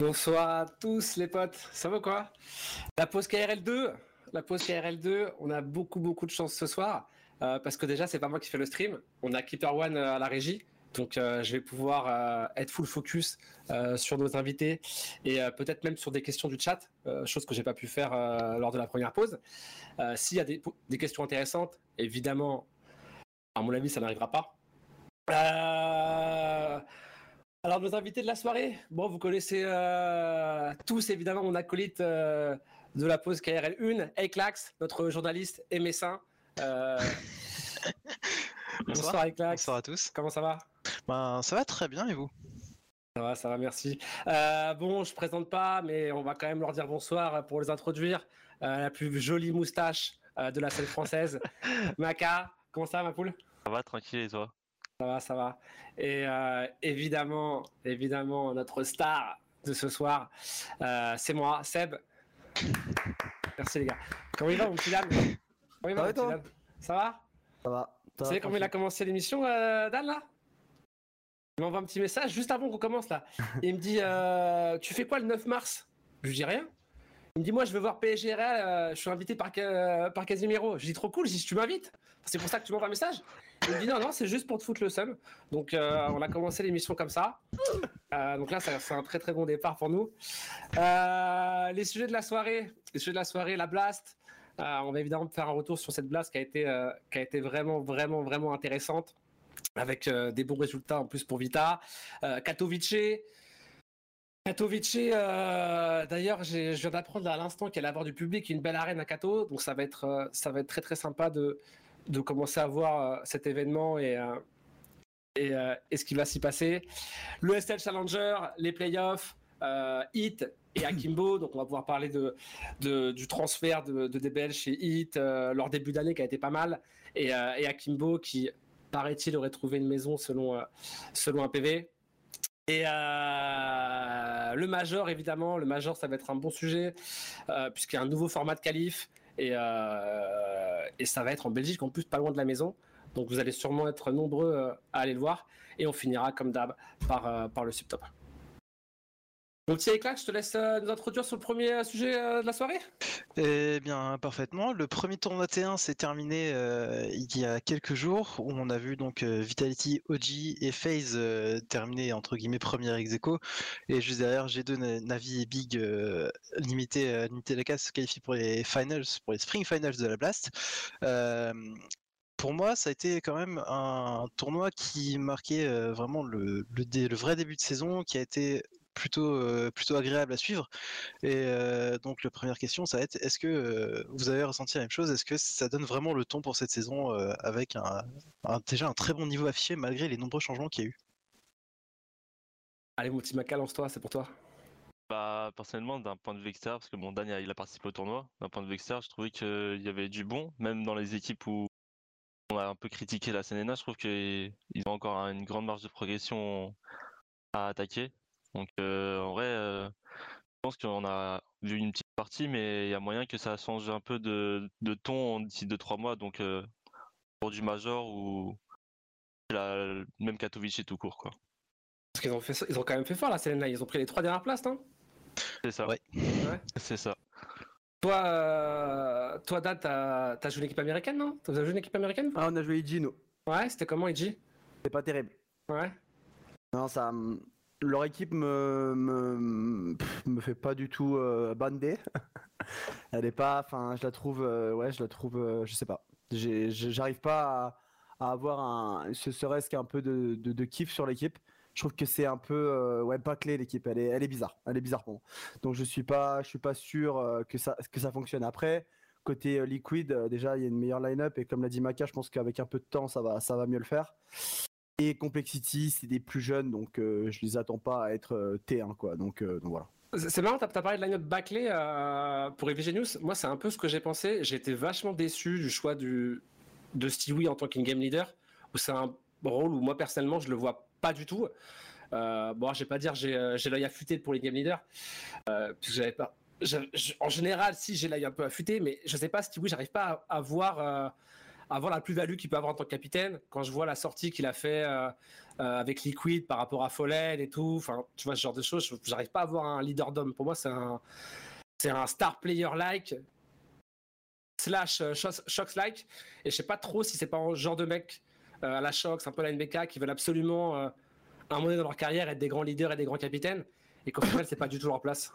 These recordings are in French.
Bonsoir à tous les potes, ça va quoi? La pause KRL 2, la pause KRL 2, on a beaucoup beaucoup de chance ce soir euh, parce que déjà c'est pas moi qui fais le stream, on a Keeper One euh, à la régie. Donc euh, je vais pouvoir être full focus sur nos invités et peut-être même sur des questions du chat, chose que j'ai pas pu faire lors de la première pause. S'il y a des, questions intéressantes, évidemment, à mon avis ça n'arrivera pas. Alors, nos invités de la soirée, bon, vous connaissez euh, tous évidemment mon acolyte euh, de la pause KRL 1, Eclax, notre journaliste et médecin. Euh, bonsoir, Eclax. Bonsoir à tous. Comment ça va? Ben, Ça va très bien et vous? Ça va, ça va, merci. bon, je présente pas, mais on va quand même leur dire bonsoir pour les introduire. la plus jolie moustache de la scène française. Maca, comment ça ma poule? Ça va, tranquille et toi? Ça va, ça va. Et euh, évidemment, évidemment, notre star de ce soir, euh, c'est moi, Seb. Merci les gars. Comment il va, mon petit Dan Comment il va, va ça va Ça va. Vous savez comment il a commencé l'émission, euh, Dan, là Il m'envoie un petit message juste avant qu'on commence, là. il me dit Tu fais quoi le 9 mars? Je dis rien. Il me dit, moi, je veux voir PSG euh, je suis invité par, par Casimiro. Je dis, trop cool, je dis, tu m'invites. C'est pour ça que tu m'envoies un message. Il me dit, non, non, c'est juste pour te foutre le seum. Donc, euh, on a commencé l'émission comme ça. Euh, donc là, c'est un très, très bon départ pour nous. les sujets de la soirée, les sujets de la soirée, la blast. on va évidemment faire un retour sur cette blast qui a été, qui a été vraiment, vraiment, vraiment intéressante. Avec des bons résultats en plus pour Vita. Katowice. Katowice, euh, d'ailleurs, je viens d'apprendre à l'instant qu'elle allait avoir du public, une belle arène à Kato, donc ça va être, euh, ça va être très très sympa de, de commencer à voir euh, cet événement et, et, ce qui va s'y passer. Le SL Challenger, les playoffs, Hit et Akimbo, donc on va pouvoir parler de, du transfert de, de DBL chez Hit, leur début d'année qui a été pas mal, et, et Akimbo qui, paraît-il, aurait trouvé une maison selon, selon un PV. Et euh, le Major, évidemment, le Major, ça va être un bon sujet, euh, puisqu'il y a un nouveau format de qualif, et, euh, et ça va être en Belgique, en plus pas loin de la maison. Donc vous allez sûrement être nombreux à aller le voir, et on finira comme d'hab par, par le subtop. Donc Thierry Clack, je te laisse euh, nous introduire sur le premier euh, sujet euh, de la soirée. Eh bien, parfaitement. Le premier tournoi T1 s'est terminé il y a quelques jours, où on a vu donc Vitality, OG et FaZe terminer entre guillemets premier ex -aequo. Et juste derrière, G2, Navi et Big limité, limité la case se qualifient pour les finals, pour les Spring Finals de la Blast. pour moi, ça a été quand même un tournoi qui marquait vraiment le, vrai début de saison, qui a été plutôt, euh, plutôt agréable à suivre. Et euh, donc, la première question, ça va être est-ce que euh, vous avez ressenti la même chose? Est-ce que ça donne vraiment le ton pour cette saison avec un, déjà un très bon niveau affiché malgré les nombreux changements qu'il y a eu? Allez, mon petit Maca, lance-toi, c'est pour toi. Bah, personnellement, d'un point de vue extérieur, parce que bon, Dan il a participé au tournoi, d'un point de vue extérieur, je trouvais qu'il y avait du bon, même dans les équipes où on a un peu critiqué la CNNA, je trouve qu'ils ont encore une grande marge de progression à attaquer. Donc euh, en vrai, euh, je pense qu'on a vu une petite partie, mais il y a moyen que ça change un peu de, ton d'ici 2-3 mois. Donc euh, pour du Major ou la, même Katowice tout court. Quoi. Parce qu'ils ont, fait, ils ont quand même fait fort la là ils ont pris les trois dernières places, non? C'est ça. Ouais. C'est ça. Toi, toi Dad, t'as as joué l'équipe américaine, non? T'as joué une équipe américaine? Ah, on a joué IG, nous. Ouais, c'était comment IG C'est pas terrible. Ouais. Non, ça, leur équipe me, me, me fait pas du tout euh, bander. Elle est pas, enfin, je la trouve, euh, ouais, je la trouve, euh, je sais pas. J'arrive pas à, avoir un, ce serait-ce qu'un peu de, de, kiff sur l'équipe. Je trouve que c'est un peu, euh, ouais, clé l'équipe. Elle est, elle est bizarre. Elle est bizarre pour. Donc je suis pas, je suis pas sûr que ça, que ça fonctionne. Après, côté Liquid, déjà il y a une meilleure line-up et comme l'a dit Maka, je pense qu'avec un peu de temps, ça va, ça va mieux le faire. Et Complexity, c'est des plus jeunes, donc euh, je les attends pas à être euh, T1, quoi. Euh, donc voilà. C'est marrant, t'as as parlé de line-up Backley pour News. Moi, c'est un peu ce que j'ai pensé. J'ai été vachement déçu du choix de Stewie en tant qu'in-game leader, où c'est un rôle où moi, personnellement, je le vois pas du tout. bon, je vais pas dire j'ai l'œil affûté pour les game leaders, puisque en général, si j'ai l'œil un peu affûté, mais je sais pas Stewie, j'arrive pas à voir avoir la plus-value qu'il peut avoir en tant que capitaine. Quand je vois la sortie qu'il a fait euh, euh, avec Liquid par rapport à Fallen et tout. Enfin, tu vois, ce genre de choses. J'arrive pas à avoir un leader d'homme. Pour moi, c'est un, un star player like slash euh, Shox like. Et je sais pas trop si c'est pas un genre de mec euh, à la Shox, un peu la NBK, qui veulent absolument, à un moment dans leur carrière, être des grands leaders et des grands capitaines. Et qu'au final, c'est pas du tout leur place.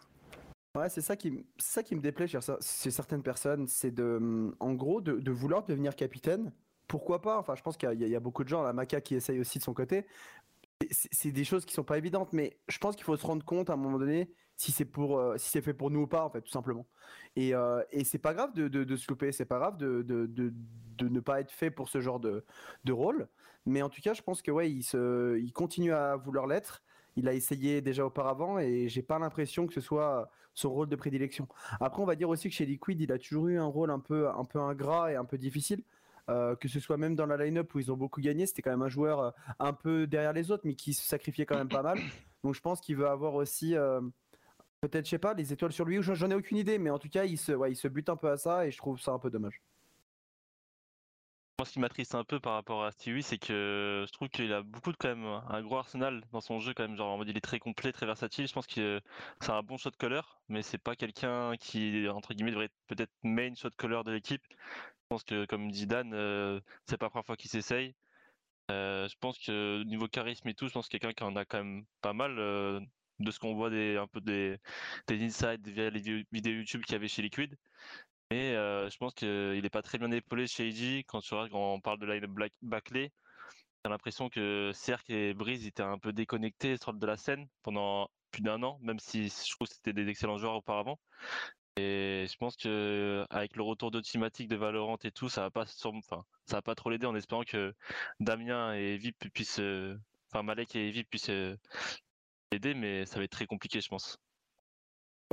Ouais, c'est ça qui, ça qui me déplaît chez, cer- chez certaines personnes, c'est de, hum, en gros, de, vouloir devenir capitaine. Pourquoi pas? Enfin, je pense qu'il y, a- beaucoup de gens, la Maca qui essaye aussi de son côté. C'est des choses qui sont pas évidentes, mais je pense qu'il faut se rendre compte à un moment donné si c'est pour, euh, si c'est fait pour nous ou pas, en fait, tout simplement. Et, euh, et c'est pas grave de, de, de se louper, c'est pas grave de, de, de, de ne pas être fait pour ce genre de, de rôle. Mais en tout cas, je pense que ouais, il se, il continue à vouloir l'être. Il a essayé déjà auparavant et j'ai pas l'impression que ce soit son rôle de prédilection. Après, on va dire aussi que chez Liquid, il a toujours eu un rôle un peu, ingrat et un peu difficile. Euh, que ce soit même dans la line-up où ils ont beaucoup gagné, c'était quand même un joueur euh, un peu derrière les autres, mais qui se sacrifiait quand même pas mal. Donc je pense qu'il veut avoir aussi, euh, peut-être, je sais pas, les étoiles sur lui, j'en ai aucune idée, mais en tout cas, il se, ouais, il se bute un peu à ça et je trouve ça un peu dommage. Ce qui m'attriste un peu par rapport à Stewie, c'est que je trouve qu'il a beaucoup de quand même un gros arsenal dans son jeu quand même. Genre en mode il est très complet, très versatile. Je pense que c'est un bon shot caller, mais c'est pas quelqu'un qui entre guillemets devrait être peut-être main shot caller de l'équipe. Je pense que comme dit Dan, euh, c'est pas la première fois qu'il s'essaye. Euh, je pense que niveau charisme et tout, je pense que quelqu'un qui en a quand même pas mal. euh, de ce qu'on voit des un peu des, des insides via les vidéos YouTube qu'il y avait chez Liquid. Mais euh, je pense qu'il n'est pas très bien épaulé chez AG. Quand on parle de line Backley, t'as l'impression que Cerc et Breeze étaient un peu déconnectés de la scène pendant plus d'un an, même si je trouve que c'était des excellents joueurs auparavant. Et je pense que avec le retour d'automatique de Valorant et tout, ça va pas ça va pas trop l'aider en espérant que Damien et Vip puissent, euh, enfin Malek et Vip puissent euh, l'aider, mais ça va être très compliqué, je pense.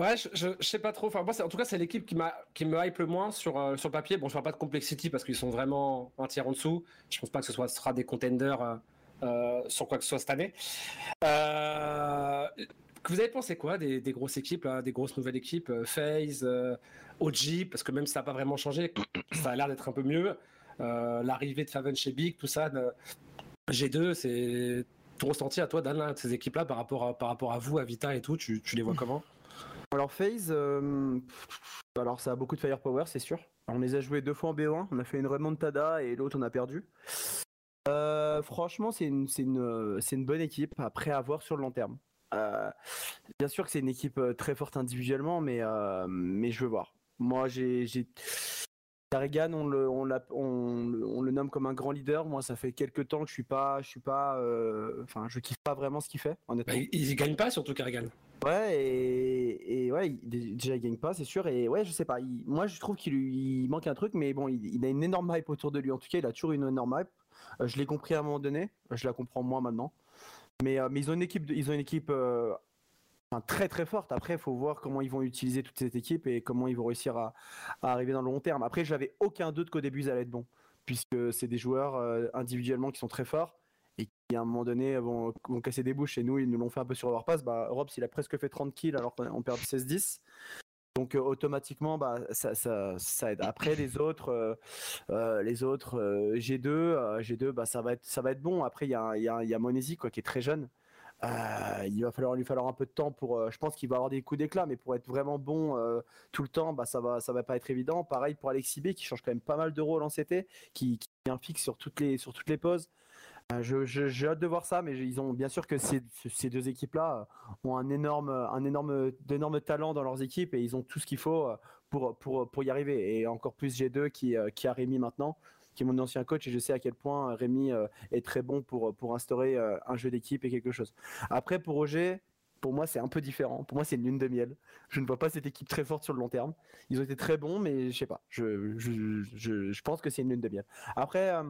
Ouais, je, je, je sais pas trop. Enfin, moi, en tout cas, c'est l'équipe qui, me hype le moins sur, euh, sur le papier. Bon, je parle pas de Complexity parce qu'ils sont vraiment un tiers en dessous. Je pense pas que ce soit, ce sera des contenders euh, euh, sur quoi que ce soit cette année. Euh, que vous avez pensé quoi des, des grosses équipes, là, des grosses nouvelles équipes, FaZe, OG, parce que même si ça n'a pas vraiment changé, ça a l'air d'être un peu mieux. L'arrivée de Faven chez Big, tout ça, de- G2, c'est ton ressenti à toi, Dan, là, de ces équipes-là par rapport à, par rapport à vous, à Vita et tout, tu, tu les vois comment? Alors FaZe, euh, alors ça a beaucoup de firepower, c'est sûr. On les a joués deux fois en B1, on a fait une remontada et l'autre on a perdu. Euh, franchement, c'est une, une, une bonne équipe après à voir sur le long terme. Euh, bien sûr que c'est une équipe très forte individuellement, mais, mais je veux voir. Moi, j'ai. on le, on, on, on le nomme comme un grand leader. Moi, ça fait quelques temps que je suis pas, je suis pas, enfin, je kiffe pas vraiment ce qu'il fait, honnêtement. Bah, ils y gagnent pas, surtout Kerrigan. Ouais, et, et ouais, déjà il gagne pas, c'est sûr. Et ouais, je sais pas. moi, je trouve qu'il il manque un truc, mais bon, il, a une énorme hype autour de lui. En tout cas, il a toujours une énorme hype. Euh, je l'ai compris à un moment donné. Je la comprends moins maintenant. Mais, euh, mais ils ont une équipe, ils ont une équipe euh, très très forte. Après, il faut voir comment ils vont utiliser toute cette équipe et comment ils vont réussir à, à arriver dans le long terme. Après, j'avais aucun doute qu'au début, ça allait être bon, puisque c'est des joueurs individuellement qui sont très forts qui à un moment donné vont, vont casser des bouches. Et nous, ils nous l'ont fait un peu sur Overpass. Bah, Robs, il a presque fait 30 kills alors qu'on perd 16-10. Donc euh, automatiquement, bah, ça, aide. Après les autres, euh, euh, les autres euh, G2, euh, G2, bah, ça va être, bon. Après il y a, y Monesi, quoi, qui est très jeune. Il va falloir lui falloir un peu de temps pour. je pense qu'il va avoir des coups d'éclat, mais pour être vraiment bon tout le temps, bah, ça va, va pas être évident. Pareil pour Alexis B qui change quand même pas mal de rôle en CT, qui, qui est un fixe sur toutes les, sur toutes les pauses. Euh, je- je- J'ai hâte de voir ça, mais ils ont bien sûr que ces, deux équipes-là euh, ont un énorme, un énorme, d'énormes talents dans leurs équipes et ils ont tout ce qu'il faut euh, pour, pour, pour y arriver. Et encore plus G2 qui, euh, qui a Rémi maintenant, qui est mon ancien coach et je sais à quel point euh, Rémi euh, est très bon pour, pour instaurer euh, un jeu d'équipe et quelque chose. Après, pour Roger, pour moi, c'est un peu différent. Pour moi, c'est une lune de miel. Je ne vois pas cette équipe très forte sur le long terme. Ils ont été très bons, mais je sais pas. Je, je, je, je pense que c'est une lune de miel. Après, euh,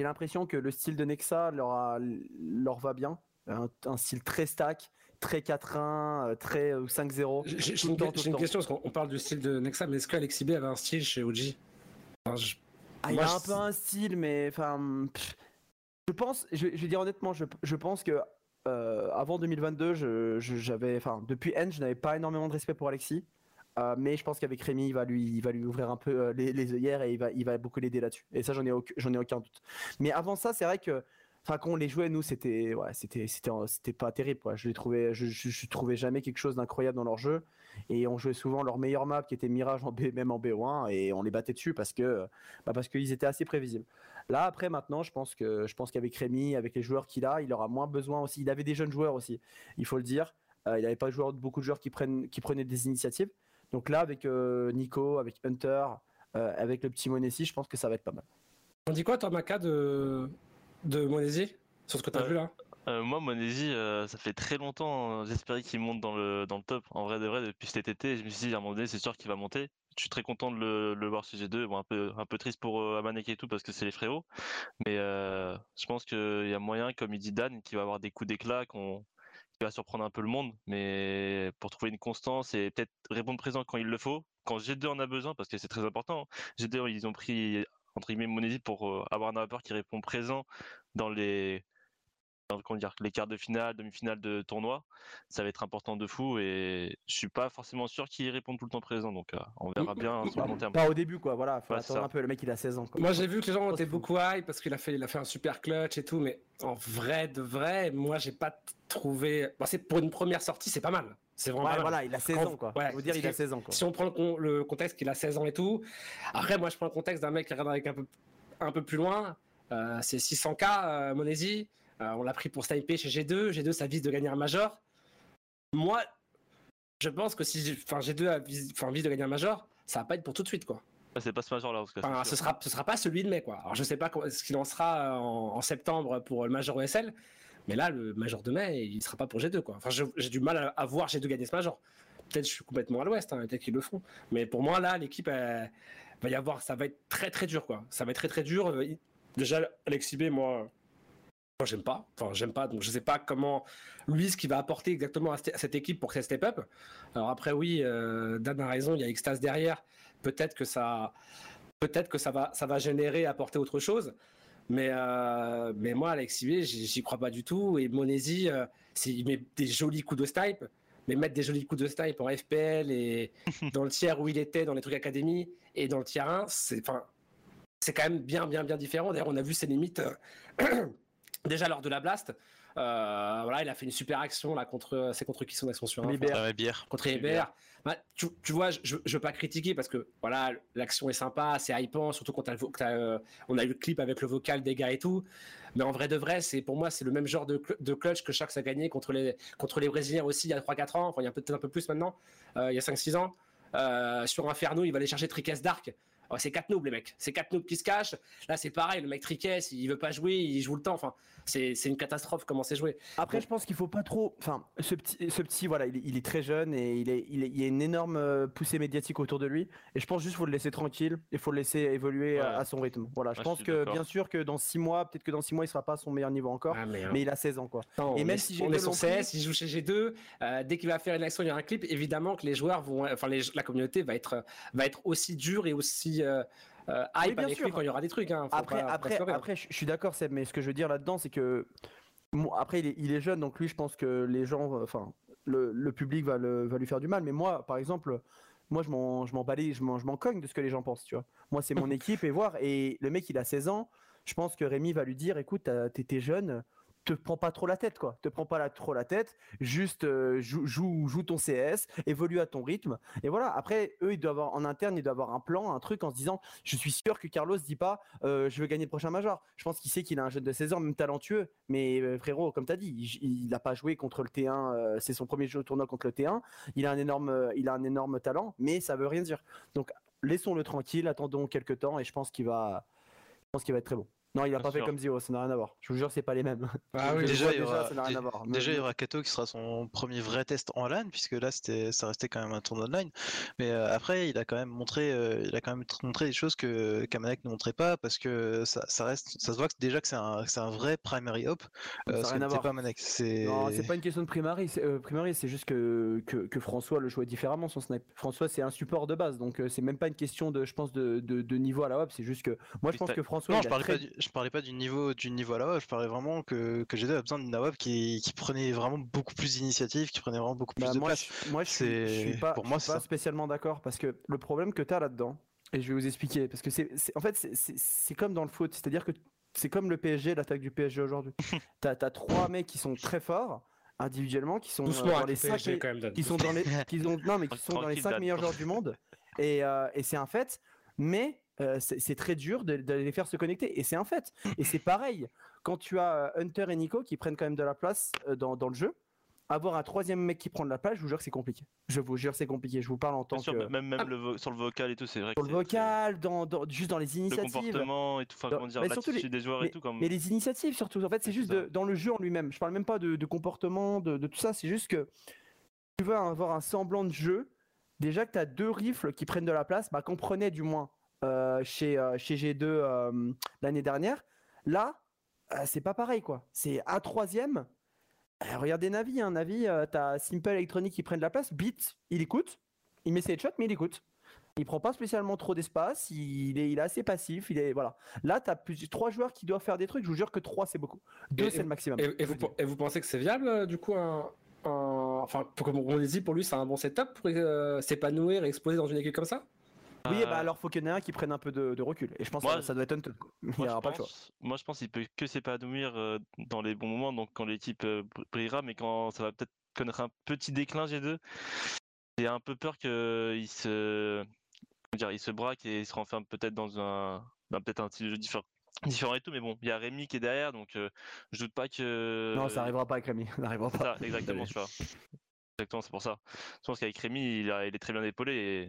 j'ai l'impression que le style de Nexa leur, a- leur va bien. Un, un style très stack, très 4-1, euh, très euh, 5-0. J'ai j'ai une, temps, une question, parce qu'on on parle du style de Nexa, mais est-ce qu'Alexis B avait un style chez OG Enfin, je- Ah, il a je- un peu un style, mais enfin, je pense, je, je vais dire honnêtement, je, je pense que euh, avant 2022, je- je- j'avais, enfin, depuis N, je n'avais pas énormément de respect pour Alexis. Euh, mais je pense qu'avec Rémi, il va lui, il va lui ouvrir un peu euh, les, les œillères et il va, il va beaucoup l'aider là-dessus. Et ça, j'en ai, j'en ai aucun doute. Mais avant ça, c'est vrai que Enfin, quand on les jouait, nous, c'était, c'était, c'était, c'était pas terrible. Je les trouvais, je, je, je trouvais jamais quelque chose d'incroyable dans leur jeu. Et on jouait souvent leur meilleure map, qui était Mirage même en BO1, et on les battait dessus parce que, bah, parce qu'ils étaient assez prévisibles. Là, après, maintenant, je pense que, je pense qu'avec Rémi, avec les joueurs qu'il a, il aura moins besoin aussi. Il avait des jeunes joueurs aussi, il faut le dire. Euh, il n'avait pas beaucoup de joueurs qui prennent, qui prenaient des initiatives. Donc là, avec euh, Nico, avec Hunter, euh, avec le petit Monesi, je pense que ça va être pas mal. On dit quoi, toi, Maka, de, de Monesi Sur ce que tu as Euh, vu là? Euh, moi, Monesi, euh, ça fait très longtemps, euh, j'espérais qu'il monte dans le, dans le top. En vrai de vrai, depuis cet été, je me suis dit, à un moment donné, c'est sûr qu'il va monter. Je suis très content de le, le voir chez G2. Bon, un peu, un peu triste pour euh, Amanek et tout, parce que c'est les frérots. Mais euh, je pense qu'il y a moyen, comme il dit Dan, qu'il va avoir des coups d'éclat, qu'on surprendre un peu le monde. Mais pour trouver une constance et peut-être répondre présent quand il le faut, quand G2 en a besoin, parce que c'est très important. G2, ils ont pris, entre guillemets, Monesi pour euh, avoir un rappeur qui répond présent dans les comment dire, les quarts de finale, demi-finale de tournoi, ça va être important de fou et je suis pas forcément sûr qu'il réponde tout le temps présent, donc euh, on verra bien sur le long terme. Pas au début, quoi. Voilà, faut Ouais, attendre un peu. Le mec, il a 16 ans. Quoi. Moi, j'ai vu que les gens étaient beaucoup hype parce qu'il a fait, il a fait un super clutch et tout, mais en vrai, de vrai, moi, j'ai pas trouvé. Bon, c'est pour une première sortie, c'est pas mal. C'est vraiment Ouais, pas mal. voilà, il a 16 Quand- ans, quoi. ouais, Je veux dire, il a parce 16 ans, quoi. Si on prend le, con- le contexte qu'il a 16 ans et tout, après, moi, je prends le contexte d'un mec qui regarde avec un peu, un peu plus loin. Euh, c'est 600K, euh, Monesi. Euh, on l'a pris pour sniper chez G2. G2, ça vise de gagner un major. Moi, je pense que si enfin, G2 a vise, enfin, vise de gagner un major, ça va pas être pour tout de suite, quoi. C'est pas ce major là, en tout cas. Enfin, c'est ce sera, ce sera pas celui de mai, quoi. Alors, je sais pas ce qu'il en sera en, en septembre pour le Major ESL, mais là, le Major de mai, il sera pas pour G2, quoi. Enfin, j'ai du mal à, à voir G2 gagner ce Major. Peut-être je suis complètement à l'ouest, hein, peut-être qu'ils le font. Mais pour moi, là, l'équipe, va y avoir, ça va être très très dur, quoi. Ça va être très très dur. Euh, Déjà, Alexis B, moi, moi j'aime pas. Enfin, j'aime pas. Donc, je sais pas comment lui, ce qu'il va apporter exactement à cette, à cette équipe pour qu'elle step up. Alors après, oui, euh, Dan a raison. Il y a Extase derrière. Peut-être que ça, peut-être que ça va, ça va générer, apporter autre chose. Mais, euh, mais moi, Alexis j'y crois pas du tout. Et Monesi, euh, il met des jolis coups de snipe. Mais mettre des jolis coups de snipe en FPL et dans le tiers où il était, dans les trucs académie, et dans le tiers 1, c'est enfin, c'est quand même bien, bien, bien différent. D'ailleurs, on a vu ses limites euh, déjà lors de la Blast. Euh, voilà, il a fait une super action là contre, c'est contre qui son action sur bière. contre Hébert. Bah, tu, tu vois, je, je veux pas critiquer parce que voilà, l'action est sympa, c'est hypant, surtout quand euh, on a eu le clip avec le vocal des gars et tout. Mais en vrai de vrai, c'est pour moi c'est le même genre de, cl- de clutch que Sharks a gagné contre les contre les Brésiliens aussi il y a 3-4 ans, enfin il y a peut-être un peu plus maintenant, euh, il y a 5-6 ans. Euh, sur Inferno, il va aller chercher Trickes Dark. Oh, c'est 4 noobs les mecs, c'est 4 noobs qui se cachent. Là c'est pareil, le mec Trickes, il veut pas jouer, il joue le temps. Enfin, c'est c'est une catastrophe comment c'est joué. Après, je pense qu'il faut pas trop. Enfin, ce petit, ce petit voilà, il est, il est très jeune et il, est, il, est- il y a une énorme euh, poussée médiatique autour de lui. Et je pense juste qu'il faut le laisser tranquille. Il faut le laisser évoluer à, Ouais. à son rythme. Voilà, je je pense que bien sûr que dans 6 mois, peut-être que dans 6 mois, il sera pas à son meilleur niveau encore. Ah, mais, Mais il a 16 ans, quoi. Attends, Et même si on G2 est sur l'ont pris- CS, il joue chez G2. euh, dès qu'il va faire une action, il y a un clip. Évidemment que les joueurs vont, enfin la communauté va être, va être aussi dure et aussi euh, euh, hype bien avec sûr. lui quand il y aura des trucs. hein. Après, pas- faut pas après, après, je suis d'accord, Seb, mais ce que je veux dire là-dedans, c'est que bon, après, il est, il est jeune, donc lui, je pense que les gens, enfin, le, le public va, le, va lui faire du mal. Mais moi, par exemple, moi, je m'en, je m'en balais, je m'en, je m'en cogne de ce que les gens pensent, tu vois. Moi, c'est mon équipe et voir. Et le mec, il a 16 ans. Je pense que Rémi va lui dire, écoute, t'es jeune. Te prends pas trop la tête, quoi. Te prends pas la, trop la tête. Juste euh, joue, joue, ton CS, évolue à ton rythme. Et voilà. Après, eux, ils doivent avoir en interne, ils doivent avoir un plan, un truc en se disant, je suis sûr que Carlos dit pas, euh, je veux gagner le prochain major. Je pense qu'il sait qu'il a un jeune de 16 ans, même talentueux. Mais euh, frérot, comme tu as dit, il n'a pas joué contre le T1. euh, c'est son premier jeu au tournoi contre le T1. Il a un énorme, il a un énorme talent, mais ça veut rien dire. Donc laissons-le tranquille, attendons quelques temps, et je pense qu'il va, je pense qu'il va être très bon. Non, il a Bien pas fait comme Zio, ça n'a rien à voir. Je vous jure, c'est pas les mêmes. Ah oui, déjà, vois il y aura, ça n'a rien à dé- voir. déjà, il y Mais- aura Kato qui sera son premier vrai test en LAN, puisque là, c'était, ça restait quand même un tournoi online. Mais euh, après, il a quand même montré, euh, il a quand même tr- montré des choses que Kamanek ne montrait pas, parce que ça, ça reste, ça se voit que déjà que c'est un, que c'est un vrai primary hop. Ça a Euh, ce que rien à voir. pas Manek. C'est, Non, c'est pas une question de primary, c'est euh, primary, c'est juste que, que, que François le jouait différemment son snipe. François c'est un support de base, donc euh, c'est même pas une question de, je pense, de, de, de niveau à la web, c'est juste que moi je pense que François. Non, il je a parlais, très- pas du, je parlais pas du niveau, du niveau à la je parlais vraiment que, que G2 a besoin d'une nawab qui, qui prenait vraiment beaucoup plus d'initiative, qui prenait vraiment beaucoup plus Bah, de moi, place. je, moi, je suis, je suis C'est- pas, pour je moi, suis c'est pas ça. spécialement d'accord parce que le problème que tu as là-dedans, et je vais vous expliquer, parce que c'est, en fait, c'est- comme dans le foot, c'est-à-dire que c'est comme le PSG, l'attaque du PSG aujourd'hui. t'as as trois mecs qui sont très forts individuellement, qui sont euh, Doucement dans les le cinq, PSG quand même, Dan. qui sont dans les, qui ont, non mais qui sont dans les Tranquille, cinq Dan. meilleurs joueurs du monde. Et, euh, et c'est un fait. Mais euh, c'est très dur de, de les faire se connecter. Et c'est un fait. Et c'est pareil quand tu as euh, Hunter et Nico qui prennent quand même de la place euh, dans, dans le jeu. Avoir un troisième mec qui prend de la place, je vous jure que c'est compliqué. Je vous jure que c'est compliqué. Je vous parle en tant Bien sûr, que même, même Ah. le sur le vocal et tout, c'est vrai. sur que le vocal, dans, dans- juste dans les c'est- Le initiatives. comportement et tout, enfin, Dans- comment dire, mais surtout l'attitude des joueurs et tout. Comme... Mais les initiatives surtout, en fait, c'est juste de- dans le jeu en lui-même. Je parle même pas de, de comportement, de, de tout ça. C'est juste que tu veux avoir un semblant de jeu. Déjà que tu as deux rifles qui prennent de la place, bah, prenait du moins chez, euh, chez G2 euh, l'année dernière. Là, euh, c'est pas pareil quoi. C'est un troisième. Euh, regardez Navi, hein. Navi, euh, t'as Simple Electronic qui prennent de la place. Beat, il écoute. Il met ses headshots, mais il écoute. Il prend pas spécialement trop d'espace. Il est, il est assez passif. Il est voilà. Là, tu as plus, trois joueurs qui doivent faire des trucs. Je vous jure que trois, c'est beaucoup. Deux, c'est le maximum. Et, vous, et pensez que c'est viable, euh, du coup, un, un- enfin, pour comme on dit, pour lui, c'est un bon setup pour euh, s'épanouir et exploser dans une équipe comme ça? Oui, Euh, bah alors faut qu'il y en ait un qui prenne un peu de, de recul. Et je pense Moi, que ça doit être Hunter. quoi. Il Moi, aura je pas le choix. pense, moi, je pense qu'il peut que s'épanouir euh, dans les bons moments, donc quand l'équipe euh, br- brillera, mais quand ça va peut-être connaître un petit déclin G2, j'ai un peu peur qu'il se, dire, il se braque et il se renferme peut-être dans un, dans peut-être un style de jeu différent, différent et tout. Mais bon, il y a Rémi qui est derrière, donc euh, je doute pas que. Non, ça arrivera pas avec Rémi. Ça n'arrivera pas. ça, exactement, tu vois. Exactement, c'est pour ça. Je pense qu'avec Rémi, il, a- il est très bien épaulé et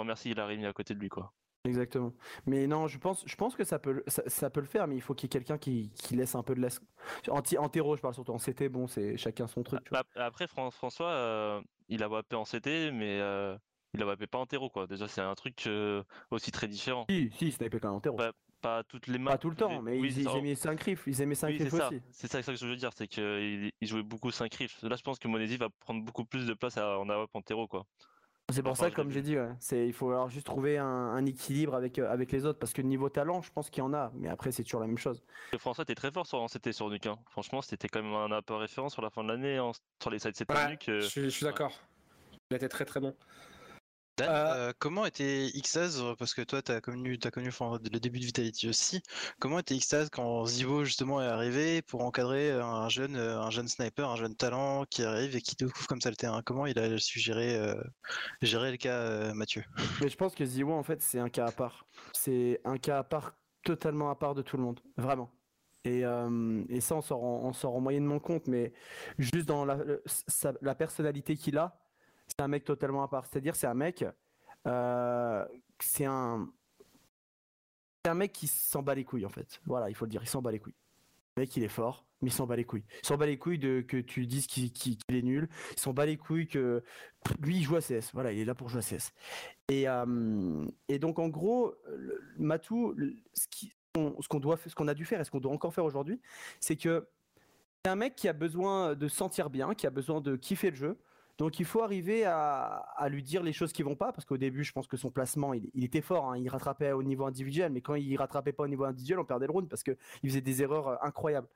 remercie, il a Rémi à côté de lui, quoi. Exactement. Mais non, je pense, je pense que ça peut, ça, ça peut le faire, mais il faut qu'il y ait quelqu'un qui, qui laisse un peu de laisse. En, ti- en terreau, je parle surtout. En CT, bon, c'est chacun son truc. tu vois. Après, Fran- François, euh, il a wappé en CT, mais euh, il a wappé pas en terreau, quoi. Déjà, c'est un truc euh, aussi très différent. Si, si, il quand même en terreau. Bah, Pas toutes les maps. pas tout le temps, mais oui, ils, aimaient 5 riffs. Ils aimaient 5 Oui, c'est riffs aussi. C'est ça, que je veux dire, c'est qu'il il jouait beaucoup 5 riffs. Là, je pense que Monesi va prendre beaucoup plus de place à, en AWP en terreau, quoi. C'est pour Enfin, ça, je l'ai comme j'ai dit, ouais, c'est, il faut alors juste trouver un, un équilibre avec, euh, avec les autres, parce que niveau talent, je pense qu'il y en a, mais après, c'est toujours la même chose. François était très fort sur, en CT sur Nuke. hein. Franchement, c'était quand même un peu référent sur la fin de l'année, en- sur les 7 Ouais, Nuke. euh, Je suis, je suis d'accord. Il était très très bon. Dan, Euh, euh, comment était Xaz Parce que toi, tu as connu, as connu enfin, le début de Vitality aussi. Comment était Xaz quand Zivo justement est arrivé pour encadrer un jeune, euh, un jeune sniper, un jeune talent qui arrive et qui découvre comme ça le terrain? Comment il a su gérer, euh, gérer le cas, euh, Mathieu? Mais je pense que Ziwo, en fait, c'est un cas à part. C'est un cas à part, totalement à part de tout le monde, vraiment. Et, euh, et ça, on s'en rend, moyennement compte, mais juste dans la, la personnalité qu'il a, c'est un mec totalement à part. C'est-à-dire, c'est un mec, euh, c'est un, mec qui s'en bat les couilles, en fait. Voilà, il faut le dire, il s'en bat les couilles. Le mec, il est fort, mais il s'en bat les couilles. Il s'en bat les couilles de que tu dises qu'il est nul. Il s'en bat les couilles que lui, il joue à CS. Voilà, il est là pour jouer à CS. Et, euh, et donc en gros, Matou, ce qu'on doit, ce qu'on a dû faire et ce qu'on doit encore faire aujourd'hui, c'est que c'est un mec qui a besoin de se sentir bien, qui a besoin de kiffer le jeu. Donc il faut arriver à, lui dire les choses qui vont pas, parce qu'au début, je pense que son placement, il, était fort, hein, il rattrapait au niveau individuel, mais quand il rattrapait pas au niveau individuel, on perdait le round parce qu'il faisait des erreurs euh, incroyables.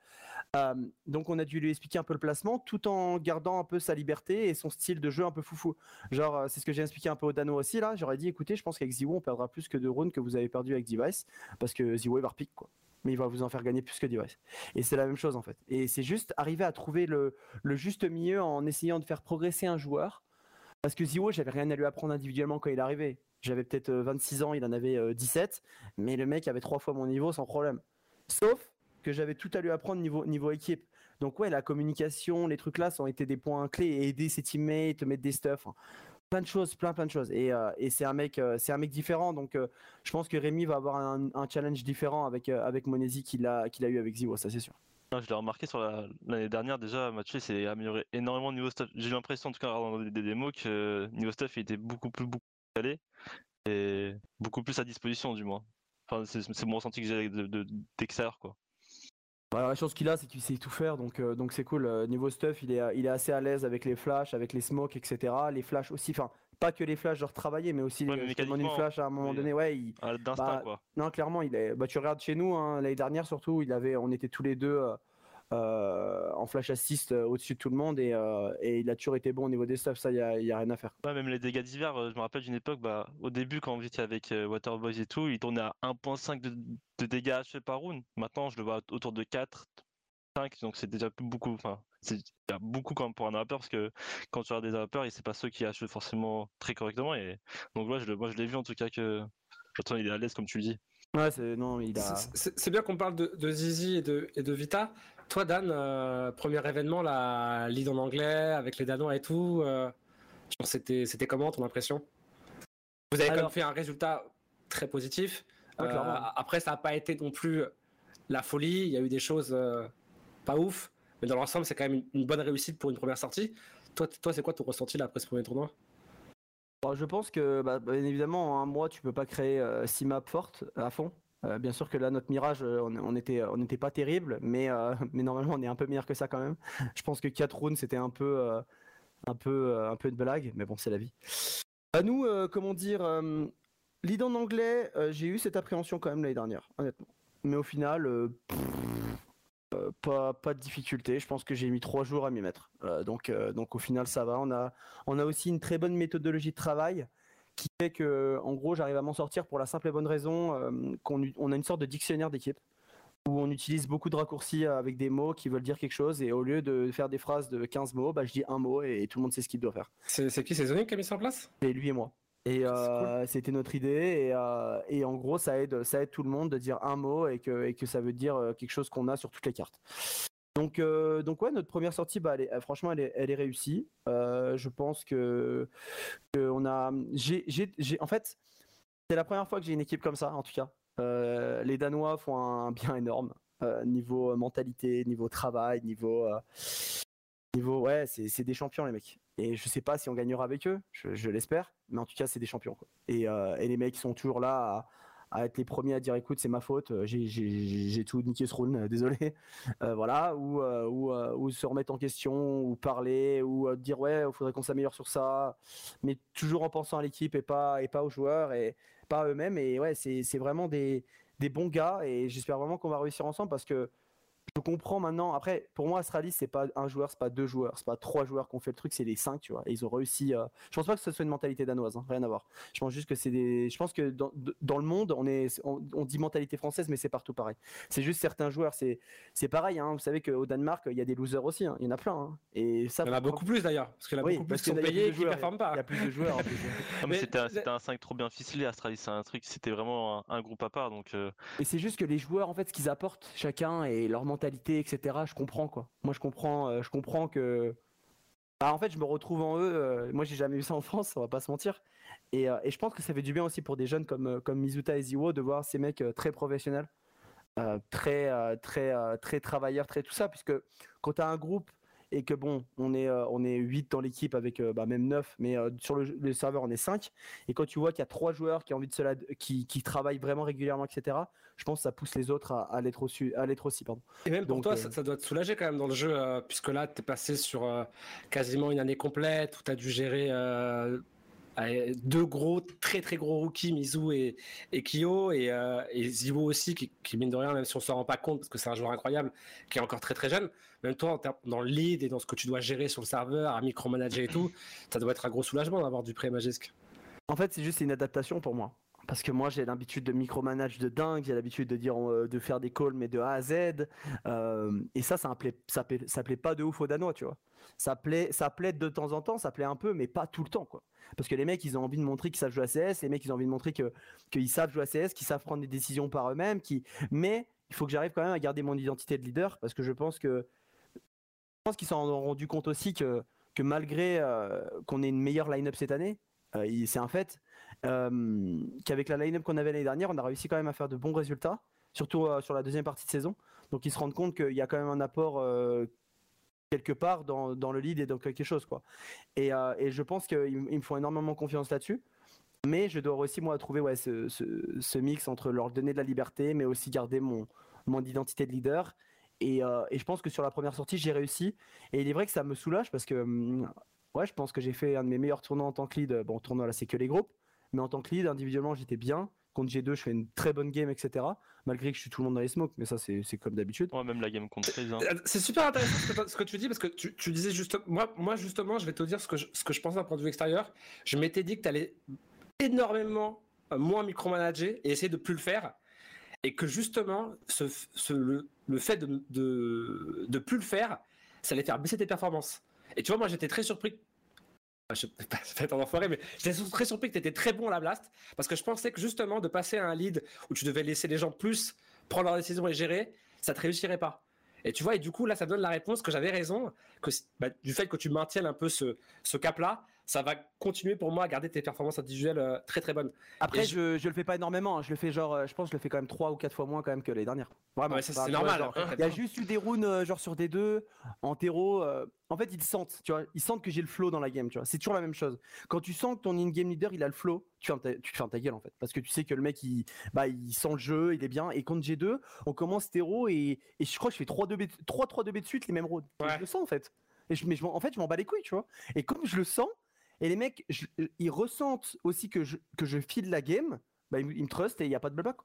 Euh, donc on a dû lui expliquer un peu le placement, tout en gardant un peu sa liberté et son style de jeu un peu foufou. Genre, euh, c'est ce que j'ai expliqué un peu au Dano aussi là. J'aurais dit, écoutez, je pense qu'avec Ziwo, on perdra plus que de rounds que vous avez perdu avec Device, parce que Ziwo il va quoi. Mais il va vous en faire gagner plus que Device. Et c'est la même chose en fait. Et c'est juste arriver à trouver le, le juste milieu en essayant de faire progresser un joueur. Parce que Ziwo, j'avais rien à lui apprendre individuellement quand il arrivé. J'avais peut-être euh, 26 ans, il en avait euh, 17, mais le mec avait trois fois mon niveau sans problème. Sauf que j'avais tout à lui apprendre niveau, niveau équipe. Donc ouais, la communication, les trucs là, ça ont été des points clés. Aider ses teammates, mettre des stuff, hein. Plein de choses, plein plein de choses. Et, euh, et c'est un mec, euh, c'est un mec différent. Donc euh, je pense que Rémi va avoir un, challenge différent avec avec Monesi qu'il a qu'il a eu avec Ziwo, ça c'est sûr. Je l'ai remarqué sur la- l'année dernière déjà, Mathieu s'est amélioré énormément au niveau stuff. J'ai l'impression en tout cas regardant des, démos que niveau stuff il était beaucoup plus beaucoup plus et beaucoup plus à disposition du moins. Enfin c'est mon ressenti que j'ai de, de, d'extérieur quoi. Alors la chance qu'il a, c'est qu'il sait tout faire, donc euh, donc c'est cool. Euh, niveau stuff, il est il est assez à l'aise avec les flashs, avec les smokes, etc. Les flashs aussi, enfin pas que les flashs genre travailler, mais aussi Ouais, les, mais je demande une flash à un moment oui. donné. Ouais, il- Ah, D'instinct Bah, quoi. non clairement, il est. Bah tu regardes chez nous hein, l'année dernière surtout, il avait, on était tous les deux euh, euh, en flash assist euh, au-dessus de tout le monde et, euh, et il a toujours été bon au niveau des stuffs, ça, il n'y a, rien à faire. Ouais, même les dégâts d'hiver, euh, je me rappelle d'une époque, bah, au début, quand vous étiez avec euh, Waterboys et tout, il tournait à 1.5 de, de dégâts achevés par round. Maintenant, je le vois autour de 4, 5, donc c'est déjà beaucoup. Enfin, c'est il y a beaucoup quand même pour un rappeur, parce que quand tu regardes des rappeurs, c'est pas ceux qui achèvent forcément très correctement. Et donc, ouais, je le, moi, je l'ai vu en tout cas que. Attends, il est à l'aise, comme tu le dis. Ouais, c'est, non, il a. C'est bien qu'on parle de, de Zizi et de, et de Vita. Toi, Dan, euh, premier événement, la lead en anglais avec les Danois et tout. euh, c'était c'était comment ton impression? Vous avez quand même fait un résultat très positif. Ouais, Euh, après, ça n'a pas été non plus la folie. Il y a eu des choses pas ouf, mais dans l'ensemble, c'est quand même une, bonne réussite pour une première sortie. Toi, c'est quoi ton ressenti là après ce premier tournoi? Bon, je pense que, bah, bien évidemment, en un mois, tu peux pas créer 6 maps fortes à fond. Euh, bien sûr que là, notre Mirage, euh, on, était, on n'était pas terrible, mais, euh, mais normalement, on est un peu meilleur que ça quand même. Je pense que 4 rounds, c'était un peu, un peu, un peu une blague, mais bon, c'est la vie. À nous, comment dire, lead en anglais, j'ai eu cette appréhension quand même l'année dernière, honnêtement. Mais au final, pas, pas de difficulté. Je pense que j'ai mis 3 jours à m'y mettre. Donc, donc au final, ça va. On a, on a aussi une très bonne méthodologie de travail qui fait que, en gros, j'arrive à m'en sortir pour la simple et bonne raison euh, qu'on on a une sorte de dictionnaire d'équipe où on utilise beaucoup de raccourcis avec des mots qui veulent dire quelque chose et au lieu de faire des phrases de 15 mots, bah, je dis un mot et tout le monde sait ce qu'il doit faire. C'est qui? C'est Zonic qui a mis ça en place? C'est lui et moi. Et euh, c'était notre idée et, euh, et en gros ça aide, ça aide tout le monde de dire un mot et que, et que ça veut dire euh, quelque chose qu'on a sur toutes les cartes. Donc, euh, donc ouais, notre première sortie, bah, franchement, elle est, réussie. Euh, je pense que, on a, j'ai, en fait, c'est la première fois que j'ai une équipe comme ça, en tout cas. Euh, les Danois font un bien énorme euh, niveau mentalité, niveau travail, niveau, niveau, ouais, c'est, des champions les mecs. Et je sais pas si on gagnera avec eux, je, l'espère, mais en tout cas, c'est des champions. Et, les mecs sont toujours là à être les premiers à dire écoute, c'est ma faute, euh, j'ai, tout niqué ce round, désolé. Euh, voilà, ou, euh, ou, se remettre en question, ou parler, ou dire ouais, il faudrait qu'on s'améliore sur ça, mais toujours en pensant à l'équipe et pas, et pas aux joueurs et pas eux-mêmes. Et ouais, c'est, c'est vraiment des, des bons gars et j'espère vraiment qu'on va réussir ensemble parce que je comprends maintenant. Après, pour moi, Astralis, c'est pas un joueur, c'est pas deux joueurs, c'est pas trois joueurs qui ont fait le truc, c'est les cinq, tu vois. Et ils ont réussi. euh, Je pense pas que ce soit une mentalité danoise, hein, rien à voir. Je pense juste que c'est des. Je pense que dans, dans le monde, on est, on, on dit mentalité française, mais c'est partout pareil. C'est juste certains joueurs, c'est, c'est pareil. Hein. Vous savez qu'au Danemark, il y a des losers aussi. hein. Il y en a plein. hein. Et ça. Il y en a beaucoup plus d'ailleurs, parce qu'il y en a Oui, beaucoup plus qui sont payés et qui performent Il pas. y a plus de joueurs c'était un, c'était un 5 trop bien ficelé, Astralis, c'est un truc, c'était vraiment un, un groupe à part, donc euh, Et c'est juste que les joueurs, en fait, ce qu'ils apportent chacun et leur mentalité, etc. Je comprends quoi. Moi, je comprends, euh, je comprends que. Bah, en fait, je me retrouve en eux. euh, moi, j'ai jamais vu ça en France, on va pas se mentir. Et, euh, et je pense que ça fait du bien aussi pour des jeunes comme comme Mizuta et Ziwo de voir ces mecs très professionnels, très très euh, très travailleurs, très tout ça, puisque quand tu as un groupe et que bon, on est euh, on est 8 dans l'équipe avec euh, bah, même 9, mais euh, sur le, le serveur on est 5 et quand tu vois qu'il y a trois joueurs qui ont envie de se la- qui, qui travaillent vraiment régulièrement, etc. Je pense que ça pousse les autres à, à l'être aussi, à l'être aussi, pardon. Et même pour Donc, toi, ça, ça doit te soulager quand même dans le jeu, puisque là, tu es passé sur quasiment une année complète où tu as dû gérer deux gros, très très gros rookies, Mizu et, et Kyo, et, euh, et Zivo aussi, qui, qui, mine de rien, même si on se rend pas compte, parce que c'est un joueur incroyable, qui est encore très très jeune, même toi, dans le lead et dans ce que tu dois gérer sur le serveur, à micromanager et tout, ça doit être un gros soulagement d'avoir du pré Magisk. En fait, c'est juste une adaptation pour moi. Parce que moi, j'ai l'habitude de micromanage de dingue, j'ai l'habitude de dire, euh, de faire des calls, mais de A à Z. Euh, et ça, ça plaît, ça, plaît, pas de ouf aux Danois, tu vois. Ça plaît, ça plaît de temps en temps, ça plaît un peu, mais pas tout le temps, quoi. Parce que les mecs, ils ont envie de montrer qu'ils savent jouer à CS, les mecs, ils ont envie de montrer qu'ils savent jouer à CS, qu'ils savent prendre des décisions par eux-mêmes, qui. Mais il faut que j'arrive quand même à garder mon identité de leader, parce que je pense que je pense qu'ils s'en ont rendu compte aussi que que malgré euh, qu'on ait une meilleure line-up cette année, c'est un fait, euh, qu'avec la line-up qu'on avait l'année dernière, on a réussi quand même à faire de bons résultats, surtout euh, sur la deuxième partie de saison. Donc ils se rendent compte qu'il y a quand même un apport euh, quelque part dans, le lead et dans quelque chose. Quoi. Et, je pense qu'ils me font énormément confiance là-dessus. Mais je dois aussi, moi, trouver ce, mix entre leur donner de la liberté, mais aussi garder mon, identité de leader. Et, et je pense que sur la première sortie, j'ai réussi. Et il est vrai que ça me soulage parce que hum, ouais, je pense que j'ai fait un de mes meilleurs tournois en tant que lead. Bon, tournoi là, c'est que les groupes. Mais en tant que lead, individuellement, j'étais bien. Contre G2, je fais une très bonne game, etc. Malgré que je suis tout le monde dans les smokes, mais ça, c'est c'est comme d'habitude. Ouais, même la game contre hein. Euh, C'est super intéressant ce que, toi- ce que tu dis parce que tu, tu disais juste moi, moi justement je vais te dire ce que je, ce que je pense d'un point de vue extérieur. Je m'étais dit que tu allais énormément euh, moins micromanager et essayer de plus le faire et que justement ce, ce- le, le fait de, de de plus le faire ça allait faire baisser tes performances. Et tu vois moi j'étais très surpris. Je vais un enfoiré, mais j'étais très surpris que tu étais très bon à la blast parce que je pensais que justement de passer à un lead où tu devais laisser les gens plus prendre leurs décisions et gérer, ça te réussirait pas. Et tu vois, et du coup, là, ça donne la réponse que j'avais raison, que bah, du fait que tu maintiennes un peu ce, ce cap-là, ça va continuer pour moi à garder tes performances individuelles euh, très très bonnes. Après, Et je, je le fais pas énormément. hein. Je le fais genre, euh, je pense, que je le fais quand même 3 ou 4 fois moins quand même que les dernières. Vraiment. Ouais, ça, c'est normal. hein. Il y a juste eu des runes euh, genre sur D2, en terreau. euh, en fait, ils sentent, tu vois, ils sentent que j'ai le flow dans la game, tu vois. C'est toujours la même chose. Quand tu sens que ton in-game leader il a le flow, tu, fermes ta- tu fermes ta gueule en fait, parce que tu sais que le mec il, bah, il sent le jeu, il est bien. Et contre G2, on commence terreau et, et je crois que je fais 3-2B 3-3-2B de suite les mêmes rounds. Ouais. Je le sens en fait. Et je, mais je en fait, je m'en bats les couilles, tu vois. Et comme je le sens, et les mecs, je- ils ressentent aussi que je, que je file la game. Bah, ils, me- ils me trustent et il n'y a pas de blabla.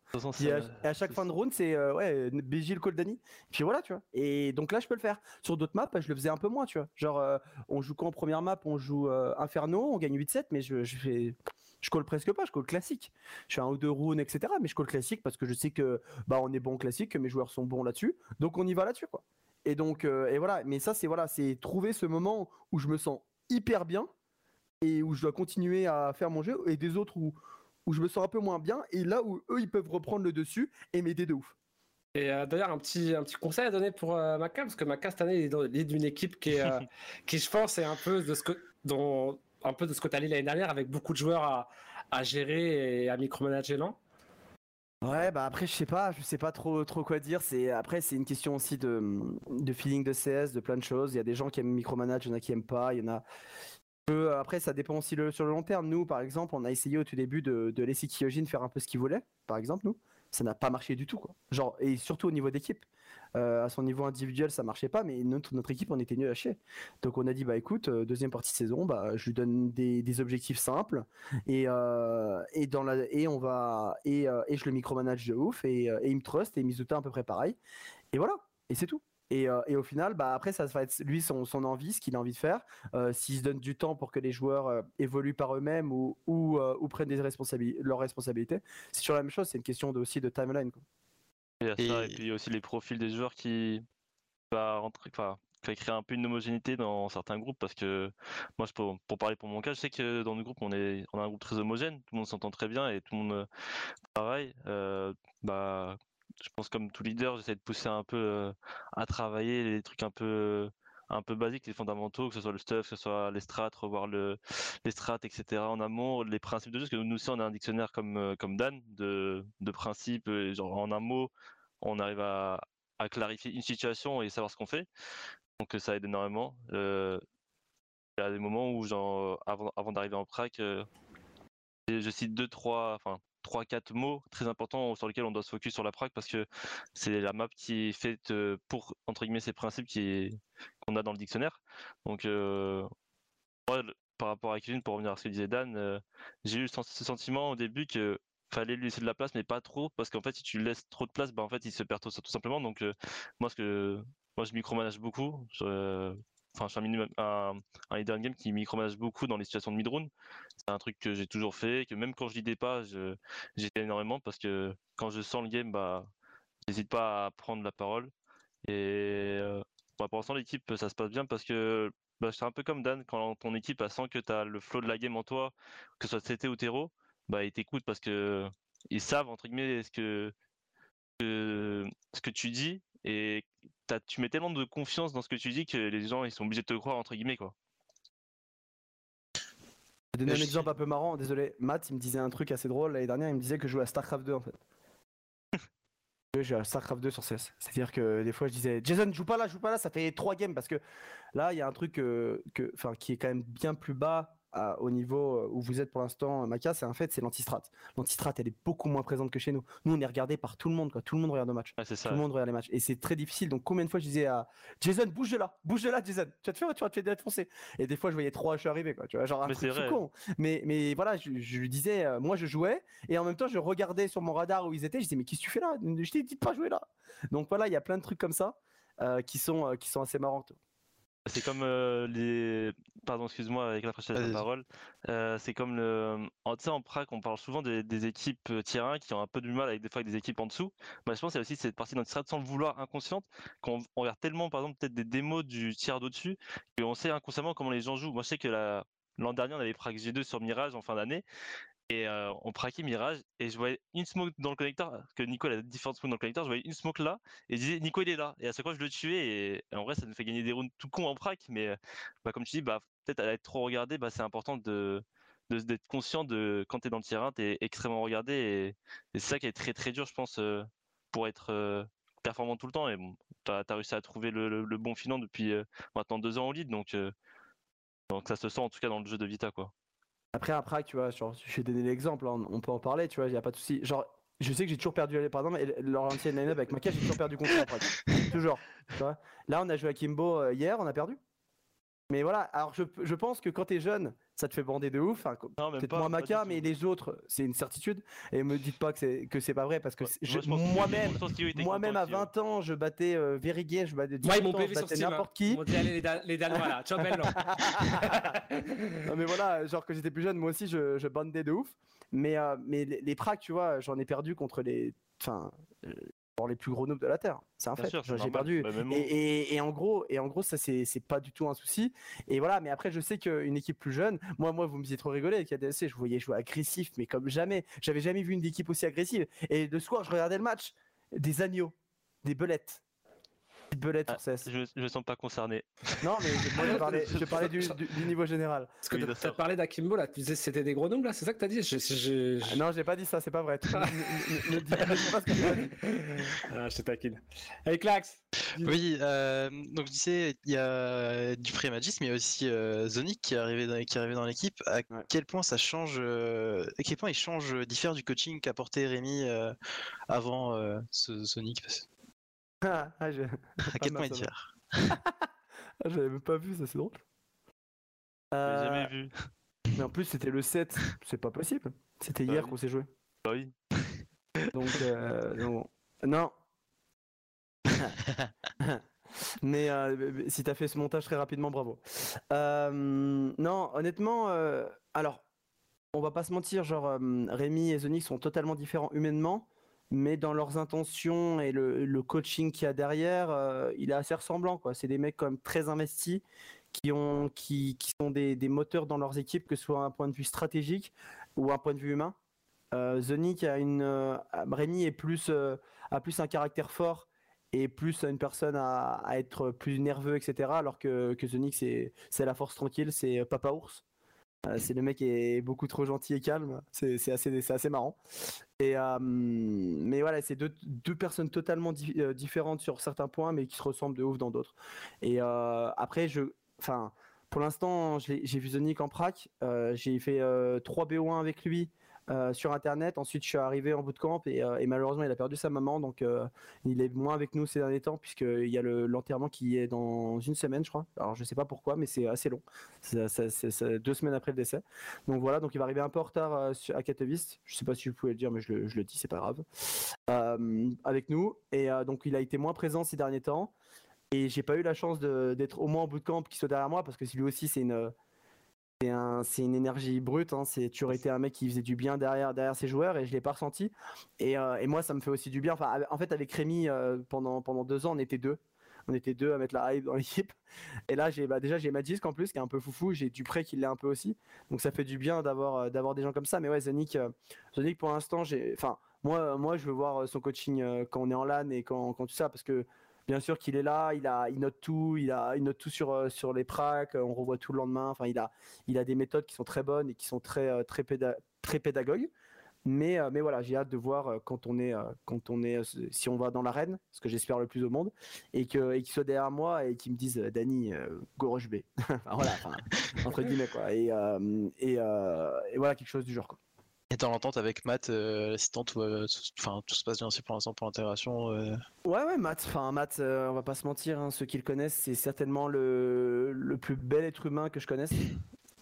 et à chaque fin de round, c'est euh, ouais, BJ le. Puis voilà, tu vois. Et donc là, je peux le faire. Sur d'autres maps, je le faisais un peu moins, tu vois. Genre, euh, on joue quoi en première map On joue euh, Inferno, on gagne 8-7, mais je, je fais. Je colle presque pas, je colle classique. Je fais un ou deux rounds, etc. Mais je colle classique parce que je sais que bah on est bon classique, que mes joueurs sont bons là-dessus. Donc on y va là-dessus, quoi. Et donc, euh, et voilà. Mais ça, c'est voilà, c'est trouver ce moment où je me sens hyper bien et où je dois continuer à faire mon jeu, et des autres où, où je me sens un peu moins bien, et là où eux, ils peuvent reprendre le dessus et m'aider de ouf. Et euh, d'ailleurs, un petit, un petit conseil à donner pour euh, Maca, parce que Maca, cette année, il est dans- il est d'une équipe qui, est, euh, qui, je pense, est un peu de ce que, dont, un peu de ce que tu as l'année dernière, avec beaucoup de joueurs à, à gérer et à micromanager, non? Ouais, bah après, je sais pas, je sais pas trop, trop quoi dire. C'est après, c'est une question aussi de, de feeling de CS, de plein de choses. Il y a des gens qui aiment micromanage, il y en a qui aiment pas, il y en a. Euh, après, ça dépend aussi le- sur le long terme. Nous, par exemple, on a essayé au tout début de, de laisser Kyojin faire un peu ce qu'il voulait, par exemple, nous. Ça n'a pas marché du tout, quoi. Genre, et surtout au niveau d'équipe. Euh, à son niveau individuel, ça marchait pas, mais notre, notre équipe, on était nul à chier. Donc, on a dit, bah écoute, euh, deuxième partie de saison, bah, je lui donne des, des objectifs simples et, euh, et, dans la, et, on va, et, et je le micromanage de ouf et, et il me trust et Mizuta à peu près pareil. Et voilà, et c'est tout. Et, euh, et au final, bah après, ça va être lui son, son envie, ce qu'il a envie de faire. Euh, S'il se donne du temps pour que les joueurs euh, évoluent par eux-mêmes ou, ou, euh, ou prennent des responsabili- leurs responsabilités, c'est sur la même chose. C'est une question de, aussi de timeline. quoi. Il y a ça, et Et- puis il y a aussi les profils des joueurs qui va rentrer, enfin, qui va créer un peu une homogénéité dans certains groupes parce que moi, je peux, pour parler pour mon cas, je sais que dans le groupe, on est, on a un groupe très homogène, tout le monde s'entend très bien et tout le monde travaille. Euh, bah, je pense comme tout leader, j'essaie de pousser un peu euh, à travailler les trucs un peu un peu basiques, les fondamentaux, que ce soit le stuff, que ce soit les strats, revoir le, les strats, etc. en amont, les principes de jeu, parce que nous aussi on a un dictionnaire comme, euh, comme Dan de, de principes, genre en un mot, on arrive à, clarifier une situation et savoir ce qu'on fait. Donc ça aide énormément. Euh, Il y a des moments où, avant, d'arriver en prac, je cite deux, trois, trois, quatre mots très importants sur lesquels on doit se focus sur la prac parce que c'est la map qui est faite euh, pour entre guillemets ces principes qui qu'on a dans le dictionnaire. Donc euh, par rapport à Kevin, pour revenir à ce que disait Dan, euh, j'ai eu ce sentiment au début que fallait lui laisser de la place, mais pas trop, parce qu'en fait, si tu lui laisses trop de place, bah, en fait, il se perd tout, tout simplement. Donc, moi, ce que, moi, je micromanage beaucoup. Enfin, je suis un, minimum- un, leader in game qui micromanage beaucoup dans les situations de mid-round. C'est un truc que j'ai toujours fait, que même quand je lidais pas, fait énormément parce que quand je sens le game, bah, j'hésite pas à prendre la parole. Et euh, bah, pour l'instant, l'équipe, ça se passe bien parce que bah, c'est un peu comme Dan, quand ton équipe sent que tu as le flow de la game en toi, que ce soit CT ou Tero, bah, ils t'écoutent parce que ils savent, entre guillemets, ce que- ce que tu dis et t'as- tu mets tellement de confiance dans ce que tu dis que les gens ils sont obligés de te croire, entre guillemets, quoi. Je vais donner un exemple un peu marrant. Désolé, Matt, il me disait un truc assez drôle l'année dernière. Il me disait que je jouais à StarCraft 2 en fait. Je joue à StarCraft 2 sur CS. C'est-à-dire que des fois je disais Jason, joue pas là, joue pas là, ça fait trois games parce que là il y a un truc euh, que, enfin, qui est quand même bien plus bas à- au niveau où vous êtes pour l'instant, Maca, c'est un fait, c'est l'antistrate. L'antistrate, elle est beaucoup moins présente que chez nous. Nous, on est regardé par tout le monde, quoi. Tout le monde regarde nos matchs. Ça. Tout le monde regarde les matchs. Et c'est très difficile. Donc, combien de fois je disais à Jason, bouge de là, bouge de là, Jason. Tu vas te faire, tu vas te faire défoncer. Et des fois, je voyais trois H arriver, quoi. Tu vois, genre un Mais truc con. Mais, mais voilà, je, je lui disais, euh, moi, je jouais. Et en même temps, je regardais sur mon radar où ils étaient. Je disais, mais qu'est-ce que tu fais là? Je t'ai dit de pas jouer là. Donc, voilà, il y a plein de trucs comme ça euh, qui, sont, euh, qui sont assez marrants. C'est comme euh, les. Pardon, excuse-moi avec la prochaine Vas-y. parole. Euh, c'est comme le. En, tu sais, en prac, on parle souvent des, des équipes euh, tier 1 qui ont un peu du mal avec des fois avec des équipes en dessous. Bah, je pense qu'il y a aussi cette partie d'antistrade sans le vouloir inconsciente qu'on on regarde tellement, par exemple, peut-être des démos du tiers d'au-dessus qu'on sait inconsciemment comment les gens jouent. Moi, je sais que la- l'an dernier, on avait prac G2 sur Mirage en fin d'année. Et euh, on praquait Mirage et je voyais une smoke dans le connecteur, que Nico a différentes smokes dans le connecteur, je voyais une smoke là et je disais Nico il est là. Et à chaque fois je le tuais et, en vrai ça nous fait gagner des rounds tout con en prac, mais euh, bah, comme tu dis, bah, peut-être à être trop regardé, bah, c'est important d'être conscient de quand tu es dans le terrain, tu es extrêmement regardé et, c'est ça qui est très très dur je pense euh, pour être performant tout le temps. Et bon, tu as, réussi à trouver le, bon filon depuis maintenant deux ans au lead, donc, donc ça se sent en tout cas dans le jeu de Vita quoi. Après, prac, tu vois, genre, je vais donner l'exemple, hein, on peut en parler, tu vois, il n'y a pas de souci. Genre, je sais que j'ai toujours perdu, par exemple, leur ancienne line-up avec Maca, j'ai toujours perdu contre prac. toujours. Tu vois. Là, on a joué à Kimbo euh, hier, on a perdu. Mais voilà, alors je, je pense que quand t'es jeune, ça te fait bander de ouf. Enfin, même Peut-être pas, moins Maca, tout. mais les autres, c'est une certitude. Et me dites pas que c'est que c'est pas vrai parce que Ouais, moi-même, moi-même à aussi, ouais. 20 ans, je battais euh, Gay, je battais Moi, ils 18 m'ont ans, je battais Steam. hein. n'importe qui. Allez, les, les Danois là, ciao, non mais voilà, genre que j'étais plus jeune, moi aussi je, je bandais de ouf. Mais, euh, mais les, les pracs, tu vois, j'en ai perdu contre les, enfin, les plus gros noobs de la terre. C'est un Bien fait. sûr, J'ai perdu. Bah, Et, moi. et- et en gros, et en gros, ça c'est c'est pas du tout un souci. Et voilà, mais après je sais qu'une équipe plus jeune, moi, moi, vous me faisiez trop rigoler avec je voyais jouer agressif, mais comme jamais. J'avais jamais vu une équipe aussi agressive. Et le soir, je regardais le match, des agneaux, des belettes, des belettes Ah, sur CS. Je, me sens pas concerné. Non, mais je, moi, je parlais, je parlais du, du- du niveau général. Parce que Oui, t'as- d'accord. t'as parlé d'Akimbo là, tu disais que c'était des gros noms là, c'est ça que t'as dit? Je- je- je- Ah non, j'ai pas dit ça, c'est pas vrai. Ne, ne- ne dis ne dis pas ce que tu as dit. Ah, je te taquine. Hey Clax Oui, euh, donc je disais, il y a du Magis, mais il y a aussi euh, Zonic qui est arrivé dans, qui est arrivé dans l'équipe. À Ouais. quel point ça change, euh, à quel point il change, euh, diffère du coaching qu'apportait Rémi euh, avant euh, ce Zonic? parce- Ah, ah, mal, va. diffère ah, j'avais même pas vu, ça c'est drôle. Euh, jamais vu. mais en plus, c'était le 7, c'est pas possible. C'était Bah hier oui. qu'on s'est joué. Bah oui. Donc, euh, non. non. Mais euh, si t'as fait ce montage très rapidement, bravo. Euh, non, honnêtement, alors, on va pas se mentir, genre, Rémi et Zonic sont totalement différents humainement, mais dans leurs intentions et le, coaching qu'il y a derrière, euh, il est assez ressemblant. C'est des mecs quand très investis, qui, ont, sont des, moteurs dans leurs équipes, que ce soit un point de vue stratégique ou un point de vue humain. Euh, a une, euh, Rémi est plus, euh, a plus un caractère fort et plus une personne à, être plus nerveux, etc. Alors que, que Zonic, c'est c'est la force tranquille, c'est Papa Ours. Euh, c'est le mec qui est beaucoup trop gentil et calme. C'est assez, c'est assez marrant. Et, euh, mais voilà, c'est deux, deux personnes totalement euh, différentes sur certains points, mais qui se ressemblent de ouf dans d'autres. Et après, je, pour l'instant, j'ai vu Zonic en prac. J'ai fait euh, 3 BO1 avec lui euh, sur internet. Ensuite, je suis arrivé en bootcamp et, euh, et malheureusement, il a perdu sa maman, donc euh, il est moins avec nous ces derniers temps puisqu'il y a le- l'enterrement qui est dans une semaine, je crois. Alors, je sais pas pourquoi, mais c'est assez long. C'est deux semaines après le décès. Donc voilà, donc il va arriver un peu en retard euh, sur- à Katowice. Je sais pas si vous pouvez le dire, mais je le, je le dis, c'est pas grave. Euh, avec nous. Et euh, donc, il a été moins présent ces derniers temps. Et j'ai pas eu la chance d'être au moins en bootcamp qui soit derrière moi parce que lui aussi, c'est une. C'est un- c'est une énergie brute. Hein. C'est tu aurais été un mec qui faisait du bien derrière, derrière ses joueurs et je l'ai pas ressenti. Et, euh, moi, ça me fait aussi du bien. En fait, avec Rémi, euh, pendant, deux ans, on était deux. On était deux à mettre la hype dans l'équipe. Et là, bah, déjà j'ai Magisk en plus qui est un peu foufou. J'ai Dupré qui l'est un peu aussi. Donc ça fait du bien d'avoir euh, des gens comme ça. Mais ouais, euh, Zonic pour l'instant, j'ai. Moi, moi, je veux voir son coaching quand on est en LAN et quand, quand tout ça parce que bien sûr qu'il est là. Il a, il note tout. Il a, il note tout sur euh, sur les pracs. On revoit tout le lendemain. Enfin, il a, il a des méthodes qui sont très bonnes et qui sont très euh, très péda- très pédagogues. Mais, euh, mais voilà, j'ai hâte de voir euh, quand on est, euh, quand on est, si on va dans l'arène, ce que j'espère le plus au monde, et que, et derrière moi et qu'ils me disent, Dani, go rush B. Voilà, entre guillemets quoi. Et, euh, et, euh, et voilà quelque chose du genre quoi. Et dans l'entente avec Matt, euh, l'assistant, tout, euh, tout- enfin, tout se passe bien aussi pour pour l'intégration. euh. Ouais, ouais, Matt. Enfin, Matt, euh, on va pas se mentir, hein, ceux qui le connaissent, c'est certainement le, le plus bel être humain que je connaisse.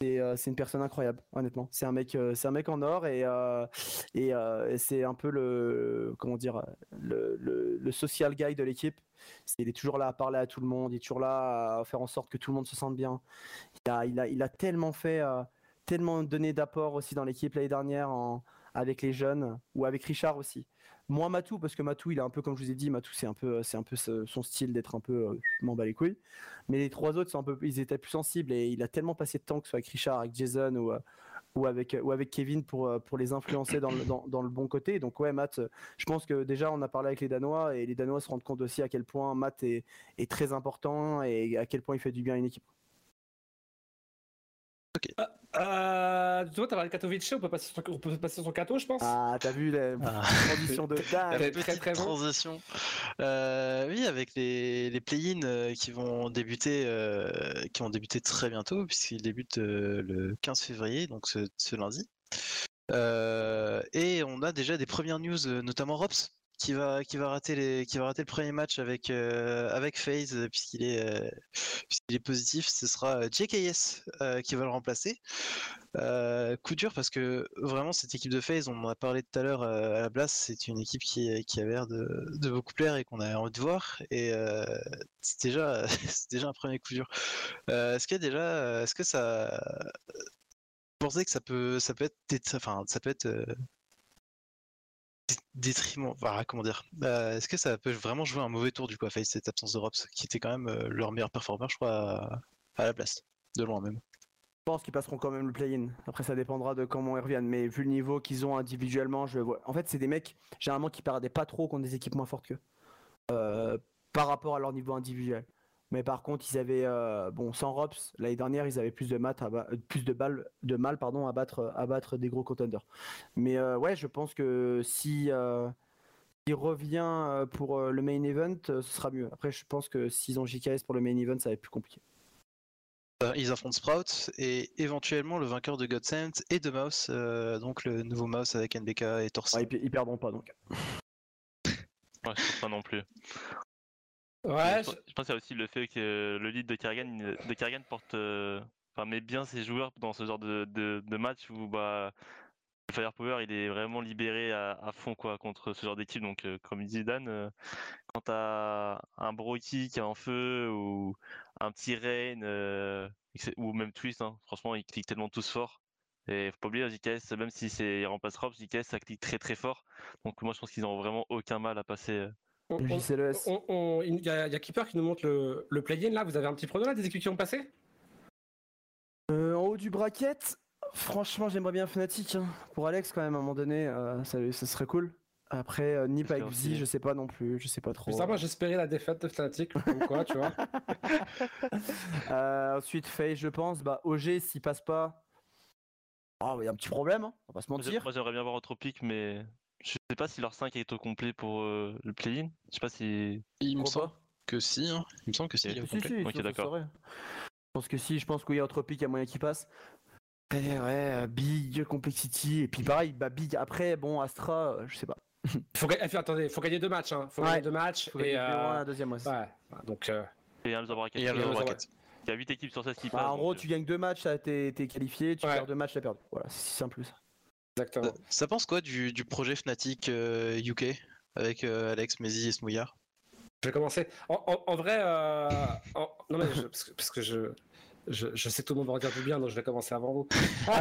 Et euh, c'est une personne incroyable, honnêtement. C'est un mec, euh, c'est un mec en or et euh, et, euh, c'est un peu le comment dire le, le, social guy de l'équipe. C'est- Il est toujours là à parler à tout le monde, il est toujours là à faire en sorte que tout le monde se sente bien. Il a, il a, il a tellement fait, euh, tellement donné d'apport aussi dans l'équipe l'année dernière avec les jeunes ou avec Richard aussi. Moins Matou, parce que Matou, il est un peu, comme je vous ai dit, Matou, c'est un peu, c'est un peu son style d'être un peu, euh, m'en bats les couilles. Mais les trois autres, ils étaient plus sensibles et il a tellement passé de temps, que ce soit avec Richard, avec Jason ou, euh, avec, ou avec Kevin pour, euh, les influencer dans le, bon côté. Donc, ouais, Matt, je pense que déjà, on a parlé avec les Danois et les Danois se rendent compte aussi à quel point Matt est très important et à quel point il fait du bien à une équipe. Euh, toi, t'as parlé de Katowice, on peut passer sur, on peut passer sur Kato, je pense. Ah, t'as vu la Ah. transition de dingue. Petite très, très bon. transition. Euh, oui, avec les, les play-in euh, qui vont débuter, euh, qui vont débuter très bientôt, puisqu'ils débutent euh, le 15 février, donc ce, ce lundi. Euh, et on a déjà des premières news, notamment Rops, qui va, qui va rater les, qui va rater le premier match avec, euh, avec FaZe, puisqu'il est, euh, puisqu'il est positif. Ce sera euh, JKS euh, qui va le remplacer. Coup dur parce que vraiment cette équipe de FaZe, on en a parlé tout à l'heure à la place, c'est une équipe qui, qui a l'air de, de beaucoup plaire et qu'on a envie de voir. Et c'est déjà, c'est déjà un premier coup dur. Est-ce a déjà, est-ce que ça, vous pensez que ça peut, ça peut être, enfin, ça peut être détriment, voilà, comment dire. Euh, est-ce que ça peut vraiment jouer un mauvais tour du coup à FaZe cette absence de qui était quand même euh, leur meilleur performeur, je crois, à, à la place, de loin même? Je pense qu'ils passeront quand même le play-in. Après, ça dépendra de comment ils reviennent. Mais vu le niveau qu'ils ont individuellement, je vois. En fait, c'est des mecs, généralement, qui perdaient pas trop contre des équipes moins fortes qu'eux. Euh, par rapport à leur niveau individuel. Mais par contre, ils avaient. euh, bon, sans Rops, l'année dernière, ils avaient plus de, maths à euh, plus de, balles, de mal pardon, à, battre, à battre des gros contenders. Mais euh, ouais, je pense que si. euh, s'il revient pour euh, le main event, euh, ce sera mieux. Après, je pense que s'ils ont JKS pour le main event, ça va être plus compliqué. Ils affrontent Sprout et éventuellement le vainqueur de Godsend et de Mouse, euh, donc le nouveau Mouse avec NBK et Torsi. Ouais, ils, ils perdront pas donc. Ouais, pas non plus. Ouais, je, pense- je pense qu'il y a aussi le fait que le lead de Kerrigan, de Kerrigan porte, euh, enfin, met bien ses joueurs dans ce genre de, de, de match où bah, le Firepower il est vraiment libéré à, à fond quoi contre ce genre d'équipe. Donc, euh, comme il dit Dan, euh, quand t'as un Broky qui est en feu ou un petit Rain euh, ou même Twist, hein, franchement, ils cliquent tellement tous fort. Et faut pas oublier, JKS, même si c'est remplace Robs, JKS ça clique très très fort. Donc moi je pense qu'ils n'ont vraiment aucun mal à passer. On- Le on- JCLES. on- on- Il y, a il y a Keeper qui nous montre le, le play-in là. Vous avez un petit prono là des équipes qui ont passé Euh, en haut du bracket, franchement, j'aimerais bien Fnatic. hein. Pour Alex, quand même, à un moment donné, euh, ça, ça serait cool. Après, euh, Nip avec Z, je sais pas non plus, je sais pas trop. Ça, moi j'espérais la défaite de Fnatic ou quoi, tu vois. Euh, ensuite, Faye, je pense. Bah, OG, s'il passe pas. Ah, il y a un petit problème, hein, on va pas se mentir. Moi j'aimerais bien voir Tropic, mais je sais pas si leur 5 est au complet pour euh, le play-in. Je sais pas si. Il me semble que si, hein. il me semble que si. Ok. il est au complet. si, d'accord. Je pense que si, je pense qu'il y a Tropic, il y a moyen qu'il passe. Après, ouais, euh, Big, Complexity, et puis pareil, bah, Big, après, bon, Astra, euh, je sais pas. Faut eh, attendez, faut gagner deux matchs. Hein. Faut Ouais. gagner deux matchs. Faut et, gagner un, la deuxième, ouais. Donc, euh, Et un loser bracket. Et il y a le Et loser loser bracket. Il y a 8 équipes sur 16 qui Bah, passent. en gros, tu gagnes deux matchs, t'es qualifié, tu Ouais. perds deux matchs, t'as perdu. Voilà, c'est si simple que ça. Exactement. Euh, Ça pense quoi du, du projet Fnatic euh, UK avec euh, Alex, Mezi et Smouillard? Je vais commencer. En, en- en vrai, euh, en- non mais je- parce que, parce que je, je, je sais que tout le monde va en dire du bien, donc je vais commencer avant vous. Euh,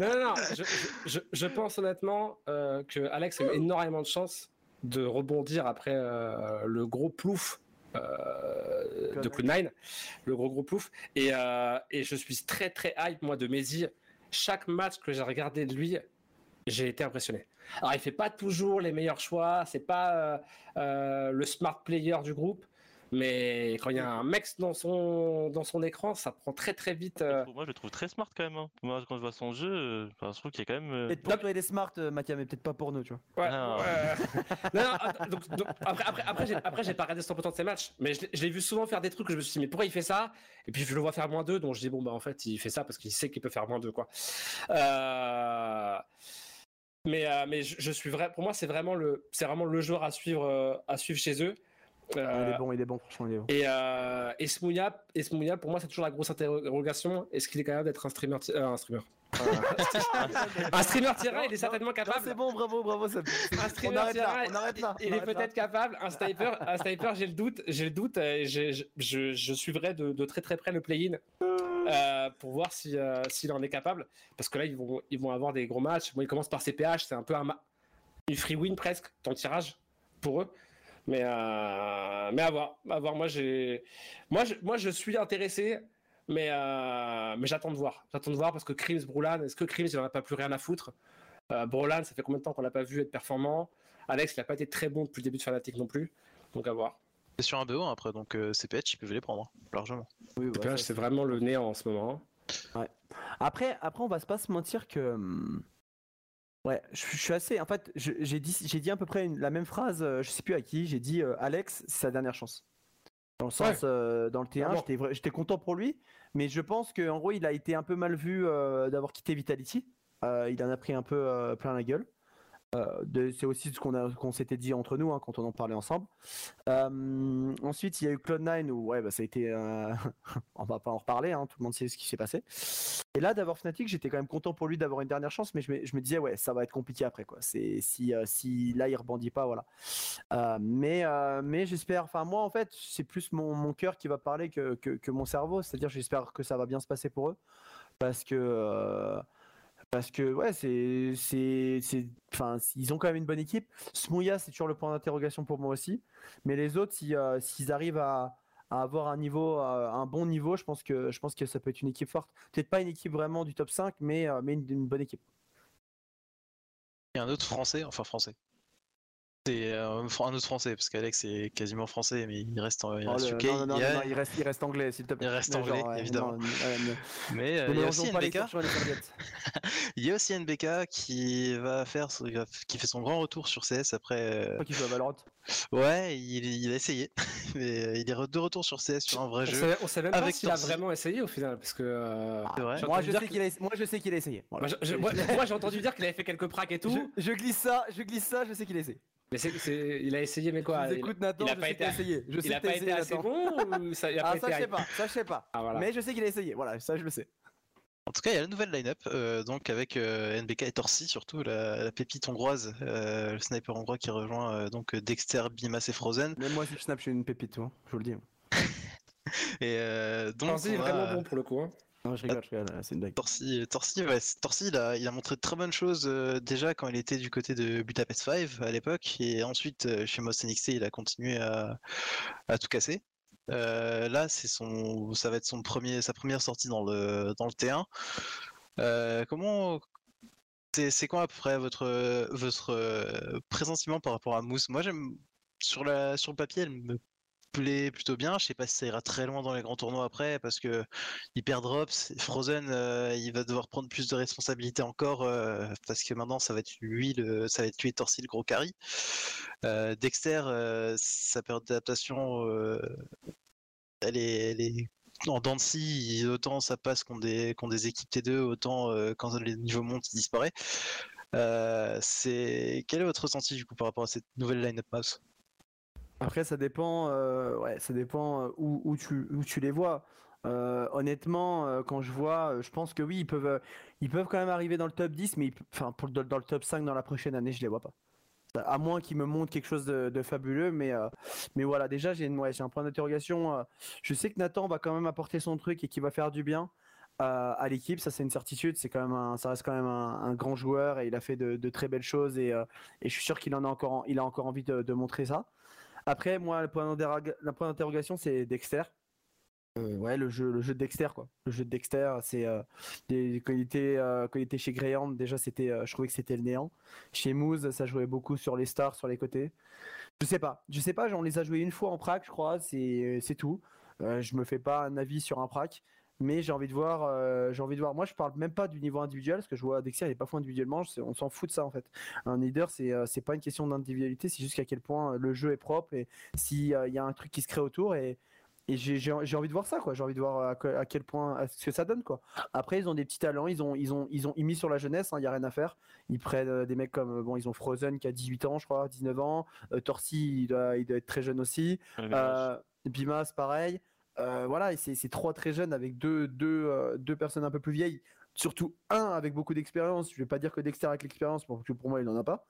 non, non, non. Je, je- je- je pense honnêtement euh, que Alex a eu énormément de chance de rebondir après euh, le gros plouf. euh, de Cloud9, le gros gros plouf et, euh, et je suis très très hype moi de Mehdi chaque match que j'ai regardé de lui j'ai été impressionné alors il fait pas toujours les meilleurs choix c'est pas euh, euh, le smart player du groupe. Mais quand il y a un mec dans son, dans son écran, ça prend très très vite. Je euh, trouve- Moi, je le trouve très smart quand même. hein. Moi, quand je vois son jeu, euh, enfin, je trouve qu'il y a quand même. euh, Peut-être pour toi, il est smart, euh, Mathia, mais peut-être pas pour nous, tu vois. Ouais, non, non, donc, donc, après, après, après, j'ai, après, j'ai pas regardé 100% de ses matchs, mais je, l'ai- je l'ai vu souvent faire des trucs que je me suis dit, mais pourquoi il fait ça? Et puis je le vois faire moins 2, donc je dis, bon, bah en fait, il fait ça parce qu'il sait qu'il peut faire moins 2, quoi. Euh, Mais, euh, mais je, je suis vrai, pour moi, c'est vraiment le, c'est vraiment le joueur à suivre, euh, à suivre chez eux. Euh, Il est bon, il est bon, franchement, il est bon. Et, euh, et Smouya, et Smouya, pour moi, c'est toujours la grosse interrogation. Est-ce qu'il est capable d'être un streamer euh, Un streamer? un streamer tireur, il est certainement capable. c'est bon, bravo, bravo. ça- Un On streamer là, on arrête là. il on est arrête peut-être capable. Un sniper, un sniper, j'ai le doute, j'ai le doute. je, je, je suivrai de, de très très près le play-in euh, pour voir si euh, s'il en est capable. Parce que là, ils vont ils vont avoir des gros matchs. Bon, ils commencent par CPH, c'est un peu un une free win presque ton tirage pour eux. Mais euh, mais à voir, à voir. Moi j'ai moi je, moi je suis intéressé. Mais, euh, mais j'attends de voir. J'attends de voir parce que Krims, Broulan, est-ce que Krims, il en a pas plus rien à foutre? Euh, Brolan, ça fait combien de temps qu'on l'a pas vu être performant? Alex, il n'a pas été très bon depuis le début de Fnatic non plus. Donc à voir. C'est sur un BO après, donc euh, CPH, ils peuvent les prendre, hein, largement. Oui, ouais, PH, ça, c'est vraiment le néant en ce moment. hein. Après, après, on va se pas se mentir que. hum, Ouais, je, je suis assez. En fait, j'ai dit, j'ai dit à peu près une- la même phrase. euh, Je sais plus à qui. J'ai dit euh, Alex, c'est sa dernière chance. Dans le sens, euh, dans le T1, Clairement. j'étais content pour lui, mais je pense qu'en gros, il a été un peu mal vu euh, d'avoir quitté Vitality. Il en a pris un peu plein la gueule. Euh, c'est aussi ce qu'on s'était dit entre nous hein, quand on en parlait ensemble. Euh, ensuite, il y a eu Cloud9 où ouais, bah, ça a été. euh, on va pas en reparler, hein, tout le monde sait ce qui s'est passé. Et là, d'avoir Fnatic, j'étais quand même content pour lui d'avoir une dernière chance, mais je me, disais, ouais, ça va être compliqué après. quoi. Si, euh, si là, il rebondit pas, voilà. Mais mais j'espère, enfin, moi, en fait, c'est plus mon, mon cœur qui va parler que, que, que mon cerveau. C'est-à-dire, j'espère que ça va bien se passer pour eux. Parce que. Parce que ouais, c'est, c'est, enfin, ils ont quand même une bonne équipe. Smouya, c'est toujours le point d'interrogation pour moi aussi. Mais les autres, euh, s'ils arrivent à, à avoir un niveau, euh, un bon niveau, je pense que, je pense que ça peut être une équipe forte. Peut-être pas une équipe vraiment du top 5, mais, euh, mais une, une bonne équipe. Il y a un autre français, enfin français. C'est euh, un autre français, parce qu'Alex est quasiment français, mais il reste, en, il Oh, reste UK. non, non, non, il, y a- non, il reste, il reste anglais, s'il te plaît. Il reste Mais anglais, ouais, évidemment. Mais euh, il y a aussi pas NBK. torchons et les serviettes. Il y a aussi NBK qui va faire, qui fait son grand retour sur CS après. Je crois qu'il joue à Valorant. euh, Ouais, il, il a essayé, mais euh, il est de retour sur CS sur un vrai On jeu. on sait même pas s'il a vraiment essayé au final. Parce que. euh, vrai. Moi, je sais qu'il a, moi, je sais qu'il a essayé. Voilà. Moi, je- je- moi- moi, j'ai entendu dire qu'il avait fait quelques pracs et tout. Je, je glisse ça, je glisse ça, je sais qu'il a essayé. Mais c'est, c'est- il a essayé, mais quoi je vous il- écoute, Nathan, il a je pas sais été- qu'il a essayé. Je sais Il a pas été assez Nathan. bon ou ça, il a Ah, pas ça, été je sais pas, ça, je sais pas. Ah, voilà. Mais je sais qu'il a essayé, voilà, ça, je le sais. En tout cas, il y a la nouvelle line-up, euh, donc avec euh, NBK et Torsi surtout, la, la pépite hongroise, euh, le sniper hongrois qui rejoint euh, donc Dexter, Bimas et Frozen. Même moi, si je snap, je suis une pépite, toi, je vous le dis. Et euh, donc, Torsi est vraiment bon pour le coup. hein. Non, je rigole, c'est une blague. Torsi, il a, montré de très bonnes choses euh, déjà quand il était du côté de Budapest 5 à l'époque, et ensuite euh, chez Most NXT, il a continué à, tout casser. Euh, là, ça va être sa première sortie dans le, dans le T1. Euh, comment, c'est, quoi à peu près votre, votre pressentiment par rapport à Moose Moi, j'aime sur le papier, elle me plaît plutôt bien. Je sais pas si ça ira très loin dans les grands tournois après parce que hyper drops. Frozen, euh, il va devoir prendre plus de responsabilités encore euh, parce que maintenant ça va être lui, le, ça va être lui Torsi le gros carry. Euh, Dexter, sa période d'adaptation, elle est, elle est en scie, autant ça passe contre des, contre des équipes T2, autant quand les niveaux montent, il disparaît. C'est quel est votre ressenti du coup par rapport à cette nouvelle line-up mouse Après, ça dépend, euh, ouais, ça dépend euh, où, tu, les vois. Euh, honnêtement, quand je vois, je pense que oui, ils peuvent, ils peuvent quand même arriver dans le top 10, mais pour, dans, le top 5 dans la prochaine année, je les vois pas. À moins qu'ils me montrent quelque chose de, fabuleux, mais, mais voilà, déjà, j'ai ouais, un point d'interrogation. je sais que Nathan va quand même apporter son truc et qu'il va faire du bien à l'équipe, ça c'est une certitude. Quand même ça reste quand même un, grand joueur et il a fait de, très belles choses et, je suis sûr qu'il en a encore, en- il a encore envie de montrer ça. Après, moi, le point d'interrogation, c'est Dexter. Euh, ouais, le jeu, le jeu de Dexter, quoi. Le jeu de Dexter, c'est quand, il était, chez Greyhound, déjà, c'était, euh, je trouvais que c'était le néant. Chez Moose, ça jouait beaucoup sur les stars, sur les côtés. Je sais pas, je sais pas, on les a joués une fois en prac, je crois, c'est c'est tout. Euh, je me fais pas un avis sur un prac, mais j'ai envie de voir, euh, j'ai envie de voir. Moi, je parle même pas du niveau individuel, parce que je vois Dexter, il est pas fou individuellement, on s'en fout de ça en fait. Un leader, c'est euh, c'est pas une question d'individualité, c'est juste qu'à quel point le jeu est propre et s'il y a un truc qui se crée autour et et j'ai envie de voir ça quoi. J'ai envie de voir à, que- à quel point à ce que ça donne quoi. Après ils ont des petits talents ils ont ils ont ils ont mis sur la jeunesse il y a rien à faire. Ils prennent euh, des mecs comme bon ils ont Frozen qui a 18 ans je crois 19 ans. Euh, Torsi il doit, il doit être très jeune aussi. Euh, Bimas pareil Euh, voilà c'est trois très jeunes avec deux deux euh, deux personnes un peu plus vieilles surtout un avec beaucoup d'expérience je vais pas dire que Dexter avec l'expérience parce que pour moi il en a pas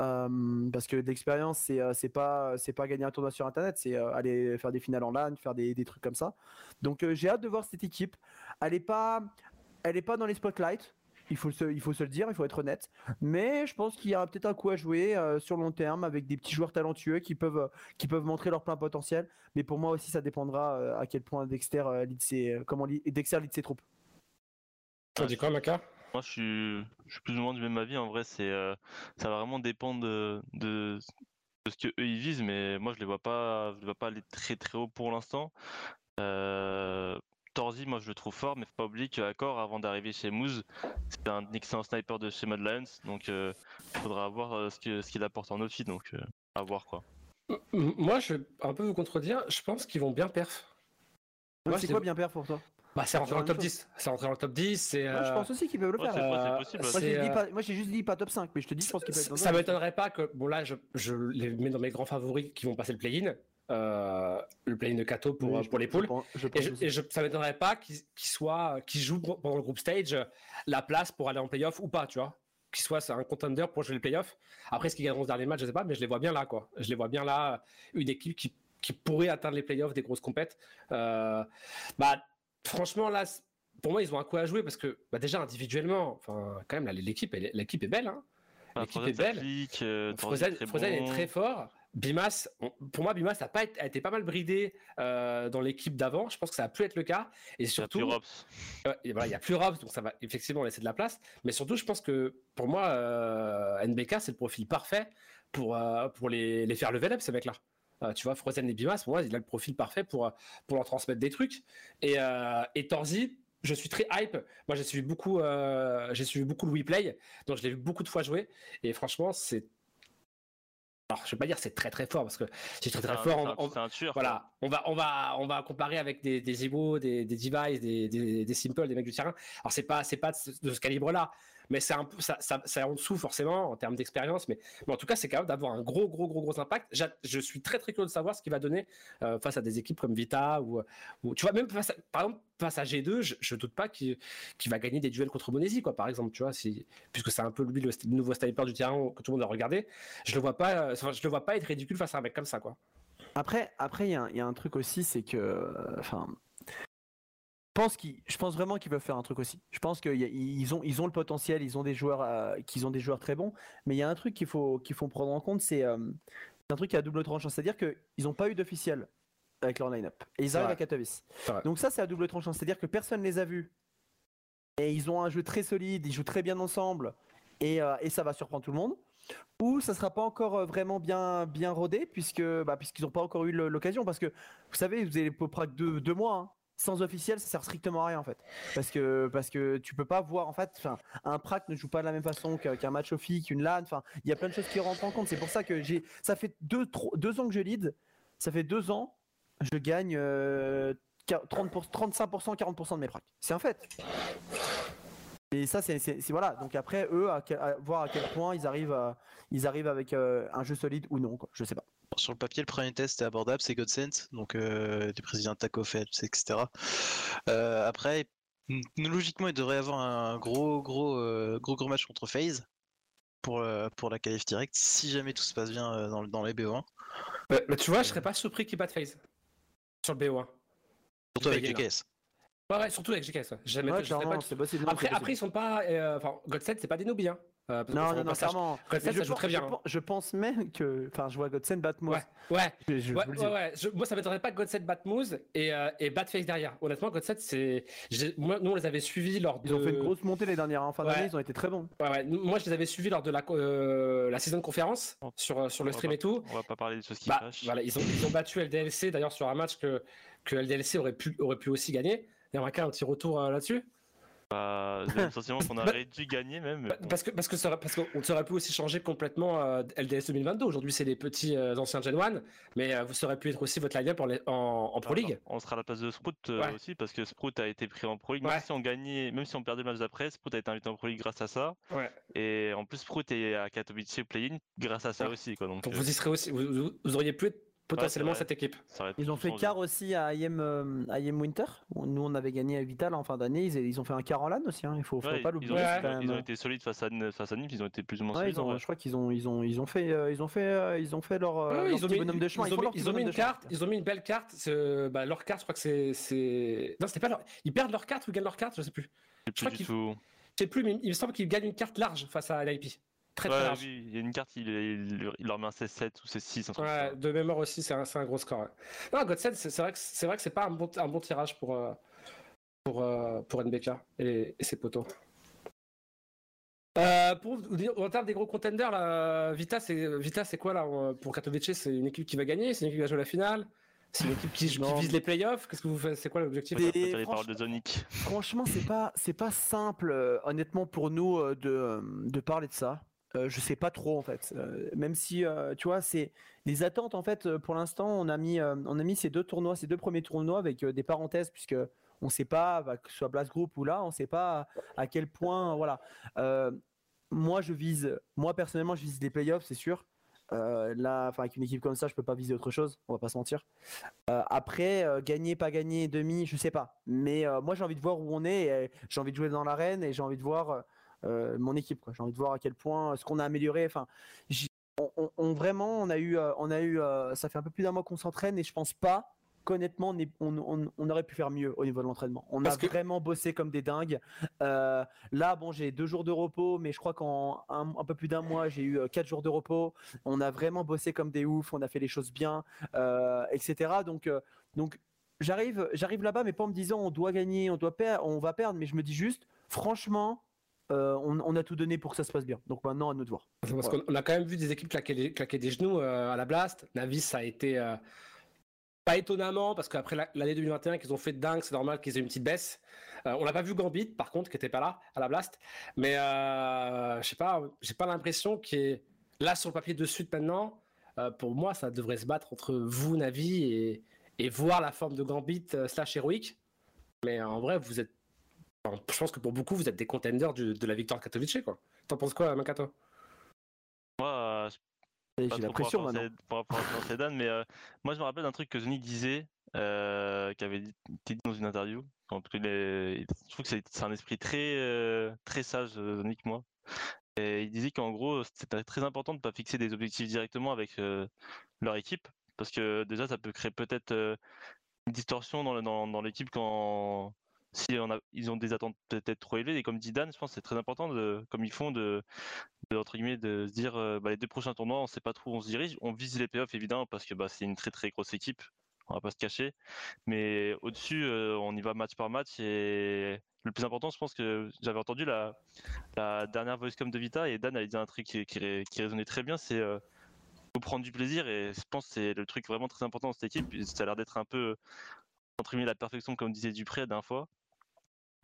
euh, parce que l'expérience, c'est c'est pas c'est pas gagner un tournoi sur internet, c'est aller faire des finales en LAN, faire des, des trucs comme ça. Donc j'ai hâte de voir cette équipe. Elle est pas elle est pas dans les spotlights. Il faut, se, il faut se le dire, il faut être honnête. Mais je pense qu'il y a peut-être un coup à jouer euh, sur long terme avec des petits joueurs talentueux qui peuvent, euh, qui peuvent montrer leur plein potentiel. Mais pour moi aussi, ça dépendra euh, à quel point Dexter, euh, lead ses, euh, comment Dexter lead ses troupes. T'en dis quoi, Maka? Moi, je suis, je suis plus ou moins du même avis. En vrai, c'est, euh, ça va vraiment dépendre de, de, de ce que eux ils visent, mais moi, je les vois pas, je les vois pas aller très très haut pour l'instant. Euh, Torzi, moi, je le trouve fort, mais faut pas oublier qu'Accor, avant d'arriver chez Moose, c'était un excellent sniper de chez Mad Lions, donc il faudra voir euh, ce que, ce qu'il apporte en outfit, donc euh, à voir quoi. Moi, je vais un peu vous contredire. Je pense qu'ils vont bien perf. Moi, c'est quoi bien perdre pour toi? Bah, c'est rentré dans le top même 10. C'est rentré dans le top 10. C'est, Moi, je euh, pense aussi qu'ils peuvent le Ouais, faire. c'est Euh, c'est possible. Moi, j'ai euh, dit pas- moi, j'ai juste dit pas top 5, mais je te dis, je pense qu'il peut être dans Ça m'étonnerait pas que, bon là, je, je les mets dans mes grands favoris qui vont passer le play-in, euh, le play-in de Kato pour, Oui, je- pour les poules. je pense je, et je- ça m'étonnerait pas qu'ils qu'ils soient, qu'ils jouent pendant le groupe stage euh, la place pour aller en playoff ou pas, tu vois. Qu'ils soient un contender pour jouer les playoffs. Après, ce qu'ils gagneront ce dernier match, je sais pas, mais je les vois bien là, quoi. Je les vois bien là, une équipe qui, qui pourrait atteindre les playoffs des grosses compètes. Euh, bah, franchement, là, pour moi, ils ont un coup à jouer parce que, bah, déjà, individuellement, enfin, quand même, l'équipe, est- l'équipe est belle, hein. Ah, l'équipe Frozen, est belle. euh, Frozen, est très fort. Bimas, on- pour moi, Bimas a, pas été, a été pas mal bridé euh, dans l'équipe d'avant. Je pense que ça va plus être le cas. Et Il y a surtout, plus Robs. Voilà, il y a plus Robs, donc ça va effectivement laisser de la place. Mais surtout, je pense que pour moi, euh, NBK, c'est le profil parfait pour, euh, pour les, les faire level up, ces mecs-là. Euh, tu vois, Frozen et Bimas, pour moi, il a le profil parfait pour, euh, pour leur transmettre des trucs. Et, euh, et Torzi, je suis très hype. Moi, j'ai suivi beaucoup, euh, j'ai suivi beaucoup le WePlay, donc je l'ai vu beaucoup de fois jouer. Et franchement, c'est. Alors, je vais pas dire c'est très très fort parce que c'est très très fort. on- un- on- quoi. voilà, on va, on va, on va comparer avec des, des Ego, des, des Device, des, des, des Simple, des mecs du terrain. Alors c'est pas, c'est pas de ce, de ce calibre-là, mais c'est un ça, ça, c'est en dessous forcément en termes d'expérience, mais, mais en tout cas c'est capable d'avoir un gros, gros, gros, gros impact. Je suis très, très curieux de savoir ce qu'il va donner euh, face à des équipes comme Vita ou, ou tu vois même face à, par exemple face à G2, je, je doute pas qu'il qu'il va gagner des duels contre Monesi, quoi, par exemple, tu vois, puisque c'est un peu lui le, st- nouveau sniper du terrain que tout le monde a regardé. Je le vois pas, euh, je le vois pas être ridicule face à un mec comme ça, quoi. Après, après, il y, a un- truc aussi, c'est que, euh, enfin, pense je pense vraiment qu'ils peuvent faire un truc aussi. Je pense qu'ils ont, ils ont le potentiel, ils ont des joueurs, euh, qu'ils ont des joueurs très bons. Mais il y a un truc qu'il faut, qu'il faut prendre en compte, c'est euh, un truc qui a double tranchant, c'est-à-dire qu'ils n'ont pas eu d'officiel avec leur line-up et ils arrivent à Katowice. Donc ça, c'est à double tranchant, c'est-à-dire que personne les a vus et ils ont un jeu très solide, ils jouent très bien ensemble et, euh, et ça va surprendre tout le monde. Ou ça sera pas encore vraiment bien bien rodé puisque bah, puisqu'ils n'ont pas encore eu l'occasion parce que vous savez vous avez pour prac deux, deux mois hein. Sans officiel ça sert strictement à rien en fait parce que parce que tu peux pas voir en fait un prac ne joue pas de la même façon qu'un match offi qu'une LAN enfin il y a plein de choses qui rentrent en compte c'est pour ça que j'ai ça fait deux ans que je lead ça fait deux ans je gagne euh, 30 pour- 35% 40% de mes pracs c'est un fait et ça, c'est voilà. Donc après, eux, à, voir à quel point ils arrivent, ils arrivent avec euh, un jeu solide ou non. Quoi. Je sais pas. Sur le papier, le premier test est abordable, c'est Godsend, donc euh, des présidents Taco Phelps, etc. Euh, après, logiquement, il devrait y avoir un gros, gros, euh, gros, gros match contre FaZe pour, euh, pour la qualif directe, si jamais tout se passe bien euh, dans, dans les BO1. Mais, mais tu vois, je serais pas surpris qu'ils battent FaZe sur le BO1. Surtout avec. GKS. Ouais, ouais, surtout avec GKS. ouais. Jamais, Ouais. Après, après, ils sont pas. euh, Enfin, Godset, c'est pas des noobies. Hein. Euh, Non, non, non, clairement. Je, ça joue pense, très bien. je, hein. pense, je pense même que. Enfin, je vois Godsen battre Moose. Ouais, ouais. Je, je Ouais. Je- moi, ça m'étonnerait pas que Godset batte Moose et, euh, et batte Face derrière. Honnêtement, Godset, c'est. Moi, nous, on les avait suivis lors de. Ils ont fait une grosse montée les dernières. En fin Ouais. d'année, ils ont été très bons. Ouais, ouais. Moi, je les avais suivis lors de la, euh, la saison de conférence sur, euh, sur le On stream pas- et tout. On va pas parler des choses qui Bah, voilà, ils ont, ils ont battu LDLC d'ailleurs sur un match que, que LDLC aurait pu, aurait pu aussi gagner. Il y a un petit retour euh, là-dessus. Bah, J'ai le sentiment qu'on aurait dû gagner même. Bah, bon. Parce que parce que ça parce qu'on ça aurait pu aussi changer complètement euh, LDS 2022. Aujourd'hui, c'est les petits euh, anciens Gen 1, mais euh, vous ça aurait pu être aussi votre line-up en, les- en, en Pro League. On sera à la place de Sprout euh, Ouais. aussi parce que Sprout a été pris en Pro League. Ouais. Même si on gagnait, même si on perdait le match d'après, Sprout a été invité en Pro League grâce à ça. Ouais. Et en plus, Sprout est à Katowice play-in grâce à ça aussi. Quoi. Donc, Donc euh, vous y serez aussi, vous, vous- vous auriez pu être potentiellement cette équipe. Ils ont fait quart aussi à IM, euh, à IM Winter. Nous, on avait gagné à Vital en fin d'année. Ils, ils ont fait un quart en LAN aussi. Hein. Il faut, faut pas l'oublier. Ouais, ils même, ils ont euh, été solides face à, face à Nîmes, ils ont été plus ou moins Ouais, solides. ils ont, je crois qu'ils ont, ils ont, ils ont fait, euh, ils ont fait, euh, ils ont fait leur, Ouais, leur ils, ont petit mis, bonhomme de chemin. ils ont mis- ont une carte, ils ont mis une belle carte. Bah, leur carte, je crois que c'est, c'est. Non, c'était pas leur. Ils perdent leur carte ou ils gagnent leur carte, je sais plus. Je sais crois plus qu'il- du tout. Je sais plus, mais il me semble qu'ils gagnent une carte large face à l'IP. Très très Ouais, large. oui, il y a une carte, il, il- il leur met un 16-7 ou 16-6, un truc comme Ouais, ça. de mémoire aussi, c'est un, gros score. ouais. Non, Godsen, c'est vrai que c'est vrai que c'est pas un bon, un bon tirage pour euh, pour euh, pour NBK et, et ses potos. Euh, pour vous dire, en termes des gros contenders, là, Vita, c'est Vita, c'est quoi là pour Katowice C'est une équipe qui va gagner, c'est une équipe qui va jouer la finale, c'est une équipe qui, vise les playoffs. Qu'est-ce que vous faites C'est quoi l'objectif franchement- paroles de Zonic. Franchement, c'est pas, c'est pas simple, euh, honnêtement, pour nous de, de parler de ça. Euh, je sais pas trop en fait. Euh, même si, euh, tu vois, c'est les attentes en fait. euh, Pour l'instant, on a mis, on a mis ces deux tournois, ces deux premiers tournois avec des parenthèses puisque on sait pas, bah, que ce soit Blast Group ou là, on sait pas à quel point, voilà. Moi, je vise, moi personnellement, je vise les playoffs, c'est sûr. Là, enfin, avec une équipe comme ça, je peux pas viser autre chose. On va pas se mentir. Après, gagner, pas gagner, demi, je sais pas. Mais moi, j'ai envie de voir où on est. j'ai envie de jouer dans l'arène et j'ai envie de voir mon équipe. J'ai envie de voir à quel point euh, ce qu'on a amélioré. Enfin, on, on- on- vraiment, on a eu, euh, on a eu. euh, ça fait un peu plus d'un mois qu'on s'entraîne et je pense pas qu'honnêtement, on, on, aurait pu faire mieux au niveau de l'entraînement. On Parce a que- vraiment bossé comme des dingues. Euh, là, bon, j'ai deux jours de repos, mais je crois qu'en un, un peu plus d'un mois, j'ai eu euh, quatre jours de repos. On a vraiment bossé comme des oufs. On a fait les choses bien, euh, etc. Donc, euh, donc j'arrive, j'arrive là-bas, mais pas en me disant on doit gagner, on doit perdre, on va perdre, mais je me dis juste, franchement, euh, on, on a tout donné pour que ça se passe bien. Donc maintenant, à nous de voir. Parce qu'on on a quand même vu des équipes claquer, les- claquer des genoux euh, à la Blast. Navis, ça a été euh, pas étonnamment parce qu'après la- l'année 2021 qu'ils ont fait dingue, c'est normal qu'ils aient une petite baisse. On n'a pas vu Gambit, par contre, qui était pas là à la Blast. Mais je sais pas, j'ai pas l'impression qu'il est là sur le papier de suite maintenant. pour moi, ça devrait se battre entre vous, Navi, et, et voir la forme de Gambit slash héroïque. Mais en vrai, vous êtes. Enfin, je pense que pour beaucoup, vous êtes des contenders du- de la victoire Katowice, quoi. T'en penses quoi, Makato? Moi, euh, J'ai la pression maintenant. Dan, mais euh, moi je me rappelle d'un truc que Zonic disait, euh, qui avait dit, été dit dans une interview. Je trouve que c'est un esprit très, euh, très sage, euh, Zonic, moi. Et il disait qu'en gros, c'était très important de ne pas fixer des objectifs directement avec euh, leur équipe, parce que déjà ça peut créer peut-être euh, une distorsion dans, le- dans, dans l'équipe quand si ils ont des attentes peut-être trop élevées. Et comme dit Dan, je pense que c'est très important, comme ils font, de, entre guillemets, de se dire euh, bah, les deux prochains tournois, on sait pas trop où on se dirige. On vise les playoffs évidemment parce que bah, c'est une très très grosse équipe, on va pas se cacher. Mais au-dessus, euh, on y va match par match et le plus important, je pense que j'avais entendu la, la dernière voicecom de Vita et Dan avait dit un truc qui, qui, ré- qui résonnait très bien, c'est euh, faut prendre du plaisir et je pense que c'est le truc vraiment très important dans cette équipe. Ça a l'air d'être un peu entre guillemets la perfection comme disait Dupré la dernière fois.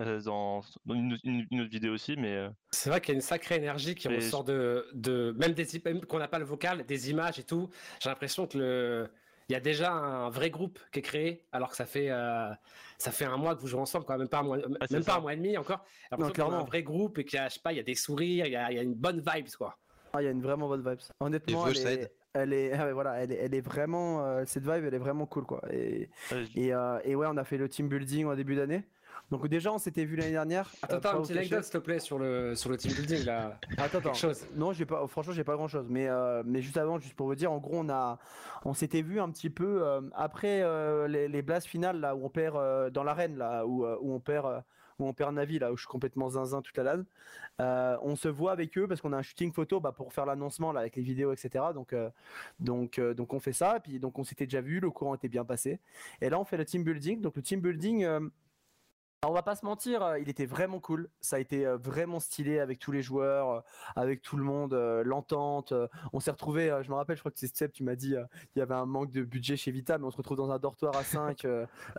euh, Dans, dans une, une- une autre vidéo aussi, mais euh, C'est vrai qu'il y a une sacrée énergie qui ressort de, de même des même qu'on n'a pas le vocal, des images et tout. J'ai l'impression que le il y a déjà un vrai groupe qui est créé, alors que ça fait euh, ça fait un mois que vous jouez ensemble, quand même pas un mois, c'est même pas un mois et demi encore. A clairement. un vrai groupe et qu'il y a, je sais pas, il y a des sourires, il y a, il y a une bonne vibe quoi. Ah, il y a une vraiment bonne vibe. Honnêtement, Et elle est, ah voilà, elle est, elle est vraiment, euh, cette vibe, elle est vraiment cool, quoi. Et, et, euh, et ouais, on a fait le team building en début d'année. Donc déjà, on s'était vu l'année dernière. Attends, euh, attends, un petit anecdote s'il te plaît sur le sur le team building là. Attends, attends. Chose. Non, j'ai pas. Franchement, j'ai pas grand chose. Mais euh, mais juste avant, juste pour vous dire, en gros, on a, on s'était vu un petit peu euh, après euh, les, les blasts finales là où on perd euh, dans l'arène là où, euh, où on perd, euh, où on perd Navi, là où je suis complètement zinzin toute la LAN. Euh, on se voit avec eux parce qu'on a un shooting photo bah, pour faire l'annoncement là avec les vidéos, etc. Donc, euh, donc, euh, donc on fait ça. Et puis donc on s'était déjà vu, le courant était bien passé. Et là on fait le team building. Donc le team building. Alors, on va pas se mentir, euh, il était vraiment cool. Ça a été euh, vraiment stylé avec tous les joueurs, euh, avec tout le monde, l'entente. on s'est retrouvé, je me rappelle, je crois que c'est Step, tu m'as dit, il y avait un manque de budget chez Vita, mais on se retrouve dans un dortoir à 5,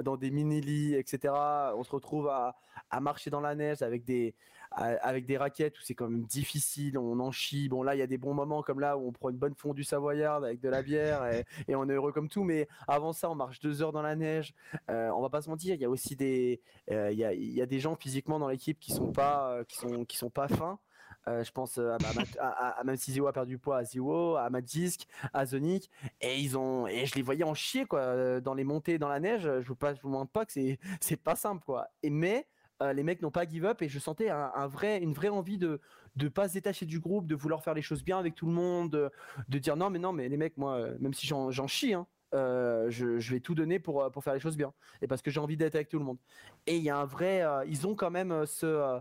dans des mini-lits, etc. On se retrouve à, marcher dans la neige avec des, avec des raquettes où c'est quand même difficile, on en chie. Bon, là, il y a des bons moments comme là où on prend une bonne fondue savoyarde avec de la bière et, on est heureux comme tout. Mais avant ça, on marche deux heures dans la neige. Euh, on va pas se mentir, il y a aussi des, euh, il y, a, il y a des gens physiquement dans l'équipe qui sont pas, euh, qui sont, qui sont pas fins. Euh, je pense à, à, à, même si Zio a perdu du poids, à Zio, à Magisk, à Zonic, et ils ont, et je les voyais en chier quoi, dans les montées dans la neige. Je vous je vous montre pas que c'est, c'est pas simple quoi. Et mais euh, les mecs n'ont pas give up et je sentais un, vrai, une vraie envie de de pas se détacher du groupe, de vouloir faire les choses bien avec tout le monde, de, dire non mais non mais les mecs moi euh, même si j'en chie hein, euh, je, je vais tout donner pour pour faire les choses bien et parce que j'ai envie d'être avec tout le monde. Et il y a un vrai, ils ont quand même ce,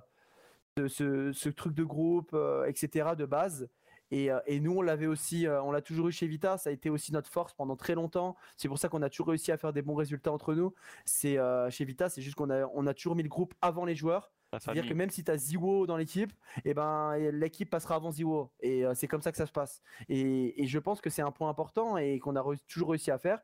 ce, truc de groupe, etc. de base. Et, euh, et nous, on l'avait aussi, euh, on l'a toujours eu chez Vita. Ça a été aussi notre force pendant très longtemps. C'est pour ça qu'on a toujours réussi à faire des bons résultats entre nous. C'est euh, chez Vita, c'est juste qu'on a, on a toujours mis le groupe avant les joueurs. C'est-à-dire que même si tu as Ziwo dans l'équipe, et ben l'équipe passera avant Ziwo. Et euh, c'est comme ça que ça se passe. Et, et je pense que c'est un point important et qu'on a re- toujours réussi à faire.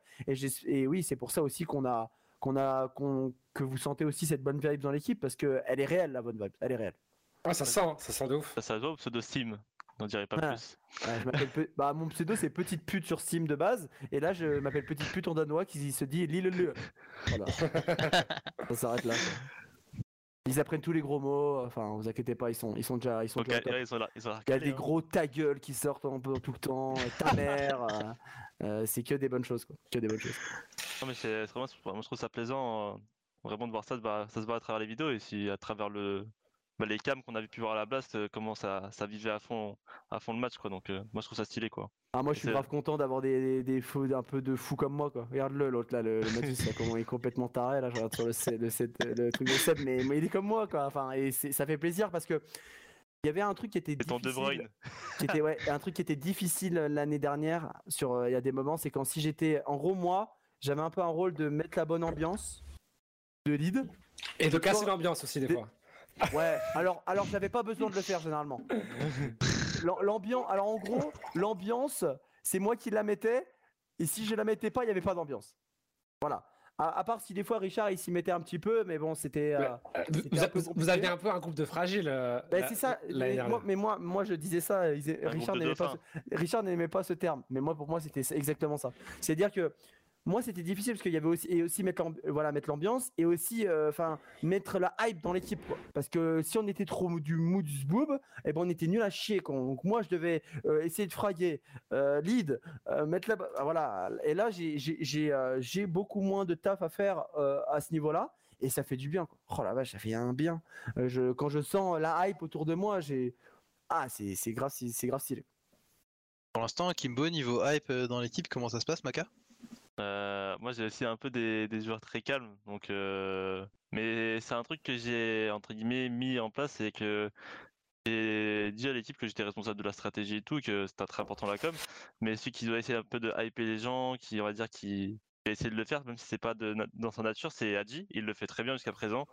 Et, oui, c'est pour ça aussi qu'on a, qu'on a, qu'on, que vous sentez aussi cette bonne vibe dans l'équipe parce que elle est réelle la bonne vibe. Elle est réelle. Ah, ça sent, ça sent de ouf. Ça, ça se voit au pseudo Steam. On dirait pas Ah. plus. Ouais, je m'appelle Pe- bah, mon pseudo c'est petite pute sur Steam de base et là je m'appelle petite pute en danois qui se dit Lille le. Voilà. ça s'arrête là. Ils apprennent tous les gros mots. Enfin, vous inquiétez pas, ils sont, ils sont déjà, ils sont déjà là, ils sont là. Ils sont là Il y a des hein. gros ta gueule qui sortent un peu tout le temps, ta mère. euh, euh, c'est que des bonnes choses, quoi. Que des bonnes choses. Non, mais c'est vraiment, moi, je trouve ça plaisant, euh, vraiment de voir ça, ça se voit à travers les vidéos et si à travers le, bah, les cams qu'on avait pu voir à la Blast, euh, comment ça, ça vivait à fond, à fond le match, quoi. Donc, euh, moi, je trouve ça stylé, quoi. Ah, moi, je suis grave content d'avoir des, des, des fous, un peu de fous comme moi, quoi. Regarde-le, l'autre, là, le, le Mathis, là, comment il est complètement taré, là. Je regarde sur le, C- le, truc de Seb, mais, mais il est comme moi, quoi. Enfin, et c'est- ça fait plaisir parce que. Il y avait un truc qui était C'est ton De difficile. Bruyne. qui était ouais, un truc qui était difficile l'année dernière sur euh, il y a des moments c'est quand si j'étais en gros moi j'avais un peu un rôle de mettre la bonne ambiance de lead Et de casser l'ambiance aussi, Des- fois. Ouais alors alors j'avais pas besoin de le faire généralement L'am- l'ambiance alors en gros l'ambiance c'est moi qui la mettais et si je la mettais pas il y avait pas d'ambiance voilà à, à part si des fois Richard il s'y mettait un petit peu mais bon c'était euh. Euh, Vous, vous aviez un peu un groupe de fragiles. euh, Ben, c'est ça. Mais moi, mais moi, moi, je disais ça. Richard n'aimait pas, ce... Richard n'aimait pas ce terme. Mais moi, pour moi, c'était exactement ça. C'est-à-dire que moi, c'était difficile parce qu'il y avait aussi et aussi mettre l'ambi- voilà mettre l'ambiance et aussi euh, enfin mettre la hype dans l'équipe. Parce que si on était trop du mood boob, eh ben on était nul à chier. Donc moi, je devais euh, essayer de fraguer, euh, lead, euh, mettre la voilà. Et là, j'ai j'ai euh, beaucoup moins de taf à faire euh, à ce niveau-là. Et ça fait du bien. Oh la vache, ça fait un bien. Euh, je, quand je sens la hype autour de moi, j'ai ah c'est c'est grave c'est grave stylé. Pour l'instant, Kimbo, niveau hype euh, dans l'équipe, comment ça se passe, Maka? Euh, moi, j'ai aussi un peu des, joueurs très calmes, donc. euh, Mais c'est un truc que j'ai entre guillemets mis en place, c'est que j'ai dit à l'équipe que j'étais responsable de la stratégie et tout, que c'était très important la com, mais celui qui doit essayer un peu de hyper les gens, qui on va dire qui essayer de le faire, même si c'est pas dans sa nature, c'est Adji, il le fait très bien jusqu'à présent.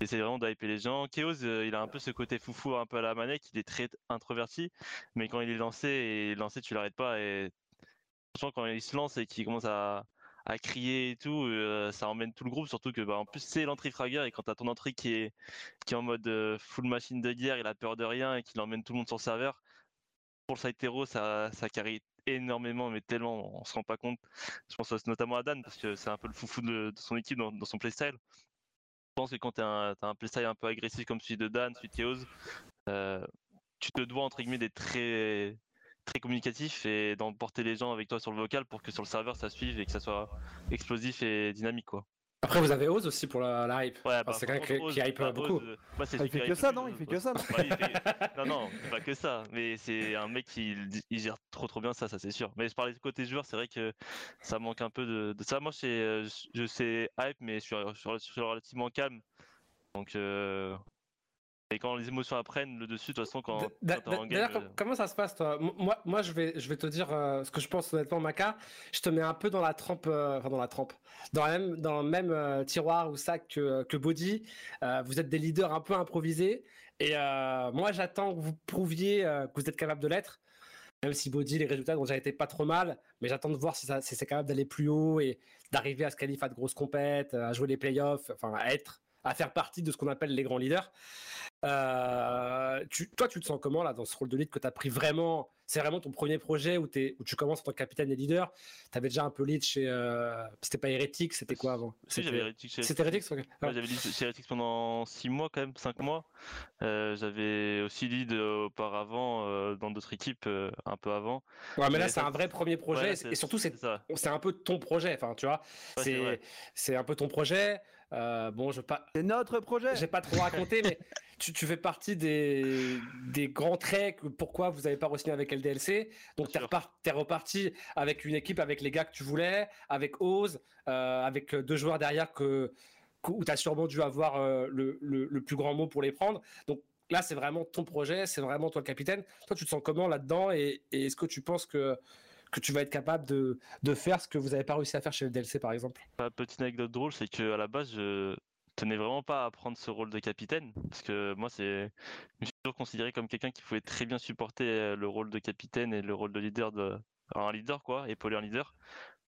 Il essaie vraiment de hyper les gens. Chaos, euh, il a un peu ce côté foufou un peu à la manette, il est très introverti, mais quand il est lancé et lancé, tu l'arrêtes pas et franchement quand il se lance et qu'il commence à crier et tout, euh, ça emmène tout le groupe, surtout que bah, en plus c'est l'entrée fragger et quand t'as ton entrée qui est, qui est en mode euh, full machine de guerre, il a peur de rien et qu'il emmène tout le monde sur le serveur, pour le side hero ça, ça carry énormément, mais tellement on se rend pas compte. Je pense notamment à Dan parce que c'est un peu le foufou de, son équipe dans, son playstyle. Je pense que quand t'as un, un playstyle un peu agressif comme celui de Dan, celui de Chaos, euh, tu te dois entre guillemets d'être très très communicatif et d'emporter les gens avec toi sur le vocal pour que sur le serveur ça suive et que ça soit explosif et dynamique quoi. Après, vous avez Oz aussi pour la, la hype. Ouais, c'est quelqu'un qui- qui hype bah, beaucoup. Oz, Ah, il fait qui que hype ça non plus, il fait que ça. non il fait- Non, pas que ça, mais c'est un mec qui il, il gère trop trop bien ça, ça c'est sûr. Mais je parlais du côté joueur, c'est vrai que ça manque un peu de, de ça. Moi, c'est, euh, je je sais hype, mais je suis, je suis- je suis relativement calme Donc, euh, et quand les émotions apprennent le dessus, de toute façon, quand, D'ailleurs, euh, comment ça se passe, toi? Moi, moi je, vais, je vais te dire euh, ce que je pense honnêtement, Maca. Je te mets un peu dans la trempe, euh, enfin dans la trempe, dans, la même, dans le même tiroir ou sac que, que Body. Vous êtes des leaders un peu improvisés. Et moi, j'attends que vous prouviez que vous êtes capable de l'être. Même si Body, les résultats n'ont déjà été pas trop mal. Mais j'attends de voir si, ça- si c'est capable d'aller plus haut et d'arriver à se qualifier à de grosses compètes, à jouer les playoffs, enfin à être, à faire partie de ce qu'on appelle les grands leaders. Euh, tu, toi, tu te sens comment là dans ce rôle de lead que tu as pris vraiment? C'est vraiment ton premier projet où, tu commences en tant que capitaine et leader? Tu avais déjà un peu lead chez. euh, C'était pas Hérétique, c'était quoi avant? Si, j'avais Heretics chez- C'était Hérétique. Ouais, Ouais. j'avais lead chez Heretics pendant 6 mois quand même, 5 mois. Euh, j'avais aussi lead auparavant dans d'autres équipes un peu avant. Ouais, mais là, c'est un vrai premier projet. Ouais, et surtout, c'est un peu ton projet. Enfin, tu vois, Ouais, c'est un peu ton projet. Euh, bon, je pas. C'est notre projet. J'ai pas trop raconté, mais tu, tu fais partie des, des grands traits. que- Pourquoi vous n'avez pas re-signé avec LDLC Donc, tu Bien es, sûr. reparti avec une équipe, avec les gars que tu voulais, avec Oz, euh, avec deux joueurs derrière que, que- où tu as sûrement dû avoir euh, le, le- le plus grand mot pour les prendre. Donc, là, c'est vraiment ton projet, c'est vraiment toi le capitaine. Toi, tu te sens comment là-dedans Et, et est-ce que tu penses que, que tu vas être capable de, de faire ce que vous n'avez pas réussi à faire chez LDLC, par exemple petite anecdote drôle, c'est que à la base, je tenais vraiment pas à prendre ce rôle de capitaine, parce que moi, c'est, je me suis toujours considéré comme quelqu'un qui pouvait très bien supporter euh, le rôle de capitaine et le rôle de leader de un leader quoi, épauler un leader.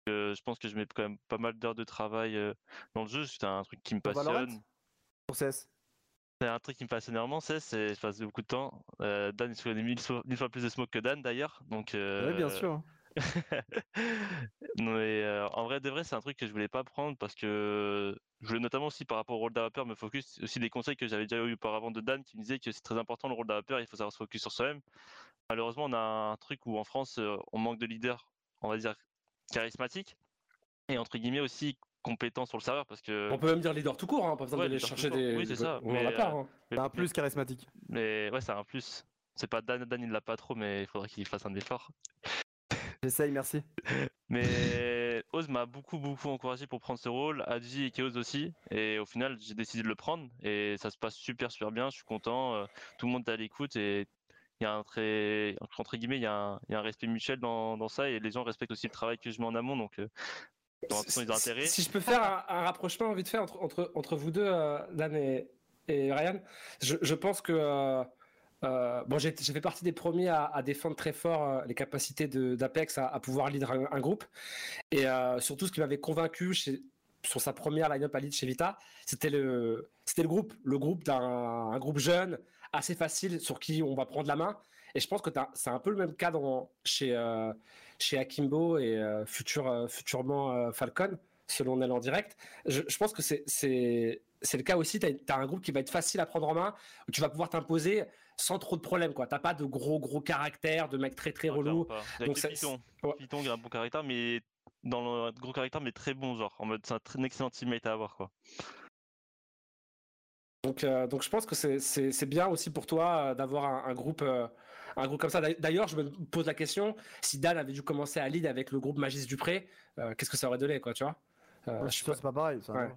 Euh, je pense que je mets quand même pas mal d'heures de travail euh, dans le jeu. C'est un truc qui me passionne. Pour CS. C'est un truc qui me passionne énormément, c'est, c'est je passe beaucoup de temps. Euh, Dan, il se connaît mille, fois- mille fois plus de smoke que Dan d'ailleurs, donc. Oui, bien euh, sûr. Non, mais euh, en vrai de vrai, c'est un truc que je voulais pas prendre parce que je voulais notamment aussi par rapport au rôle d'avappeur me focus aussi des conseils que j'avais déjà eu auparavant de Dan qui me disait que c'est très important le rôle d'avappeur, il faut savoir se focus sur soi-même. Malheureusement, on a un truc où en France, on manque de leaders, on va dire charismatiques et entre guillemets aussi compétents sur le serveur parce que On peut même dire leader tout court, hein, pas besoin Ouais, d'aller chercher des. Oui, c'est ça, On en mais, a pas. euh, hein. mais- un plus charismatique. mais ouais, c'est un plus. C'est pas Dan, Dan il l'a pas trop, mais il faudrait qu'il fasse un effort. J'essaye, merci. Mais Oz m'a beaucoup beaucoup encouragé pour prendre ce rôle, Adji et Chaos aussi, et au final j'ai décidé de le prendre. Et ça se passe super super bien, je suis content, euh, tout le monde est à l'écoute. Et il y a un très entre guillemets il y a un, il y a un respect mutuel dans, dans ça. Et les gens respectent aussi le travail que je mets en amont. Donc euh, dans Si-. Si je peux faire un, un rapprochement vite fait entre, entre, entre vous deux, euh, Dan et, et Ryan, je, je pense que euh, euh, bon, j'ai fait partie des premiers à, défendre très fort euh, les capacités d'Apex à, pouvoir leader un, groupe. Et euh, surtout, ce qui m'avait convaincu sur sa première line-up à lead chez Vita, c'était le, c'était le groupe, le groupe d'un un groupe jeune, assez facile, sur qui on va prendre la main. Et je pense que c'est un peu le même cas chez, chez Akimbo et futur, euh, futurement Falcon, selon elle en direct. Je, je pense que c'est- c'est le cas aussi. Tu as, un groupe qui va être facile à prendre en main, où tu vas pouvoir t'imposer sans trop de problèmes. Tu n'as pas de gros, gros caractère, de mecs très, très Non, relous. Il Donc ça- Python. ouais. Python qui a un bon caractère mais dans le gros caractère mais très bon genre en mode c'est un, très- un excellent teammate à avoir quoi. Donc, euh, donc je pense que c'est- bien aussi pour toi euh, d'avoir un, un groupe, euh, un groupe comme ça. D'ailleurs- je me pose la question si Dan avait dû commencer à lead avec le groupe Magis Dupré, euh, qu'est-ce que ça aurait donné, quoi, tu vois? Euh, Ouais, je sais ça, pas. c'est pas pareil. ça, Ouais.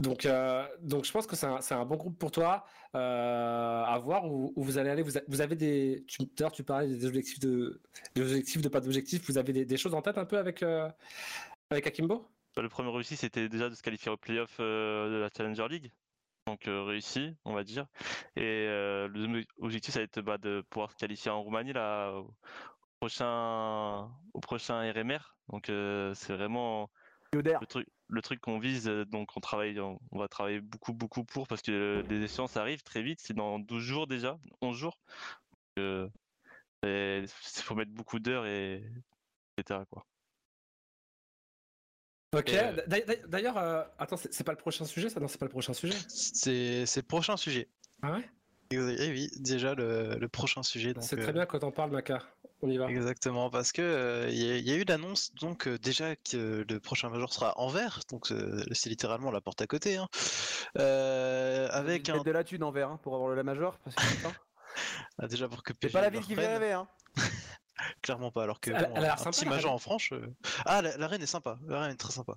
Donc, euh, donc je pense que c'est un, bon groupe pour toi euh, à voir où, vous allez aller. Vous, a- vous avez des. tu- parlais des objectifs de, pas d'objectifs. Vous avez des, choses en tête un peu avec, euh, avec Akimbo? Bah, le premier réussi, c'était déjà de se qualifier au playoff de la Challenger League. Donc réussi, on va dire. Et le deuxième objectif, ça va être bah, de pouvoir se qualifier en Roumanie là, au prochain, au prochain RMR. Donc c'est vraiment. Le truc, le truc qu'on vise. euh, Donc on travaille, on, va travailler beaucoup, beaucoup pour parce que les échéances arrivent très vite. C'est dans 12 jours déjà, 11 jours. Donc, euh, il faut mettre beaucoup d'heures et etc. Quoi. Ok. Et, euh, D'a- d'a- D'ailleurs, euh, attends, c'est pas le prochain sujet, ça? Non, c'est pas le prochain sujet. C'est c'est le prochain sujet. Ah ouais? Eh oui, déjà le, le prochain sujet. C'est euh, très bien quand on parle, Maca. On y va. Exactement, parce que euh, il y, a- il y a eu l'annonce donc euh, déjà que le prochain major sera en vert, donc euh, c'est littéralement la porte à côté, hein. Euh, avec Mettre un de la thune en vert hein, pour avoir le la major. parce que, putain, ah, déjà pour que C'est pas la le ville qui rêver. Hein. Clairement pas. Alors que Elle- bon, elle a l'air un sympa, petit major en franche. euh, Ah, la, la reine est sympa. La reine est très sympa.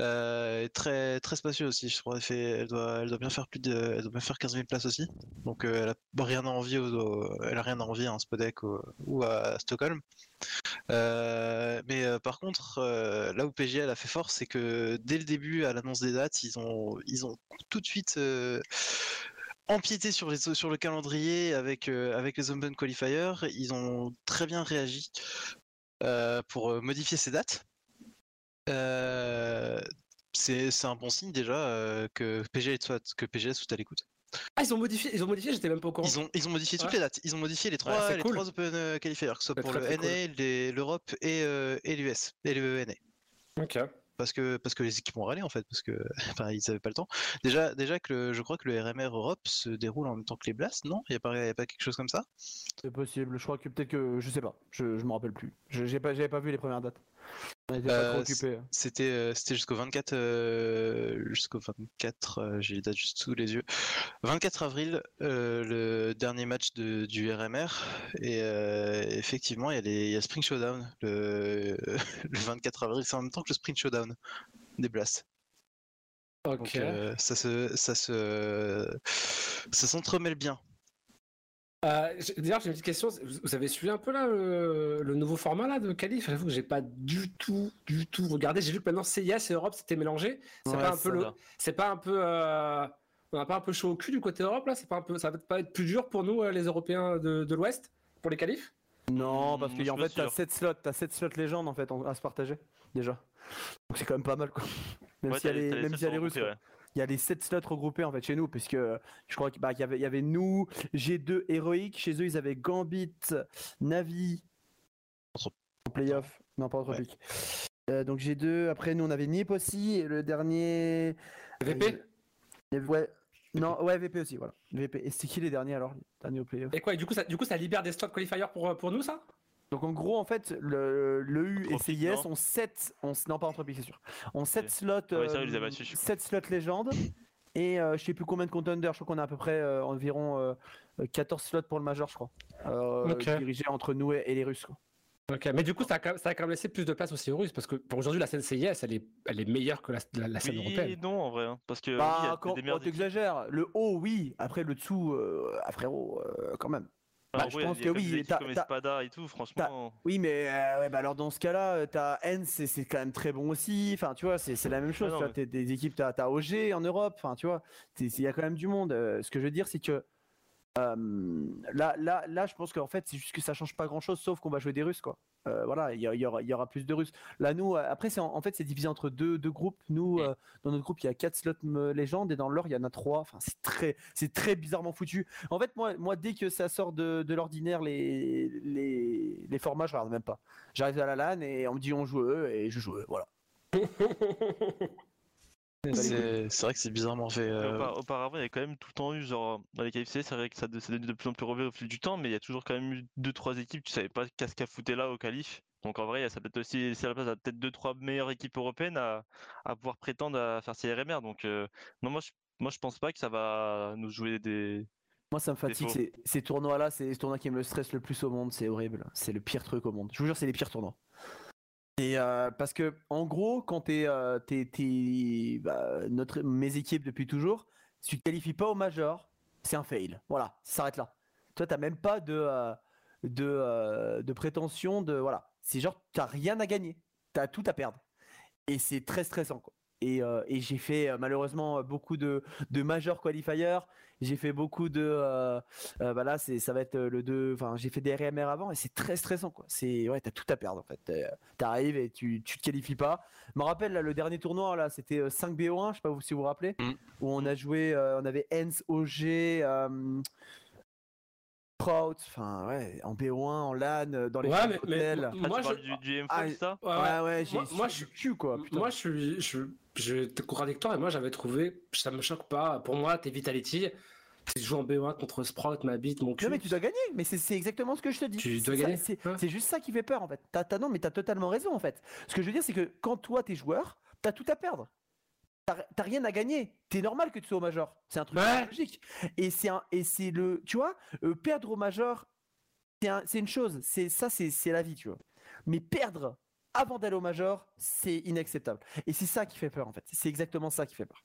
Euh, et très très spacieuse aussi. Je crois. Elle, fait... elle doit elle doit bien faire plus de elle doit bien faire 15 000 places aussi. Donc euh, elle a rien à envier aux... elle a rien à envier à un Spodek ou... ou à Stockholm. Mais par contre, là où PGL a fait fort, c'est que dès le début, à l'annonce des dates, ils ont, ils ont tout de suite empiété sur, les, sur le calendrier avec, euh, avec les Open Qualifiers. Ils ont très bien réagi euh, pour euh, modifier ces dates. C'est un bon signe déjà que PGL soit, que soit à l'écoute. Ah, ils ont modifié, ils ont modifié, j'étais même pas au courant. Ils ont, ils ont modifié toutes Ouais. les dates. Ils ont modifié les trois, c'est les cool. trois Open Qualifiers, que ce soit C'est pour le cool. NA, l'Europe et, euh, et l'US, et le NA. Ok. Parce que parce que les équipes ont râlé en fait parce que ils avaient pas le temps. Déjà déjà que je crois que le RMR Europe se déroule en même temps que les Blasts, non? Il y a a pas quelque chose comme ça? C'est possible. Je crois que peut-être que. Je sais pas. Je, je me rappelle plus. Je j'ai pas, j'avais pas vu les premières dates. On était pas Euh. C'était euh, c'était jusqu'au 24 euh, jusqu'au 24 euh, j'ai les dates juste sous les yeux. 24 avril euh, le dernier match de, du RMR et euh, effectivement il y a les il y a Spring Showdown le, le 24 avril c'est en même temps que le Spring Showdown des Blasts. Ok. Donc euh, ça se ça se ça s'entremêle bien. Euh, D'ailleurs, j'ai une petite question. Vous avez suivi un peu là le, le nouveau format là de Calif J'avoue que j'ai pas du tout, du tout regardé. J'ai vu que maintenant CIS et Europe c'était mélangé. C'est Ouais, pas un peu le, va. c'est pas un peu, euh, on a pas un peu chaud au cul du côté Europe là? C'est pas un peu, ça va pas être plus dur pour nous euh, les Européens de, de l'Ouest pour les qualifs? Non, parce Hmm, qu'en je suis fait, t'as sûr. 7 slots, t'as 7 slots légendes en fait à se partager déjà. Donc c'est quand même pas mal quoi. Même Ouais, même s'il y a les il y a les 7 slots regroupés en fait chez nous, puisque je crois qu'il bah, qu'il y, avait, il y avait nous, G2 Heroic, chez eux ils avaient Gambit, Navi, Entre- en playoff, non pas Ouais. Anthropic. Euh, donc G2, après nous on avait Nip aussi, et le dernier. VP y avait- Ouais. Non, ouais, VP aussi, voilà. VP. Et c'est qui les derniers alors Les derniers au playoff? Et quoi et du coup, ça, du coup, ça libère des slots qualifiers pour, euh, pour nous ça? Donc en gros, en fait, le, le U et CIS ont 7, on, non pas c'est sûr, ont 7 Ok. slots, oui, ça, euh, ils avaient battu, je crois. 7 slots légendes et euh, je sais plus combien de contenders, je crois qu'on a à peu près euh, environ euh, 14 slots pour le major, je crois, euh, Ok. dirigés entre nous et, et les Russes. Quoi. Ok, mais du coup, ça a, quand même, ça a quand même laissé plus de place aussi aux Russes parce que pour aujourd'hui, la scène CIS, elle est, elle est meilleure que la, la- la scène Oui, européenne. non, en vrai. hein, parce que oui, il y Bah, a quand, des meilleures quand t'exagères, le haut, oui, après le dessous, euh, ah, frérot, euh, quand même. Bah, je pense que oui, t'as- comme Espada et tout, franchement. Oui, mais euh, ouais, bah alors dans ce cas-là, euh, t'as N, c'est c'est quand même très bon aussi. Enfin, tu vois, c'est la même chose. non, tu mais- des équipes, t'as as OG en Europe. Enfin, tu vois, il y a quand même du monde. Euh, ce que je veux dire, c'est que euh, là, là, là, je pense qu'en fait, c'est juste que ça change pas grand-chose, sauf qu'on va jouer des Russes, quoi. Euh, voilà, il y, aura, il y aura plus de Russes. Là, nous, euh, après, c'est en, en fait, c'est divisé entre deux, deux groupes. Nous, euh, dans notre groupe, il y a quatre slots légendes et dans leur, il y en a trois. Enfin, c'est très, c'est très bizarrement foutu. En fait, moi, moi, dès que ça sort de, de l'ordinaire, les, les, les formats, je regarde même pas. J'arrive à la LAN et on me dit on joue eux et je joue eux. Voilà. C'est c'est vrai que c'est bizarrement fait. Euh, aupa- Auparavant, il y avait quand même tout le temps eu, genre, dans les KFC, c'est vrai que ça de- c'est devenu de plus en plus relevé au fil du temps, mais il y a toujours quand même eu deux, trois équipes, tu savais pas qu'est-ce qu'à foutait là au qualif. Donc en vrai, ça peut être aussi laisser la place à peut-être deux, trois meilleures équipes européennes à, à pouvoir prétendre à faire ces RMR. Donc euh, non, moi je, moi je pense pas que ça va nous jouer des. Moi, ça me fatigue. Ces, ces tournois-là, c'est les tournois qui me stressent le plus au monde. C'est horrible. C'est le pire truc au monde. Je vous jure, c'est les pires tournois. Euh, parce que, en gros, quand t'es, euh, bah, mes équipes depuis toujours, si tu te qualifies pas au major, c'est un fail. Voilà, ça s'arrête là. Toi, t'as même pas euh, de prétention de, voilà. C'est genre, t'as rien à gagner. T'as tout à perdre. Et c'est très stressant, quoi. Et, euh, et j'ai fait euh, malheureusement beaucoup de, de major qualifiers. J'ai fait beaucoup de. Euh, euh, bah là, c'est, ça va être le 2. Enfin, j'ai fait des RMR avant et c'est très stressant, quoi. C'est, ouais, t'as tout à perdre, en fait. T'arrives et tu, tu te qualifies pas. Je me rappelle, là, le dernier tournoi, là, c'était euh, 5 BO1, je sais pas si vous vous rappelez, Mm. où on a joué, euh, on avait Hens, OG, euh, Prout, enfin, ouais, en BO1, en LAN, euh, dans les Ouais, mais- mais- d'hôtel. Ah, Moi, tu je- du, du M4, Ah, ça? Ouais, ouais. Ouais, ouais, j'ai Moi- moi, je- du cul, quoi. Putain. Moi, je suis, je, je être contradictoire et moi, j'avais trouvé, ça me choque pas. Pour moi, t'es Vitality. Tu joues en B1 contre Sprout, ma bite, mon cul. Non mais tu dois gagner, mais c'est exactement ce que je te dis. Tu C'est dois gagner, C'est ouais. c'est juste ça qui fait peur en fait. T'as- t'as- non mais t'as totalement raison en fait. Ce que je veux dire c'est que quand toi t'es joueur, t'as tout à perdre. T'as rien à gagner. T'es normal que tu sois au major. C'est un truc Ouais. logique. Et c'est un- et c'est le, tu vois, euh, perdre au major. c'est un- une chose, c'est ça, c'est c'est la vie, tu vois. Mais perdre avant d'aller au major, c'est inacceptable. Et c'est ça qui fait peur, en fait. C'est exactement ça qui fait peur.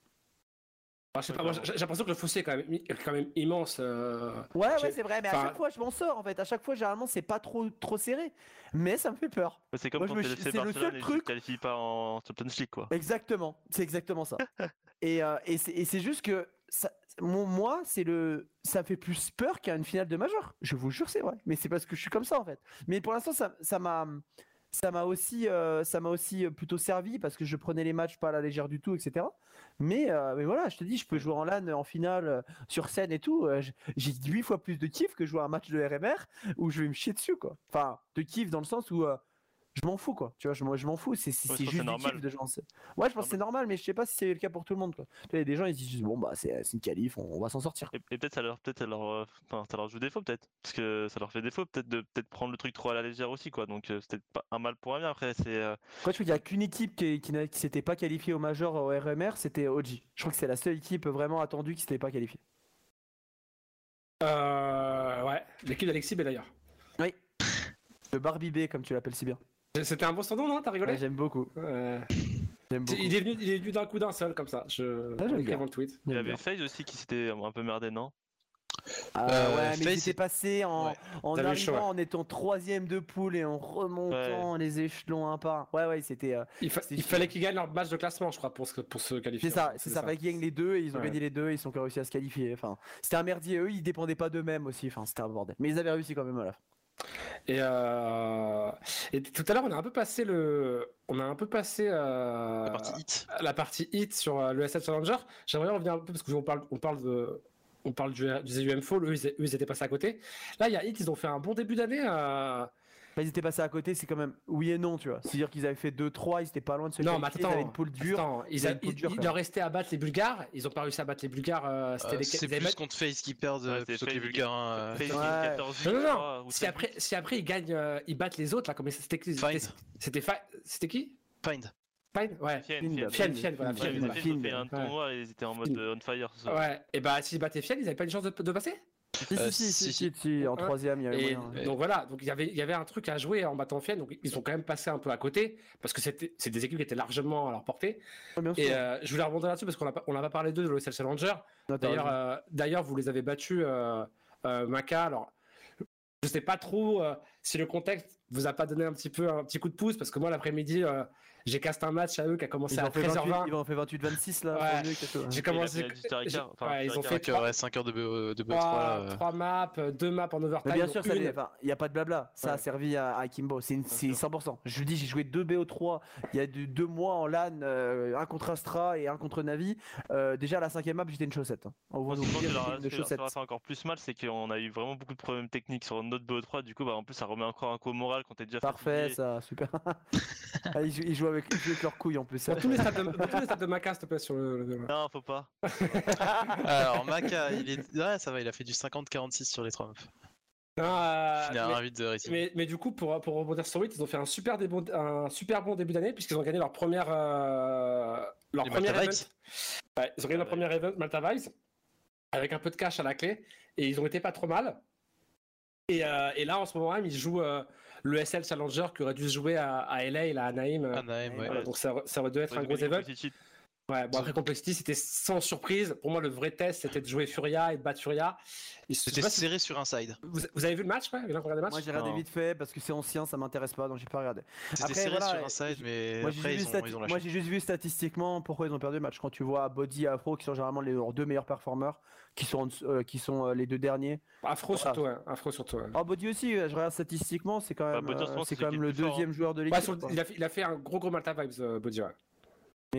Enfin, je sais pas, moi, j'ai l'impression que le fossé est quand même, est quand même immense. euh, Ouais, ouais, c'est vrai, mais à enfin- chaque fois, je m'en sors, en fait. À chaque fois, généralement, c'est pas trop, trop serré. Mais ça me fait peur. C'est comme Moi, je quand me le c'est seul truc- qualifie pas en Champions League quoi. Exactement, c'est exactement ça. et euh, et c'est juste que ça, mon- moi, c'est le, ça me fait plus peur qu'à une finale de major. Je vous jure, c'est vrai. Mais c'est parce que je suis comme ça en fait. Mais pour l'instant, ça, ça m'a, ça m'a aussi, euh, ça m'a aussi plutôt servi parce que je prenais les matchs pas à la légère du tout, etc. Mais, euh, mais voilà, je te dis, je peux jouer en LAN en finale euh, sur scène et tout. euh, J'ai huit fois plus de kiff que jouer un match de RMR où je vais me chier dessus quoi. Enfin, de kiff dans le sens où euh, je m'en fous quoi. Tu vois, je, moi, je m'en fous. C'est Ouais, juste normal. de gens. Ouais, je pense que c'est normal, mais je sais pas si c'est le cas pour tout le monde quoi. Il y a des gens ils se disent juste, bon bah c'est c'est une qualif, on, on va s'en sortir. Et, et peut-être ça leur peut-être ça leur euh, enfin, ça leur joue défaut peut-être parce que ça leur fait défaut peut-être de peut-être prendre le truc trop à la légère aussi quoi. Donc euh, c'est peut-être pas un mal pour un bien après c'est euh, Quoi, tu il y a qu'une équipe qui, qui s'était pas qualifiée au major au RMR, c'était OG. Je crois que c'est la seule équipe vraiment attendue qui s'était pas qualifiée. euh, ouais, l'équipe d'Alexis B d'ailleurs. Oui. Le Barbie B, comme tu l'appelles si bien. C'était un bon surnom, non T'as rigolé Ouais, J'aime beaucoup. Ouais. J'aime beaucoup. Il est venu, il est venu d'un coup d'un seul comme ça. Je. Ah, le tweet. il y avait. FaZe aussi qui s'était un peu merdé non Ah, Euh, ouais, mais Face, ils étaient passés en, Ouais. en arrivant en étant troisième de poule et en remontant les échelons un par un. Ouais, ouais, c'était. euh, Il, fa- C'est il fallait qu'ils gagnent leur match de classement, je crois, pour se, pour se qualifier. C'est ça, c'est ça. Fallait qu'ils gagnent les deux et ils ont Ouais. gagné les deux et ils ont réussi à se qualifier. Enfin, c'était un merdier. Eux, ils dépendaient pas d'eux-mêmes aussi. Enfin, c'était un bordel. Mais ils avaient réussi quand même à la fin. Et, euh, et tout à l'heure, on a un peu passé le, on a un peu passé euh, La partie hit. la partie hit sur euh, le SL Challenger. J'aimerais revenir un peu parce que on parle, on parle de, on parle du, du ZUM Fall. Eux, ils, eux, ils étaient passés à côté. Là, il y a hit, ils ont fait un bon début d'année. euh, Bah, ils étaient passés à côté, c'est quand même oui et non, tu vois. C'est-à-dire qu'ils avaient fait 2-3, ils étaient pas loin de se Non, mais qualifier, ils attends, avaient une poule dure. Attends, ils, Ils a- avaient une poule ils- dure, ils quand leur restaient à battre les Bulgares. Ils ont pas réussi à battre les Bulgares. euh, c'était Euh, les- c'est plus contre FaZe qui perdent Ouais, euh, c'était plutôt que les Bulgares. hein, FaZe euh, qui Ouais. 14 Non, non, non. Si 16. après, si après ils gagnent, euh, ils battent les autres là, comme c'était qui Find. C'était- C'était qui? Find. Fine Ouais. Fienne, Fiend, Fienne. Fienne, Fienne, voilà. Fiend, Fienne, Fienne, voilà. Fiend, ils étaient en mode Fiend. euh, on fire. Ouais. Et bah s'ils battaient Fienne, ils avaient pas une chance de passer? Si, Euh, si, si, si, si, en troisième, il y avait donc voilà, donc il y avait il y avait un truc à jouer en battant Fienne, donc ils ont quand même passé un peu à côté parce que c'était c'est des équipes qui étaient largement à leur portée. Et euh, je voulais rebondir là-dessus parce qu'on a pas on n'a pas parlé d'eux de l'OSL Challenger. D'ailleurs euh, d'ailleurs vous les avez battus Maca. Alors je sais pas trop euh, si le contexte vous a pas donné un petit peu un petit coup de pouce parce que moi l'après-midi euh, j'ai casté un match à eux qui a commencé ils à ont fait 28, 13h20. ils ont fait 28-26 là. Ouais. J'ai commencé. enfin, ouais, ils ont fait 5 heures, 5 heures de, BO, de BO3 là. trois, euh. trois maps, euh, deux maps en overtime. Mais bien sûr, enfin, il n'y a pas de blabla. Ça a servi à, à Kimbo. C'est une- c'est sûr. 100%. Je vous dis, j'ai joué deux BO3 il y a deux, deux mois en LAN, euh, un contre Astra et un contre Navi. Euh, déjà, à la cinquième map, j'étais une chaussette. hein. On leur- j'étais une ce qui leur chaussette. encore plus mal, c'est qu'on a eu vraiment beaucoup de problèmes techniques sur notre BO3. Du coup, bah, en plus, ça remet encore un coup au moral quand t'es déjà Parfait, fatigué. ça, super. Ah, ils, jouent, ils jouent avec, ils jouent avec leurs couilles en plus. Dans tous les stades de, dans tous les stades de Maca, s'il te plaît, sur le. le- Non, faut pas. Alors, Maka, il est. Ouais, ça va, il a fait du 50-46 sur les 3 meufs. Non, euh, mais, un 8 de rating. mais, mais du coup, pour, pour rebondir sur 8, ils ont fait un super, un super bon début d'année puisqu'ils ont gagné leur première. euh, leur Malta event. Ouais, ils ont gagné leur premier event, Malta Vibes, avec un peu de cash à la clé. Et ils ont été pas trop mal. Et, euh, et là, en ce moment même, ils jouent euh, le SL Challenger qui aurait dû se jouer à, à LA, là, à Naïm. Anaheim, ouais. voilà, donc ça, aurait- ça aurait dû être Ouais, un gros event. Ouais, bon après Complexity c'était sans surprise. Pour moi le vrai test c'était de jouer Furia et de battre Furia. C'était serré sur un side. vous, vous avez vu le match ouais Vous avez regardé le match Moi, j'ai regardé Non. vite fait parce que c'est ancien, ça m'intéresse pas, donc j'ai pas regardé. C'était serré voilà, sur un side, mais Moi j'ai après, juste, ils vu ont, stati- ils ont moi, lâché. j'ai juste vu statistiquement pourquoi ils ont perdu le match. Quand tu vois Body et Afro qui sont généralement les, leurs deux meilleurs performeurs, qui sont, euh, qui sont euh, les deux derniers. Afro Voilà. surtout, ouais. Afro surtout. ouais. Oh, Body aussi, je regarde statistiquement, c'est quand Bah, même, euh, c'est quand même le plus deuxième joueur de l'équipe. Ouais, il, a fait, il a fait un gros gros Malta vibes euh, Body. Ouais.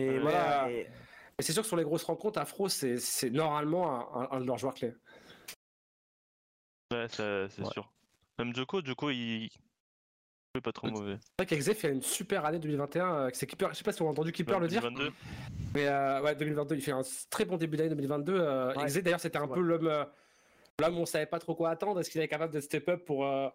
Mais Mais, voilà. euh, et- Et c'est sûr que sur les grosses rencontres, Afro c'est c'est normalement un, un- un de leurs joueurs clés. Ouais, c'est c'est Ouais. sûr. Même Joko, Joko, il. il est pas trop mauvais. C'est vrai qu'Exe fait une super année 2021. euh, c'est Keeper, je sais pas si vous avez entendu Keeper le dire. 2022. Mais euh, ouais, 2022, il fait un très bon début d'année 2022. Euh, Ouais. D'ailleurs, c'était un Ouais. peu l'homme. L'homme, on savait pas trop quoi attendre. Est-ce qu'il est capable de step up pour, euh,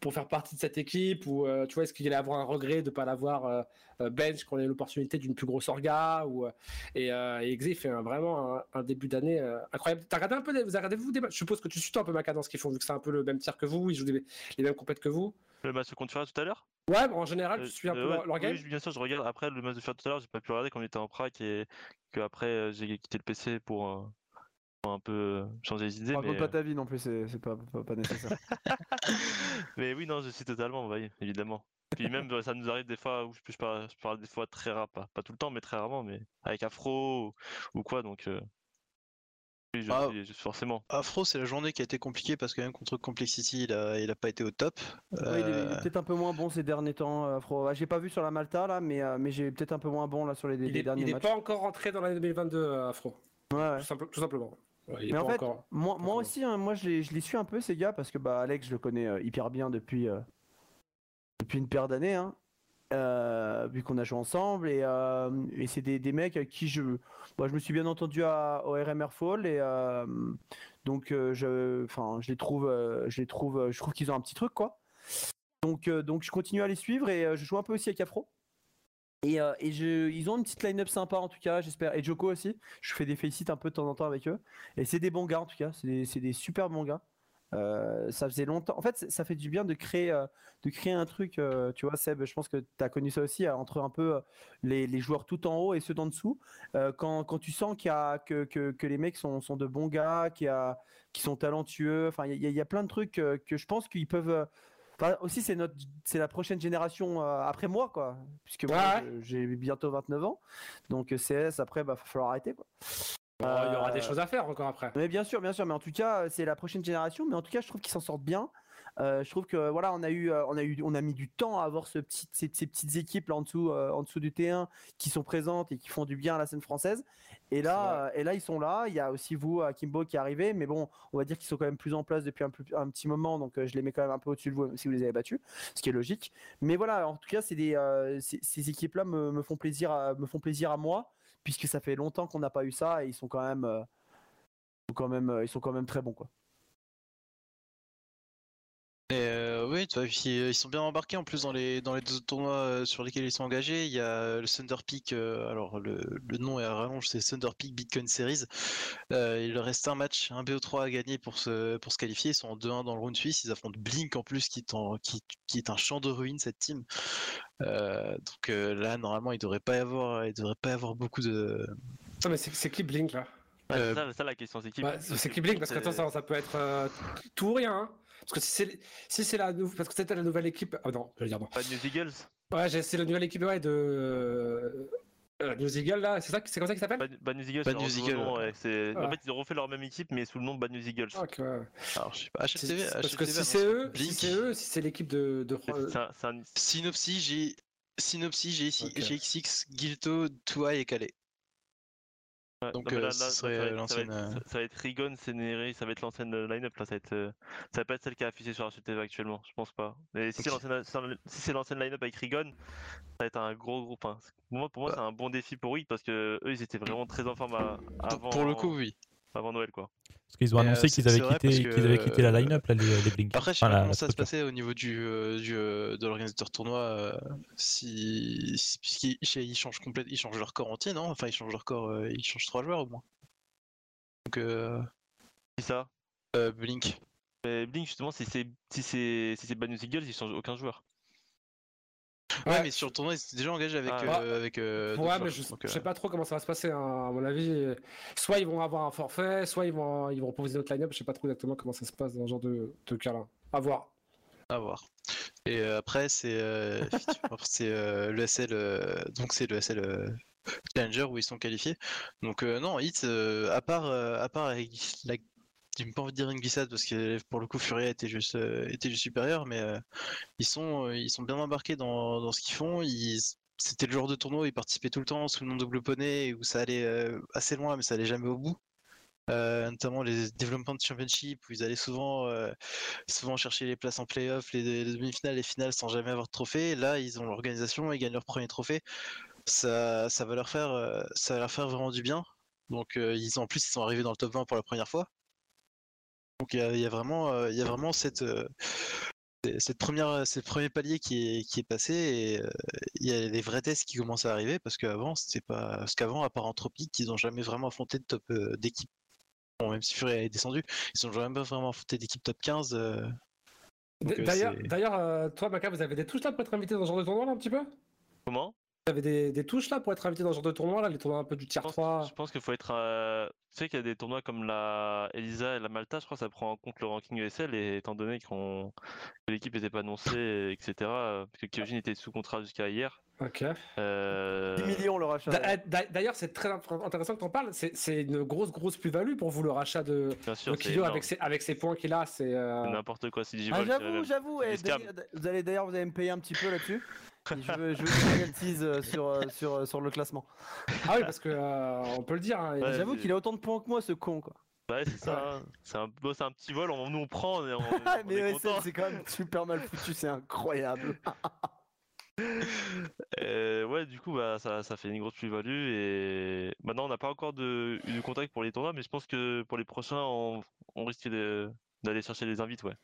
pour faire partie de cette équipe ou euh, tu vois est-ce qu'il allait avoir un regret de pas l'avoir euh, euh, bench quand il a eu l'opportunité d'une plus grosse orga ou et, euh, et fait un- vraiment un, un début d'année incroyable. T'as regardé un peu vous avez regardé vous des matchs? Je suppose que tu suis un peu ma cadence qu'ils font vu que c'est un peu le même tir que vous, ils jouent des- les mêmes compètes que vous. Le match contre Fura tout à l'heure? Ouais, bon, en général, tu suis un peu ouais, leur, leur game? Oui, bien sûr, je regarde. Après, le match de tout à l'heure, j'ai pas pu regarder quand on était en prac et que après j'ai quitté le PC pour un peu euh, changer les idées. Raconte Mais, pas ta vie non plus, c'est pas, pas, pas nécessaire. mais oui, non, je suis totalement, oui, évidemment. Puis même, euh, ça nous arrive des fois où je, je parle, je parle des fois très rare, pas, pas tout le temps, mais très rarement, mais avec Afro ou, ou quoi, donc. euh, oui, je, Ah. je- forcément. Afro, c'est la journée qui a été compliquée parce que même contre Complexity, il a, il a pas été au top. Ouais, il est, Euh, peut-être un peu moins bon ces derniers temps, euh, Afro. Ah, J'ai pas vu sur la Malta là, mais, euh, mais j'ai peut-être un peu moins bon là sur les, les Il est, derniers il est matchs. pas encore rentré dans l'année 2022, euh, Afro. Ouais, ouais. Tout, simple- tout simplement. Il Mais en fait, encore. moi, moi aussi, hein, moi je les, je les suis un peu ces gars parce que bah Alex, je le connais euh, hyper bien depuis euh, depuis une paire d'années, hein, euh, vu qu'on a joué ensemble et, euh, et c'est des, des mecs avec qui je, moi, je me suis bien entendu à, au RMR Fall et donc je, enfin je les trouve, je les trouve, je trouve qu'ils ont un petit truc quoi. Donc donc je continue à les suivre et je joue un peu aussi avec Afro. Et, euh, ils ont une petite line-up sympa en tout cas, j'espère. Et Joko aussi. Je fais des faceits un peu de temps en temps avec eux. Et c'est des bons gars en tout cas, c'est des, super bons gars. Euh, ça faisait longtemps. En fait, ça fait du bien de créer, euh, de créer un truc. tu vois, Seb, je pense que tu as connu ça aussi euh, entre un peu les, joueurs tout en haut et ceux d'en dessous. Quand, tu sens que, les mecs sont, de bons gars, qui sont talentueux. Il y, a- plein de trucs que je pense qu'ils peuvent. Euh, Enfin, aussi, c'est notre, c'est la prochaine génération euh, après moi, quoi. Puisque moi, Ouais, j'ai bientôt 29 ans. Donc, euh, CS, après, bah, va falloir arrêter, quoi. Il y aura Euh, des choses à faire encore après. mais bien sûr, bien sûr, mais en tout cas, euh, c'est la prochaine génération. Mais en tout cas, je trouve qu'ils s'en sortent bien. Euh, je trouve que voilà, on a eu, euh, on a eu, on a mis du temps à avoir ce petit, ces, ces petites équipes là en dessous, euh, en dessous du T1 qui sont présentes et qui font du bien à la scène française. Et là, et là, ils sont là. Il y a aussi vous, Kimbo, qui est arrivé. Mais bon, on va dire qu'ils sont quand même plus en place depuis un, petit moment. Donc, je les mets quand même un peu au-dessus de vous si vous les avez battus, ce qui est logique. Mais voilà, en tout cas, c'est des, euh, ces, ces équipes-là me, me font plaisir, à, me font plaisir à moi, puisque ça fait longtemps qu'on n'a pas eu ça et ils sont quand même, quand même, ils sont quand même très bons, quoi. Oui, tu vois, puis, euh, ils sont bien embarqués en plus dans les, dans les deux tournois euh, sur lesquels ils sont engagés. Il y a le Thunder Peak, euh, alors le, le nom est à rallonge, c'est Thunder Peak Bitcoin Series. Euh, il leur reste un match, un BO3 à gagner pour se, pour se qualifier. Ils sont en 2-1 dans le round suisse. Ils affrontent Blink en plus, qui est, en- qui, qui est un champ de ruines cette team. Euh, donc euh, là, normalement, il devrait pas y avoir, il devrait pas y avoir beaucoup de. Non, mais c'est qui Blink là? Euh, c'est ça, ça, la question, c'est qui C'est qui Blink Parce que attends, ça, ça peut être euh, tout ou rien. hein. Parce que si c'est si c'est la parce que c'était la nouvelle équipe. Ah non, je vais dire non. Pas News Eagles Ouais, j'ai- c'est la nouvelle équipe ouais, de euh, News Eagle là. C'est ça, c'est comme ça qu'il s'appelle Bad, Bad News Eagles, Bad News Eagles, nom, ouais. ouais, c'est- Ouais. En fait, ils ont refait leur même équipe, mais sous le nom de Bad News Eagles. Ah. Alors, je sais pas, c'est- Parce que si non, c'est eux, si c'est eux, si c'est l'équipe de, de un- un- Synopsis, j'ai Synopsis, j'ai Ok. GXX, Gilto, Touai et Calais. Ouais, Donc, là- ce là, serait, ça va être- l'ancienne, Ça va, être, ça- ça va être Rigon, Sénéré, ça va être l'ancienne line-up là. Ça va être, euh, ça va pas être celle qui est affichée sur HTV actuellement, je pense pas. Mais si c'est l'ancienne, si line-up avec Rigon, ça va être un gros groupe. Hein. Pour moi, pour moi Bah. c'est un bon défi pour eux parce que eux, ils étaient vraiment très en forme à- avant, Pour le coup, oui. Avant Noël quoi. Parce qu'ils ont euh, annoncé qu'ils avaient, quitté, qu'ils avaient quitté la euh, line-up, là, les, les Blink. Après, je sais Enfin, pas la- comment la ça se passer au niveau du, euh, du, de l'organisateur tournoi. euh, si, si- ils changent complète, ils changent leur corps entier, non? Enfin, ils changent leur corps, euh, ils changent trois joueurs au moins. Donc, euh, Qui ça euh, Blink. Mais Blink, justement, si c'est si c'est si c'est Bad News Eagles, ils changent aucun joueur. Ouais, Ouais. mais sur le tournoi, ils étaient déjà engagés avec. Ah. euh, avec euh, d'autres Ouais, joueurs, mais je, donc, je euh, sais pas trop comment ça va se passer. hein, à mon avis, soit ils vont avoir un forfait, soit ils vont ils vont proposer notre line-up. Je sais pas trop exactement comment ça se passe dans ce genre de, de cas-là. À voir. À voir. Et euh, après, c'est euh, euh, le SL, euh, donc c'est le SL euh, Challenger où ils sont qualifiés. Donc euh, non, Hit, euh, à part, euh, à part avec la, j'ai pas envie de dire une glissade parce que pour le coup Furia était juste, euh, était juste supérieur, mais euh, ils sont, euh, ils sont bien embarqués dans, dans ce qu'ils font. Ils, c'était le genre de tournoi où ils participaient tout le temps sous le nom de Blue Poney où ça allait assez loin, mais ça allait jamais au bout. Notamment les Development Championship où ils allaient souvent, souvent chercher les places en playoff, les, les demi-finales, les finales sans jamais avoir de trophée. Là, ils ont l'organisation, ils gagnent leur premier trophée. Ça, ça va leur faire, ça leur faire vraiment du bien. Donc, ils en plus, ils sont arrivés dans le top 20 pour la première fois. Donc, il y y a vraiment, euh, il y a vraiment cette, euh, c'est c'est le premier, palier qui est, qui est passé et euh, il y a des vrais tests qui commencent à arriver parce qu'avant, c'était pas. Parce qu'avant, à part Anthropic, ils ont jamais vraiment affronté de top euh, d'équipe. Bon, même si Fury est descendu, ils ont jamais vraiment affronté d'équipe top 15. euh, euh, D'ailleurs, d'ailleurs, euh, toi, Maca, vous avez des touches là pour être invité dans ce genre de tournoi là un petit peu? Comment? Vous avez des, des touches là pour être invité dans ce genre de tournoi là, les tournois un peu du tier Je pense, 3 je pense qu'il faut être. euh, Tu sais qu'il y a des tournois comme la Elisa et la Malta, je crois que ça prend en compte le ranking ESL, et étant donné qu'on que l'équipe n'était pas annoncée, etc., euh, parce que Kyojin était sous contrat jusqu'à hier. Ok. euh, 10 millions le rachat. D'a- D'ailleurs, c'est très int- intéressant que tu en parles. C'est c'est une grosse, grosse plus-value pour vous le rachat de, Bien sûr, de c'est Kyo énorme. avec ses, avec ses points qu'il a. C'est euh, n'importe quoi. Si Ah, j'avoue, j'avoue. Eh, Vous allez d'ailleurs, vous allez me payer un petit peu là-dessus. Je veux, je veux euh, sur, euh, sur, euh, sur le classement. Ah oui, parce que euh, on peut le dire. hein, Ouais, J'avoue qu'il a autant de points que moi, ce con, quoi. Ouais, c'est ça. hein. C'est un, bon, c'est un petit vol, on- nous on prend, on on mais c'est quand même super mal foutu, c'est incroyable. Euh, ouais, du coup, bah, ça, ça fait une grosse plus-value. Et maintenant, on n'a pas encore de, eu de contact pour les tournois, mais je pense que pour les prochains, on, on risque d'aller chercher des invites, ouais.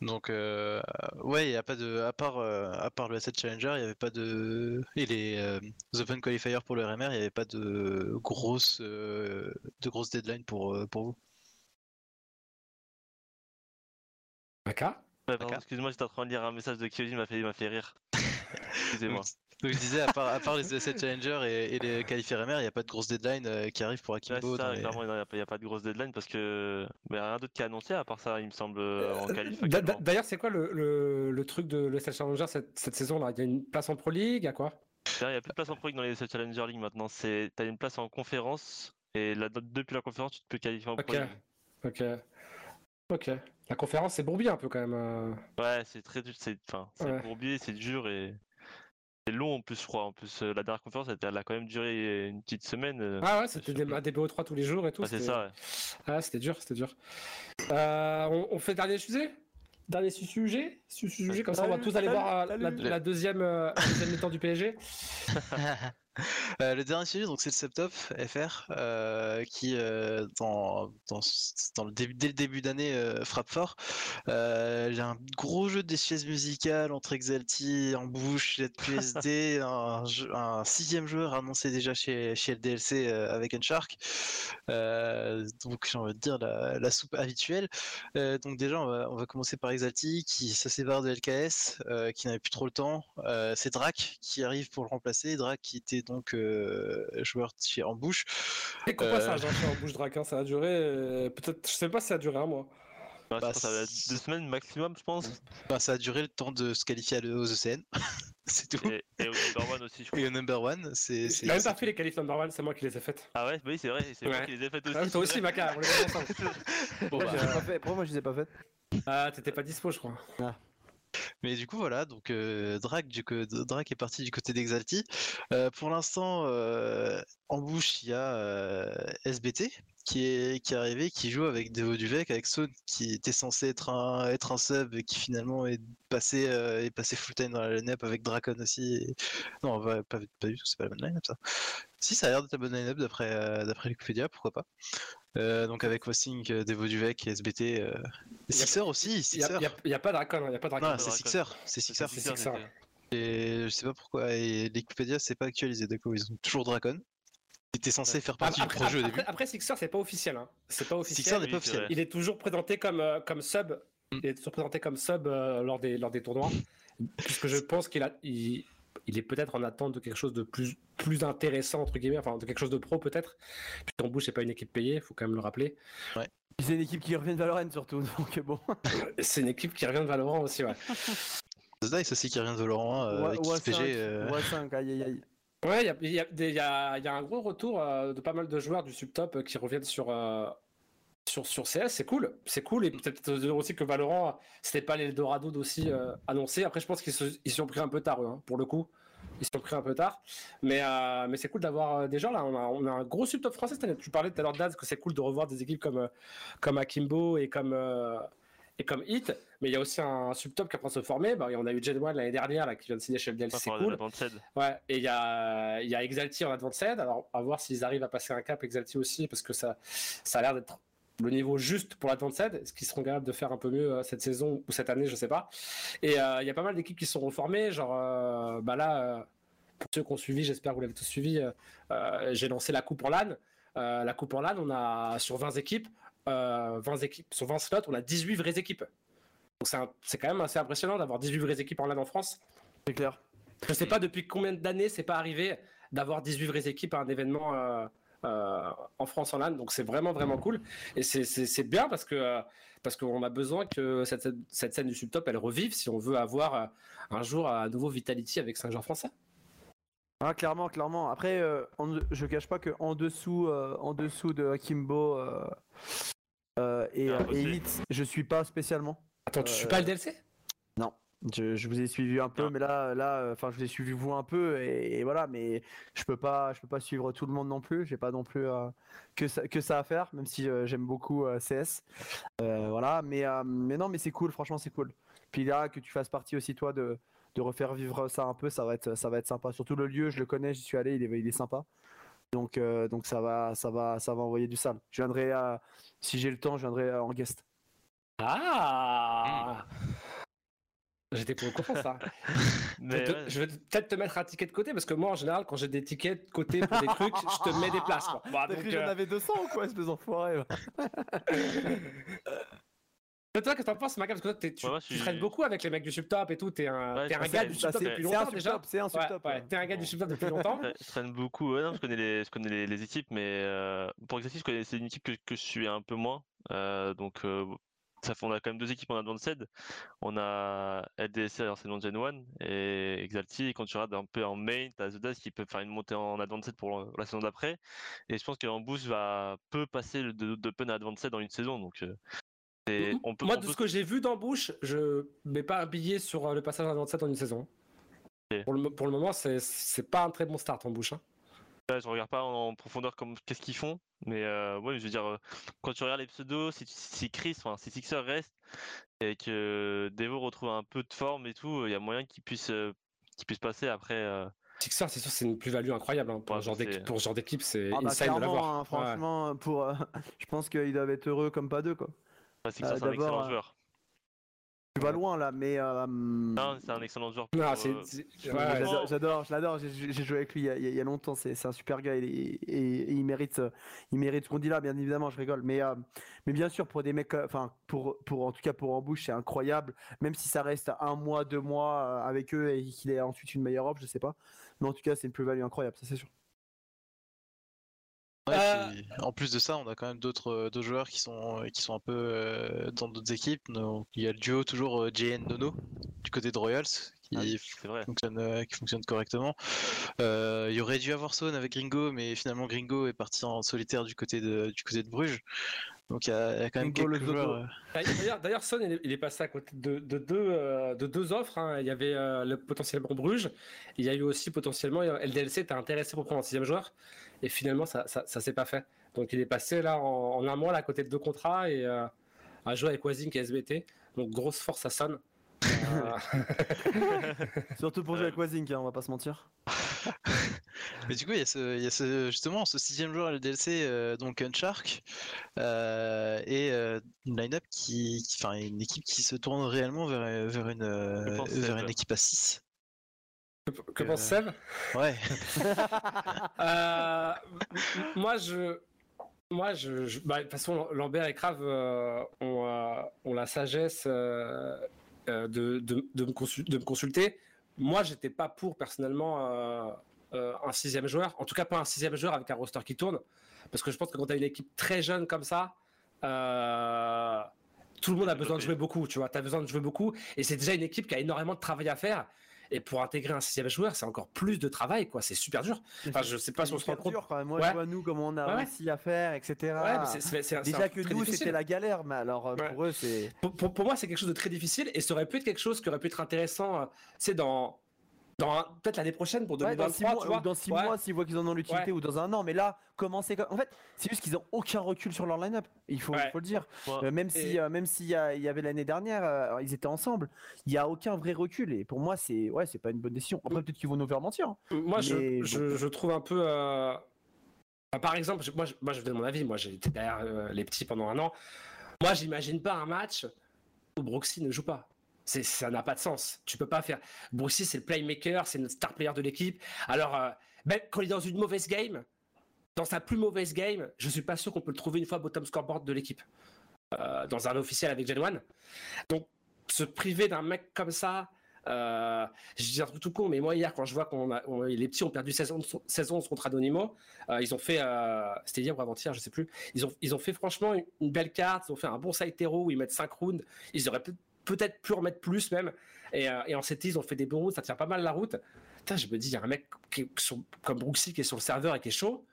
Donc, euh, ouais, il y a pas de. À part, euh, à part le Asset Challenger, il n'y avait pas de. Et les euh, Open Qualifiers pour le RMR, il n'y avait pas de grosses, euh, de grosses deadlines pour, euh, pour vous. D'accord. excuse-moi, j'étais en train de lire un message de Kyojin, il m'a fait, il m'a fait rire. Excusez-moi. Donc, je disais, à part, à part les Asset Challenger et, et les qualifiés RMR, il n'y a pas de grosses deadlines euh, qui arrivent pour Ouais, Akimbo. c'est dans ça, les- clairement, il n'y a, pas- il y a pas de grosse deadline parce que. Mais rien d'autre qui est annoncé à part ça, il me semble, euh, en qualif. D'a- actuellement. D'ailleurs, c'est quoi le, le, le truc de l'ESL Challenger cette, cette saison là Il y a une place en Pro League, a quoi? Il n'y a plus de place en Pro League dans les Challenger League maintenant. C'est, t'as une place en conférence et là, depuis la conférence, tu te peux qualifier en. Pro League. Ok. Ok. La conférence, c'est bourbier un peu quand même. euh. Ouais, c'est très dur, c'est, enfin, c'est Ouais. bourbier, c'est dur et c'est long en plus, je crois. En plus, euh, la dernière conférence, elle, a quand même duré une petite semaine. euh. Ah ouais, c'était des, des BO3 tous les jours et tout. Ah, c'est c'était- ça, ouais. Ah, c'était dur, c'était dur. Euh, on, on fait dernier sujet? Dernier su- sujet? Su- sujet, comme ça on va tous aller salut, voir la, salut. la deuxième, euh, la deuxième mi-temps du PSG. Euh, le dernier sujet, donc c'est le Septop FR euh, qui, euh, dans, dans, ce- dans le début, dès le début d'année, frappe fort. J'ai un gros jeu des chaises musicales entre Exalti, en bouche, ZPSD, un, sixième joueur annoncé déjà chez, chez le DLC euh, avec Unshark. Donc j'ai envie de dire la, la soupe habituelle. Donc déjà, on va, on va commencer par Exalti qui se sépare de LKS, qui n'avait plus trop le temps. C'est Drac qui arrive pour le remplacer. Drac qui était donc euh, joueur de chez Embouche. Et pourquoi ça, Euh. j'en fais en bouche draquin Ça a duré. euh, Peut-être, je sais pas si ça a duré un mois. Bah, que ça c'est- deux semaines maximum, je pense. Bah, ça a duré le temps de se qualifier à le- aux ECN. c'est tout. Et, et au number one aussi, je crois. Et au number one, c'est. c'est- Il a même pas fait les qualifs number one, c'est moi qui les ai faites. Ah ouais, bah oui, c'est vrai, c'est moi qui les ai faites aussi. Ah, toi c'est aussi. Maca, on les a fait ensemble. Bon, Moi, bah. Pourquoi moi je les ai pas faites? Ah, t'étais pas dispo, je crois. Mais du coup, voilà, donc euh, Drac, du est parti du côté d'Exalti. Euh, pour l'instant, euh, en bouche, il y a euh, SBT qui est, qui est arrivé, qui joue avec Devo Duvec, avec Saune qui était censé être un, être un sub et qui finalement est passé, est passé full time dans la line-up avec Dracon aussi. et- Non, pas, pas, du tout, c'est pas la bonne line-up ça. Si, ça a l'air d'être la bonne line-up d'après d'après Wikipédia, pourquoi pas. Euh, donc avec Wasting, euh, Devo Duvec et SBT. Euh... Et Sixer aussi, Il y a, a- pas Dracon, hein, y a pas Dracon. Non, pas c'est. Sixer, c'est Sixer. C'est Sixer, c'était- Et je sais pas pourquoi, et Wikipédia c'est pas actualisé, d'accord, ils ont toujours Dracon. Il était censé faire partie Après, du projet au après- début. après, Sixer, c'est pas officiel. Hein. C'est pas officiel. Sixer n'est oui, pas officiel. Il est toujours présenté comme, euh, comme sub. Mm. Il est toujours présenté comme sub euh, lors, des, lors des tournois. Puisque je pense qu'il a, il, il est peut-être en attente de quelque chose de plus, plus intéressant, entre guillemets, enfin de quelque chose de pro peut-être. Puis ton bouche, c'est pas une équipe payée, il faut quand même le rappeler. C'est une équipe qui revient de Valorant surtout, donc bon. C'est une équipe qui revient de Valorant aussi, ouais. The Dice aussi qui revient de Valorant euh, Ouais, avec ouais, XPG. euh, ouais, cinq, aïe aïe aïe. Ouais, il y a, il y a des- il y a- il y a un gros retour euh, de pas mal de joueurs du subtop euh, qui reviennent sur, euh, sur, sur CS, c'est cool. C'est cool. Et peut-être aussi que Valorant, c'était pas l'Eldorado d'aussi euh, annoncé. Après, je pense qu'ils se, ils sont pris un peu tard, eux, hein, pour le coup. Ils se sont pris un peu tard. Mais, euh, mais c'est cool d'avoir euh, des gens là. On a, on a un gros subtop français cette année. Tu parlais tout à l'heure, Daz, que c'est cool de revoir des équipes comme, euh, comme Akimbo et comme, euh, et comme Hit. Mais il y a aussi un subtop qui est en train de se former. Bah, on a eu One l'année dernière là, qui vient de signer chez le DLC. C'est cool. Ouais, et il y a, y a Exalti en Advanced. Alors, à voir s'ils arrivent à passer un cap Exalti aussi, parce que ça, ça a l'air d'être le niveau juste pour l'Advanced, ce qu'ils seront capables de faire un peu mieux euh, cette saison ou cette année, je sais pas. Et euh, il y a pas mal d'équipes qui sont reformées, genre euh, bah là, euh, pour ceux qui ont suivi, j'espère que vous l'avez tous suivi, euh, euh, j'ai lancé la coupe en LAN. Euh, la coupe en LAN, on a sur 20 équipes, euh, 20 équipes, sur 20 slots, on a 18 vraies équipes. Donc c'est quand même assez impressionnant d'avoir 18 vraies équipes en LAN en France. C'est clair. Je sais pas depuis combien d'années c'est pas arrivé d'avoir 18 vraies équipes à un événement euh, en France en LAN, donc c'est vraiment vraiment cool et c'est- bien parce que euh, parce qu'on a besoin que cette, scène du subtop elle revive si on veut avoir euh, un jour un nouveau Vitality avec 5 joueurs français. Ah, clairement, clairement. Après, euh, en- je cache pas que en dessous, euh, en dessous de Akimbo euh, euh, et, Elite, je suis pas spécialement. Attends, tu suis pas le DLC Je, je vous ai suivi un peu, Non. mais là, là, euh, enfin, je vous ai suivi vous un peu, et, et voilà. Mais je peux pas, je peux pas suivre tout le monde non plus. J'ai pas non plus euh, que ça, que ça à faire, même si euh, j'aime beaucoup euh, CS. Euh, voilà, mais euh, mais non, mais c'est cool. Franchement, c'est cool. Puis là, que tu fasses partie aussi toi de de refaire vivre ça un peu, ça va être ça va être sympa. Surtout le lieu, je le connais, j'y suis allé, il est il est sympa. Donc euh, donc ça va ça va ça va envoyer du sale. Je viendrai si j'ai le temps, je viendrai euh, en guest. Ah J'étais pas au courant ça. Je vais Mais te- ouais, je vais peut-être te mettre un ticket de côté parce que moi en général quand j'ai des tickets de côté pour des trucs, je te mets des places. Quoi. Bah, T'as donc, cru que j'en euh, avais 200 ou quoi, espèce d'enfoiré toi, qu'est-ce que t'en penses, Maca Parce que toi, tu, Ouais, traînes beaucoup avec les mecs du subtop et tout. T'es un, Ouais, un gars du subtop c'est- depuis c'est un longtemps déjà. subtop, c'est un subtop. ouais, ouais. t'es un gars du subtop depuis longtemps. Je traîne beaucoup. Ouais, non, je connais les, je connais les, les équipes, mais euh, pour connais c'est une équipe que, que je suis un peu moins. Euh, donc, euh, ça fait, on a quand même deux équipes en Advanced. On a LDSC, alors c'est non Gen 1 et Exalti. Et quand tu regardes un peu en main, t'as The Dust qui peut faire une montée en Advanced pour la saison d'après. Et je pense qu'en boost va peut passer le de- d'Open à Advanced dans une saison. Donc, euh, c'est- on peut, Moi, on de peut- ce que j'ai vu d'embauche, je mets pas un billet sur euh, le passage à 27 en une saison. Pour, le, pour le moment, c'est, c'est pas un très bon start en bouche. hein. Ouais, je regarde pas en, profondeur comme qu'est-ce qu'ils font, mais euh, ouais, je veux dire, euh, quand tu regardes les pseudos, si, tu- si Chris, enfin si Sixer reste et que Devo retrouve un peu de forme et tout, il y a moyen qu'il puisse, euh, qu'il puisse passer après. euh, Sixer, c'est sûr, c'est une plus-value incroyable. hein. Pour, Ouais, genre pour ce genre d'équipe, c'est Ah bah, insane de clairement, l'avoir. hein, Ouais. franchement, pour, euh, je pense qu'ils doivent être heureux comme pas deux quoi. enfin, Sixer, Euh, c'est un excellent d'abord, euh, joueur. Tu vas loin là, mais euh, Non, c'est un excellent joueur. Non, pour, c'est, euh, c'est- je- ouais, ouais, franchement, j'adore, j'adore, je l'adore. J'ai j'ai joué avec lui il y a, il y longtemps. C'est c'est un super gars et, et- et il mérite, euh, il mérite ce qu'on dit là, bien évidemment. Je rigole, mais euh, mais bien sûr pour des mecs, enfin pour pour en tout cas pour Embouche, c'est incroyable. Même si ça reste un mois, deux mois avec eux et qu'il ait ensuite une meilleure offre, je sais pas. Mais en tout cas, c'est une plus-value incroyable, ça c'est sûr. Ouais, Euh, puis, en plus de ça, on a quand même d'autres euh, joueurs qui sont qui sont un peu euh, dans d'autres équipes. Donc, il y a le duo toujours euh, JN Nono du côté de Royals qui Ah vrai. fonctionne euh, qui fonctionne correctement. Euh, il y aurait dû avoir Saune avec Gringo, mais finalement Gringo est parti en solitaire du côté de du côté de Bruges. Donc il y a, il y a quand même Gringo, quelques joueurs. euh, D'ailleurs, d'ailleurs, Son, il est, il est passé à côté de, de deux, euh, de deux offres. hein. Il y avait euh, le potentiellement Bruges. Il y a eu aussi potentiellement euh, LDLC était intéressé pour prendre un sixième joueur. Et finalement, ça, ça, ça s'est pas fait. Donc, il est passé là en, en un mois là, à côté de deux contrats et euh, à jouer avec Wazink et SBT. Donc, grosse force à Son. Euh, Surtout pour jouer avec Wazink, hein, on va pas se mentir. Mais du coup, il y a, ce, il y a ce- justement ce sixième joueur LDLC, euh, donc Unshark, euh, et euh, une line-up qui, qui- enfin une équipe qui se tourne réellement vers, vers une euh, vers une équipe à 6. Que, Euh, pense Seb Ouais. Euh, moi, je. Moi, je. je- bah, de toute façon, Lambert et Crave euh, ont, euh, ont la sagesse euh, de, de, de me consul- de me consulter. Moi, j'étais pas pour, personnellement, euh, euh, un sixième joueur. En tout cas, pas un sixième joueur avec un roster qui tourne. Parce que je pense que quand tu as une équipe très jeune comme ça, euh, tout le monde a besoin de jouer beaucoup. Tu vois, tu as besoin de jouer beaucoup. Et c'est déjà une équipe qui a énormément de travail à faire. Et pour intégrer un sixième joueur, c'est encore plus de travail, quoi. C'est super dur. Enfin, je sais pas si on se rend compte. dur, quand même. Moi, Ouais. je vois nous comment on a Ouais, ouais. réussi à faire, etc. Mais Déjà que nous, c'était la galère, mais alors euh, pour eux, c'est. Pour, pour- pour moi, c'est quelque chose de très difficile et ça aurait pu être quelque chose qui aurait pu être intéressant, euh, c'est dans, dans un- peut-être l'année prochaine pour Ouais, dans 2023, six mois, tu vois. ou dans six Ouais. mois, s'ils voient qu'ils en ont l'utilité, Ouais. ou dans un an. Mais là, commencer comme. En fait, c'est juste qu'ils ont aucun recul sur leur line-up. Il faut, Ouais. faut le dire. Euh, même si, euh, même s'il y, a- il y avait l'année dernière, euh, ils étaient ensemble. Il y a aucun vrai recul. Et pour moi, c'est ouais, c'est pas une bonne décision. Après, peut-être qu'ils vont nous faire mentir. hein. Moi, je, Mais je, trouve un peu. euh, Enfin, par exemple, je- moi, je, moi, je donne mon avis. Moi, j'ai été derrière euh, les petits pendant un an. Moi, j'imagine pas un match où Brooksy ne joue pas. Ça n'a pas de sens. Tu peux pas faire. Brooksy, c'est le playmaker, c'est notre star player de l'équipe. Alors, euh, même quand il est dans une mauvaise game, dans sa plus mauvaise game, je suis pas sûr qu'on peut le trouver une fois bottom scoreboard de l'équipe. Euh, dans un officiel avec Gen 1. Donc, se priver d'un mec comme ça, euh, je dis un truc tout con, mais moi hier quand je vois qu'on les petits ont perdu 16 ans, 16 ans contre Anonimo, euh, ils ont fait, c'était hier ou avant-hier, je sais plus, ils ont, ils ont fait franchement une, belle carte, ils ont fait un bon side hero où ils mettent 5 rounds, ils auraient peut- peut-être pu remettre plus même, et, euh, en CT ils ont fait des bons rounds, ça tient pas mal la route. Putain, je me dis, il y a un mec qui est sur- comme Brooksy qui est sur le serveur et qui est chaud,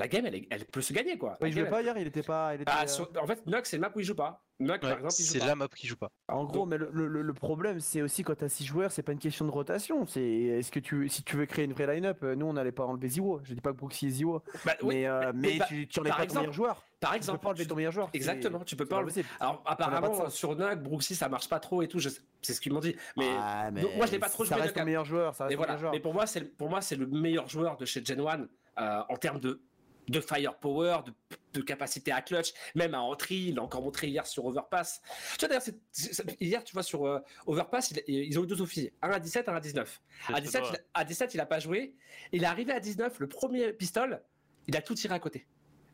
la game elle, est- elle peut se gagner quoi. La il game, jouait elle- pas hier, il était pas. Il était, Ah, euh, sur- en fait, Nox c'est le map où il joue pas. Nox par exemple, il joue c'est pas. la map qui joue pas. En gros, mais le, le- le problème, c'est aussi quand t'as 6 joueurs, c'est pas une question de rotation. C'est est-ce que tu, si tu veux créer une vraie line-up, euh, nous on n'allait pas enlever Ziwo. Je dis pas que Brooksy est Ziwo, Bah, oui, mais, euh, mais, bah, tu, tu enlèves par pas ton exemple- meilleur joueur. par Tu peux exemple, pas enlever ton meilleur joueur. Exactement, tu peux pas enlever-. Alors apparemment sur Nug, Brooksy ça marche pas trop et tout, je sais- c'est ce qu'ils m'ont dit. Mais, Ah, donc, moi, je l'ai pas trop ça joué, reste Nug, ton meilleur joueur. Ça mais reste ton voilà. meilleur joueur. Mais pour moi c'est le- pour moi c'est le meilleur joueur de chez Gen 1 euh, en termes de de firepower, de, de capacité à clutch, même à entry, il l'a encore montré hier sur Overpass. Tu vois d'ailleurs hier tu vois sur euh, Overpass il- ils ont eu deux officiers, un à 17, un à 19. C'est À ce 17, doigt. il à 17, il a pas joué. Il est arrivé à 19, le premier pistol, il a tout tiré à côté.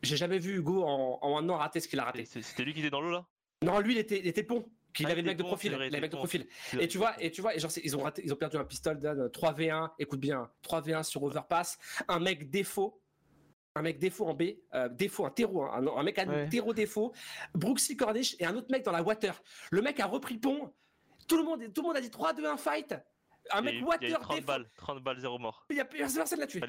J'ai jamais vu Hugo en, en un an rater ce qu'il a raté. C'était lui qui était dans l'eau là? Non, lui, il était, il était pont. Qu'il Ah, avait il le mec de profil. vrai, il avait le mec de il profil. Et tu vois, et tu vois, et genre, ils ont raté, ils ont perdu un pistol d'un 3v1. Écoute bien, 3v1 sur Overpass. Un mec défaut. Un mec défaut en B, euh, défaut, un terreau, hein, un, un mec à Ouais. terreau défaut, Brooksy Cornish et un autre mec dans la water. Le mec a repris pont. Tout le monde, tout le monde a dit 3-2-1 fight. Un Il y a mec eu- il y a eu water 30 défaut. balles, 30 balles, zéro mort. Il y a personne l'a tué.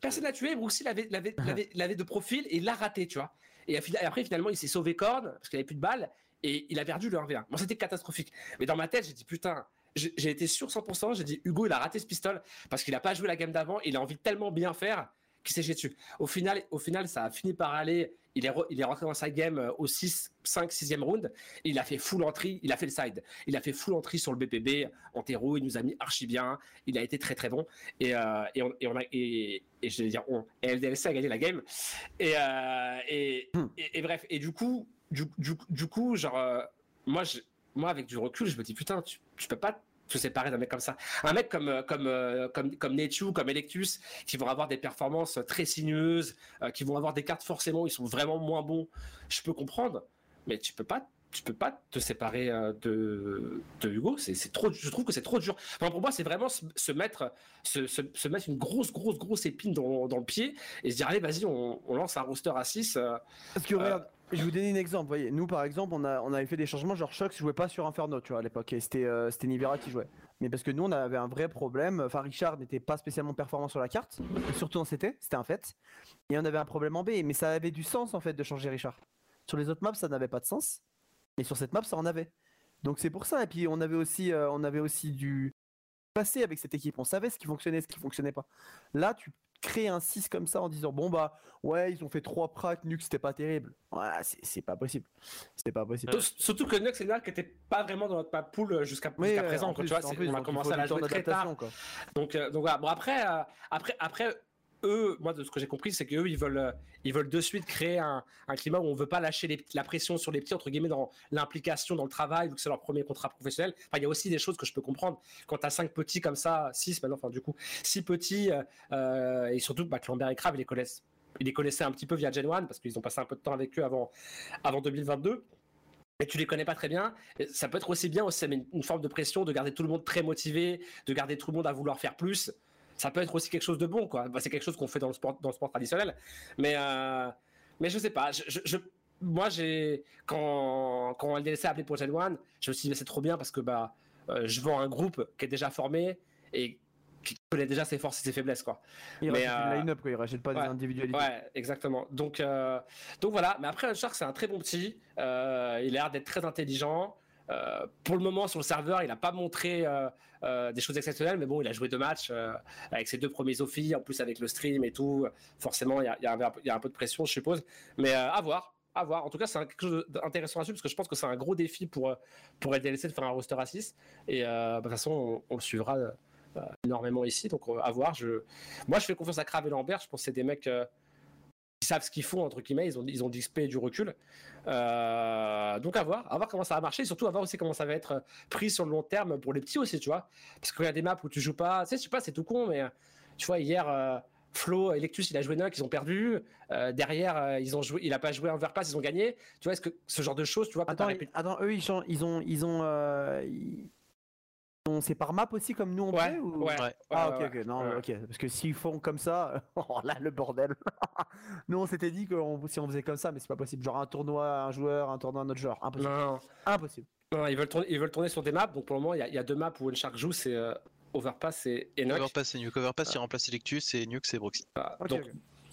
Personne l'a tué. Brooksy l'avait, l'avait, l'avait, l'avait de profil et l'a raté, tu vois. Et et après, finalement, il s'est sauvé corne parce qu'il avait plus de balles et il a perdu le 1v1. Bon, c'était catastrophique. Mais dans ma tête, j'ai dit putain, j'ai, j'ai été sûr 100%. J'ai dit Hugo, il a raté ce pistol parce qu'il a pas joué la game d'avant. Il a envie de tellement bien faire qu'il s'est jeté dessus. Au final, au final, ça a fini par aller. Il est, re- il est rentré dans sa game euh, au 6, 5, 6e round. Il a fait full entry, il a fait le side. Il a fait full entry sur le BPB en terreau. Il nous a mis archi bien. Il a été très très bon. Et, euh, et, on, et on a et, et je vais dire on LDLC a gagné la game et euh, et, Hmm. et, et bref et du coup du, du, du coup genre euh, moi je, moi avec du recul je me dis putain tu, tu peux pas te séparer d'un mec comme ça un mec comme euh, comme euh, comme comme Netu comme Electus qui vont avoir des performances très sinueuses euh, qui vont avoir des cartes forcément ils sont vraiment moins bons je peux comprendre mais tu peux pas tu peux pas te séparer de, de Hugo, c'est c'est trop. Je trouve que c'est trop dur. Enfin, pour moi, c'est vraiment se, se mettre, se, se- se mettre une grosse, grosse, grosse épine dans, dans le pied et se dire allez, vas-y, on, on lance un roster à 6 Parce que regarde, je vais vous donner un exemple. Voyez, nous par exemple, on, avait fait des changements. Genre Shox jouait pas sur Inferno, tu vois, à l'époque. Et c'était euh, c'était Nivera qui jouait. Mais parce que nous, on avait un vrai problème. Enfin, Richard n'était pas spécialement performant sur la carte. Surtout en CT, c'était un fait. Et on avait un problème en B. Mais ça avait du sens en fait de changer Richard. Sur les autres maps, ça n'avait pas de sens. Et sur cette map, ça en avait. Donc c'est pour ça. Et puis on avait aussi, euh, on avait aussi du passé avec cette équipe. On savait ce qui fonctionnait, ce qui fonctionnait pas. Là, tu crées un 6 comme ça en disant bon bah ouais ils ont fait 3 pracs, Nuke c'était pas terrible. Voilà, c'est pas possible. C'est pas possible. Surtout que Nux et Nux n'étaient pas vraiment dans notre pool jusqu'à Oui, jusqu'à euh, présent. en quoi, plus, tu vois, plus, on a commencé à la jouer très tard. quoi. Donc, euh, donc voilà. Bon après, euh, après, après, eux, moi de ce que j'ai compris, c'est qu'eux ils veulent, euh, ils veulent de suite créer un, climat où on veut pas lâcher la pression sur les petits entre guillemets dans l'implication dans le travail, vu que c'est leur premier contrat professionnel. Enfin, il y a aussi des choses que je peux comprendre quand tu as cinq petits comme ça, six maintenant, enfin du coup six petits euh, euh, et surtout bah, Lambert et Crave ils les connaissent. Ils les connaissaient un petit peu via Gen 1 parce qu'ils ont passé un peu de temps avec eux avant, avant 2022 et tu les connais pas très bien, ça peut être aussi bien aussi une forme de pression de garder tout le monde très motivé, de garder tout le monde à vouloir faire plus. Ça peut être aussi quelque chose de bon, quoi. Bah, c'est quelque chose qu'on fait dans le sport, dans le sport traditionnel. Mais, euh, mais je sais pas. Je, je- je- moi, j'ai quand quand LDLC a appelé pour Gen 1, je me suis dit mais c'est trop bien parce que bah euh, je vends un groupe qui est déjà formé et qui connaît déjà ses forces et ses faiblesses, quoi. Il Mais, rachète euh, une line-up, quoi. Il rachète pas ouais, des individualités. Ouais, exactement. Donc, euh, donc voilà. Mais après, Unshark, c'est un très bon petit. Il a l'air d'être très intelligent. Euh, pour le moment, sur le serveur, il n'a pas montré euh, euh, des choses exceptionnelles, mais bon, il a joué deux matchs avec ses deux premiers Ophi, en plus avec le stream et tout. Forcément, il y a, un, peu de pression, je suppose. Mais à voir. À voir. En tout cas, c'est quelque chose d'intéressant à suivre parce que je pense que c'est un gros défi pour, pour LDLC de faire un roster à 6. Et bah, de toute façon, on, le suivra énormément ici. Donc, à voir. Moi, je fais confiance à Crave et Lambert. Je pense que c'est des mecs. Savent ce qu'ils font entre guillemets, ils ont ils ont du XP et du recul. Euh, donc à voir, à voir comment ça va marcher, et surtout à voir aussi comment ça va être pris sur le long terme pour les petits aussi, tu vois. Parce qu'il y a des maps où tu joues pas, tu sais, je sais pas, c'est tout con, mais tu vois hier. euh, Flo, Electus, il a joué Nock, ils ont perdu. Euh, derrière, euh, ils ont joué, il a pas joué Overpass, ils ont gagné. Tu vois, est-ce que ce genre de choses, tu vois, Attends, ils- attends, eux, ils, changent- ils ont. Ils ont, euh, ils- ont- C'est par map aussi comme nous on Ouais, fait ou... ouais, Ouais. Ah, ouais, ok, ouais. ok, non, Ouais. ok. Parce que s'ils font comme ça, oh là, le bordel. Nous, on s'était dit que si on faisait comme ça, mais c'est pas possible. Genre un tournoi à un joueur, un tournoi à un autre joueur. Impossible. Non, Impossible. non, ils veulent tourner, ils veulent tourner sur des maps. Donc pour le moment, il y a, il y a deux maps où Shark joue, c'est euh, Overpass et Enoch. Overpass et Nuke. Overpass, il remplace Electus et Nuke, c'est Broxy. Ok, donc,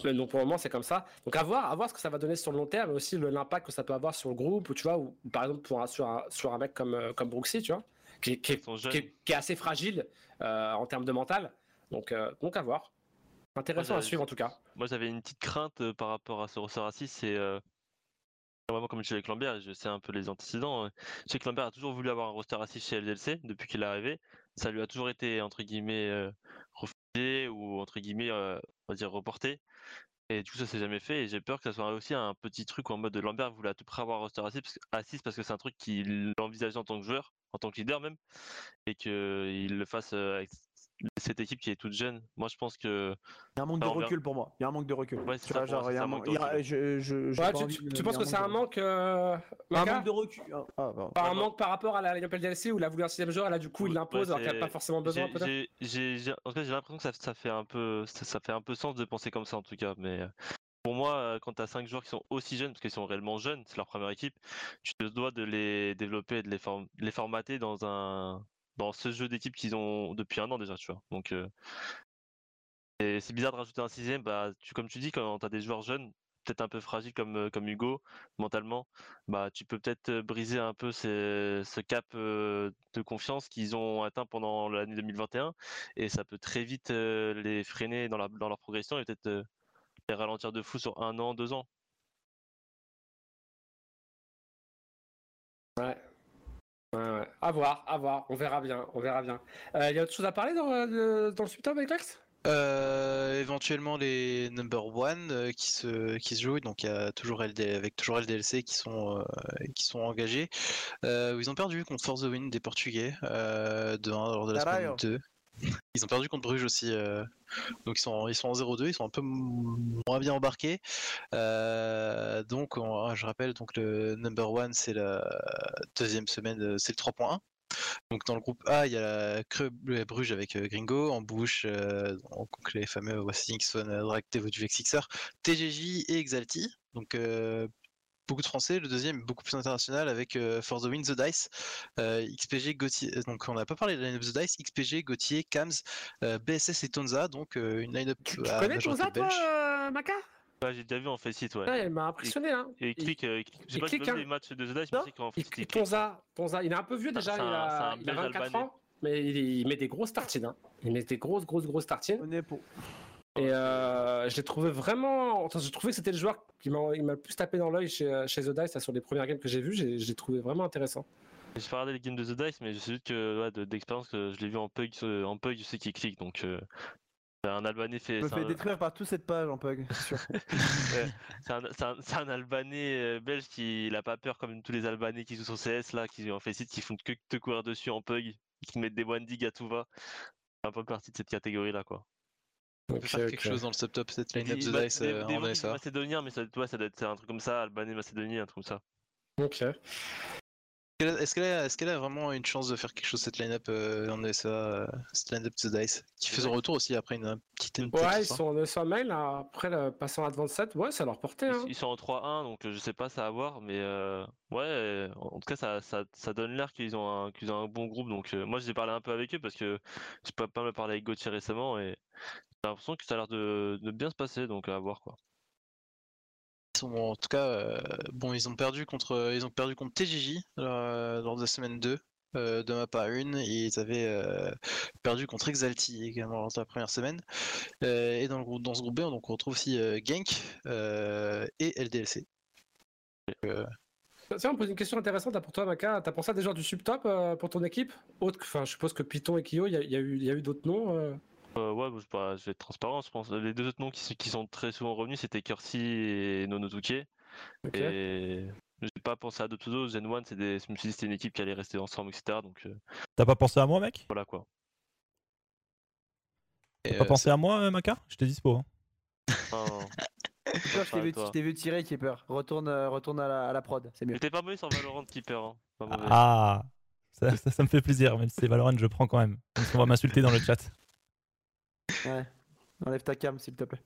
euh, donc, pour le moment, c'est comme ça. Donc à voir, à voir ce que ça va donner sur le long terme, mais aussi l'impact que ça peut avoir sur le groupe, ou tu vois, ou, par exemple pour un- sur, un, sur un mec comme, euh, comme Brooksy, tu vois, qui, est- qui qui qui assez fragile euh, en termes de mental. Donc, euh, donc à voir. Intéressant à suivre en tout cas. Moi, j'avais une petite crainte euh, par rapport à ce ressort 6, c'est vraiment comme je suis avec Lambert, je sais un peu les antécédents. euh, Je sais que Lambert a toujours voulu avoir un roster 6 chez LDLC depuis qu'il est arrivé. Ça lui a toujours été entre guillemets euh, refusé ou entre guillemets, euh, on va dire reporté. Et du coup, ça s'est jamais fait. Et j'ai peur que ça soit aussi un petit truc en mode de Lambert voulait à tout près avoir un roster à 6 parce que, à 6 parce que c'est un truc qu'il envisageait en tant que joueur, en tant que leader même, et qu'il le fasse euh, avec cette équipe qui est toute jeune. Moi, je pense que Il y a un manque de recul pour moi. Il y a un manque de recul. Ouais, c'est Tu ça, vois, moi, genre, il y a un manque. de recul. je- je- j'ai Ouais, pas tu, penses que c'est un manque, euh, Un manque de recul. Ah, ah, bah. Pas un Ouais, manque par rapport à la Ligue DLC où il a voulu un sixième joueur et là du coup il l'impose ouais, alors qu'il n'y a pas forcément besoin peut-être en tout cas, j'ai l'impression que ça, ça fait un peu, ça, ça fait un peu sens de penser comme ça en tout cas. Mais euh, pour moi, euh, quand tu as cinq joueurs qui sont aussi jeunes, parce qu'ils sont réellement jeunes, c'est leur première équipe, tu te dois de les développer et de les, form- les formater dans ce jeu d'équipe qu'ils ont depuis un an déjà, tu vois. Donc, euh, c'est bizarre de rajouter un sixième. Bah, comme tu dis, quand tu as des joueurs jeunes, peut-être un peu fragiles comme, euh, Hugo mentalement, bah, tu peux peut-être briser un peu ce cap de confiance qu'ils ont atteint pendant l'année 2021 et ça peut très vite les freiner dans, dans leur progression et peut-être euh, ralentir de fou sur un an, deux ans. Ouais. Ouais, ouais. À voir, à voir, on verra bien, on verra bien. Euh, Il y a autre chose à parler dans, euh, le- dans le subtop avec Lex Euh, éventuellement les number one euh, qui se qui se jouent donc il y a toujours LD, avec toujours LDLC qui sont euh, qui sont engagés Euh, ils ont perdu contre Force the Win des Portugais euh, de 1 lors de la semaine 2 ils ont perdu contre Bruges aussi euh, donc ils sont ils sont en 0-2 ils sont un peu moins bien embarqués Euh, donc on- je rappelle donc le number one c'est la deuxième semaine euh, c'est le 3.1 donc dans le groupe A, il y a la Bruges avec Gringo, en bouche, donc les fameux euh, Drake, Devo Vexixer, TGJ et Exalti. Beaucoup de français. Le deuxième est beaucoup plus international avec euh, For the Win The Dice, euh, XPG, Gauthier. euh, Donc on n'a pas parlé de la line-up The Dice, XPG, Gauthier, Kams, euh, BSS et Tonza. Donc euh, une line-up Tu, tu à connais Tonza toi, euh, Maka? Ouais, j'ai déjà vu en Faceit, ouais. Ouais, il m'a impressionné hein. Et il Il- clique, euh, il clique- j'ai il pas clique, vu hein. les matchs de The Dice, mais sais qu'en clique. Tonza, Tonza, il est un peu vieux déjà, C'est il un- a, c'est il a Belge 24 albanais. ans, mais il, il met des grosses tartines. Hein. Il met des grosses, grosses, grosses tartines. On est pour. Et euh, je l'ai trouvé vraiment. Enfin, je trouvais que c'était le joueur qui m'a le plus tapé dans l'œil chez, chez The Dice là, sur les premières games que j'ai vues. J'ai j'ai trouvé vraiment intéressant. J'ai pas regardé les games de The Dice, mais je sais juste que ouais, de- d'expérience que je l'ai vu en Pug, euh, en Pug, je sais qu'il clique, donc euh, c'est un Albanais fait. Je me fais un- détruire par toute cette page en pug, c'est un, c'est un- c'est un Albanais euh, belge qui il a pas peur comme tous les Albanais qui jouent sur CS là, qui en fait site, qui font que te courir dessus en Pug, qui mettent des one dig à tout va. C'est un peu partie de cette catégorie là quoi. On peut faire quelque chose dans le subtop, cette line-up Des- The Dice des- euh, des en SA. macédoniens, mais ça, ouais, ça doit être un truc comme ça, Albanais macédonien, un truc comme ça. Ok. Est-ce qu'elle a, a vraiment une chance de faire quelque chose cette line-up euh, en SA, euh, cette line-up The Dice, qui fait son retour aussi après une, une petite une petite Ouais, ils sont en ESA mail là, après le passant Advanced 7. Ouais, ça leur portait. Ils, Hein. ils sont en 3-1, donc euh, je sais pas ça à voir, mais euh, ouais, euh, en tout cas ça, ça, ça donne l'air qu'ils ont un qu'ils ont un bon groupe. Donc euh, moi j'ai parlé un peu avec eux parce que j'ai pas pas mal parlé avec Gauthier récemment et l'impression que ça a l'air de, de bien se passer, donc à voir quoi. Ils sont, en tout cas, euh, bon, ils ont perdu contre, ils ont perdu contre TGJ euh, lors de la semaine 2 euh, de map à 1 et ils avaient euh, perdu contre Exalti également lors de la première semaine. Euh, et dans, le groupe, dans ce groupe B, donc, on retrouve aussi euh, Genk euh, et LDLC. Tiens, on pose une question intéressante là, pour toi, Maka. T'as pensé à des joueurs du subtop euh, pour ton équipe? Autre, enfin, je suppose que Python et Kyo, il y, a- il y a eu, il y a eu d'autres noms. Euh. Euh, ouais, bah, je, vais être transparent, je pense. Les deux autres noms qui, sont- qui sont très souvent revenus, c'était Kersey et Nonotuke. Ok. Et j'ai pas pensé à d'autres autres. Gen 1, c'est des... je me suis dit que c'était une équipe qui allait rester ensemble, etc. Donc euh, T'as pas pensé à moi, mec? voilà quoi. T'as pas euh, pensé à moi, euh, Maka? J'étais dispo. hein. Keeper, je t'ai vu, je vu tirer, Keeper. Retourne, euh, retourne à la, à la prod, c'est mieux. J'étais pas mauvais sur Valorant Keeper. Hein. Pas. Ah ça, ça, ça me fait plaisir, même si c'est Valorant, je prends quand même. Même si on va m'insulter dans le chat. Ouais. Enlève ta cam, s'il te plaît.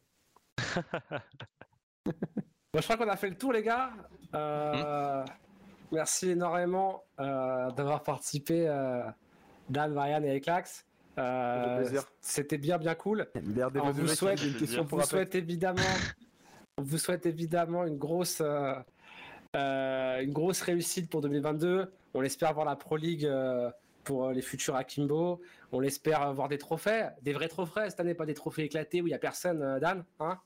Bon, je crois qu'on a fait le tour, les gars. Euh, Merci énormément euh, d'avoir participé, euh, Dan, Marianne et Eclax. Euh. C'était bien, bien cool. On vous souhaite, j'ai une question on pour vous souhaite évidemment, on vous souhaite évidemment une grosse, une grosse réussite pour 2022. On espère voir la Pro League pour euh, les futurs Akimbo. On espère avoir des trophées, des vrais trophées cette année, pas des trophées éclatés où il y a personne, euh, Dan, hein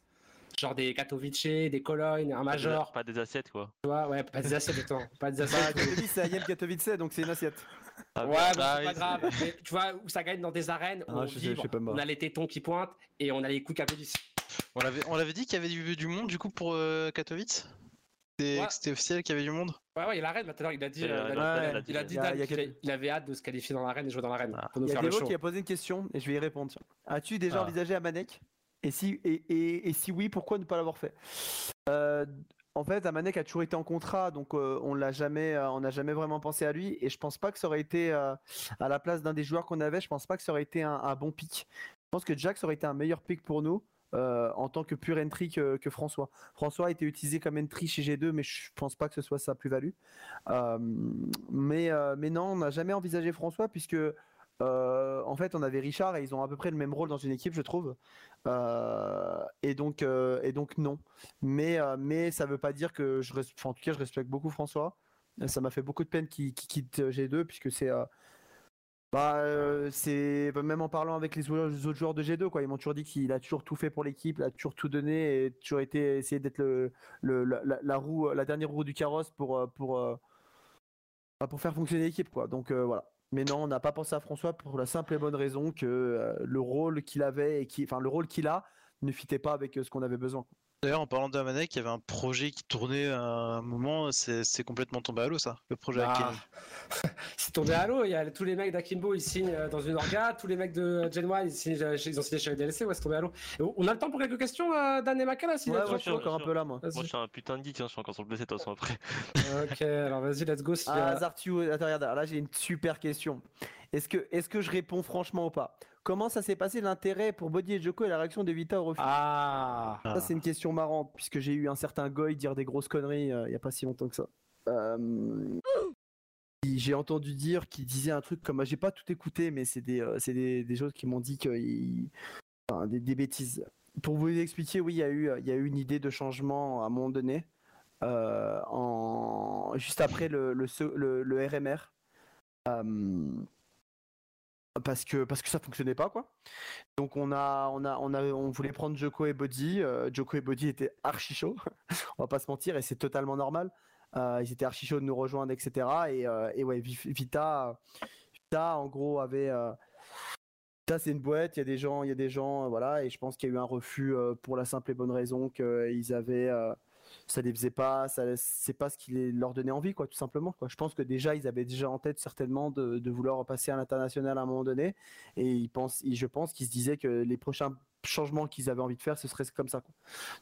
Genre des Katowice, des Cologne, un Pas des- major, Pas des assiettes quoi. tu vois, ouais, pas des assiettes, attends, pas des Bah, assiettes. Katowice, c'est Ayem Katowice, donc c'est une assiette. Ah, Ouais, merde. mais Ah, c'est pas grave. Mais tu vois, où ça gagne dans des arènes, où Ah, on je sais, vibre, je sais pas moi. on a les tétons qui pointent et on a les coups qui applaudissent. On l'avait, on l'avait dit qu'il y avait du, du monde du coup pour euh, Katowice? C'était officiel qu'il y avait du monde? Ouais, ouais, il y a l'arène là tout à l'heure, il a dit, il a il a qu'il avait hâte de se qualifier dans l'arène et jouer dans l'arène Ah. Il y a Devo qui a posé une question et je vais y répondre. As-tu déjà Ah. envisagé Amanek? Et si, et, et- et si oui, pourquoi ne pas l'avoir fait? Euh, En fait, Amanek a toujours été en contrat, donc euh, on l'a jamais, euh, on n'a jamais vraiment pensé à lui. Et je pense pas que ça aurait été euh, à la place d'un des joueurs qu'on avait. Je pense pas que ça aurait été un, un bon pick. Je pense que Jax aurait été un meilleur pick pour nous. Euh, en tant que pure entry que, François. François a été utilisé comme entry chez G2, mais je pense pas que ce soit sa plus-value. Euh, mais, euh, mais non, on n'a jamais envisagé François puisque en fait, on avait Richard et ils ont à peu près le même rôle dans une équipe, je trouve. Et donc, et donc non. Mais, mais ça veut pas dire que je, en tout cas, je respecte beaucoup François. Ça m'a fait beaucoup de peine qu'il quitte G2 puisque c'est, bah, euh, c'est même en parlant avec les, autres joueurs de G2, quoi. Ils m'ont toujours dit qu'il a toujours tout fait pour l'équipe, il a toujours tout donné et toujours été essayé d'être la, roue, la dernière roue du carrosse pour, euh, pour, euh, bah, pour faire fonctionner l'équipe, quoi. Donc voilà. Mais non, on n'a pas pensé à François pour la simple et bonne raison que le rôle qu'il avait et qui, enfin le rôle qu'il a ne fitait pas avec ce qu'on avait besoin. D'ailleurs, en parlant d'Amanek, il y avait un projet qui tournait à un moment, c'est complètement tombé à l'eau ça, le projet Hakim. C'est tombé à l'eau, il y a tous les mecs d'Akimbo ils signent euh, dans une orga, tous les mecs de Gen 1 ils, signent, euh, ils ont signé chez les DLC, ouais c'est tombé à l'eau. On a le temps pour quelques questions, euh, Dan et Maka là si Ouais, ouais, je suis encore un peu là, moi. Moi, je suis un putain de geek, hein, je suis encore sur le PC de toute façon après. Ok, alors vas-y, let's go. Si, Ah, Zartu, attends, regarde, là j'ai une super question. Est-ce que, est que je réponds franchement ou pas? Comment ça s'est passé l'intérêt pour Body et Joko et la réaction de Vita au refus? Ah, Ça, c'est une question marrante, puisque j'ai eu un certain Goy dire des grosses conneries euh, il n'y a pas si longtemps que ça. Euh, J'ai entendu dire qu'il disait un truc comme. J'ai pas tout écouté, mais c'est des, euh, des, des choses qui m'ont dit que. il- enfin, des, des bêtises. Pour vous expliquer, oui, il y, a eu, il y a eu une idée de changement à un moment donné, euh, en... juste après le, le- le RMR. Parce que parce que ça fonctionnait pas quoi. Donc on a on a on a on voulait prendre Joko et Body. euh, Joko et Body étaient archi chauds, on va pas se mentir et c'est totalement normal. Euh, ils étaient archi chauds de nous rejoindre etc. Et, euh, et ouais Vi- Vita Vita en gros avait euh, Vita c'est une boîte. Il y a des gens il y a des gens euh, voilà et je pense qu'il y a eu un refus pour la simple et bonne raison qu'ils avaient ça les faisait pas, c'est pas ce qui leur donnait envie quoi, tout simplement quoi. Je pense que déjà ils avaient déjà en tête certainement de, vouloir passer à l'international à un moment donné, et ils pensent, je pense qu'ils se disaient que les prochains changements qu'ils avaient envie de faire, ce serait comme ça quoi.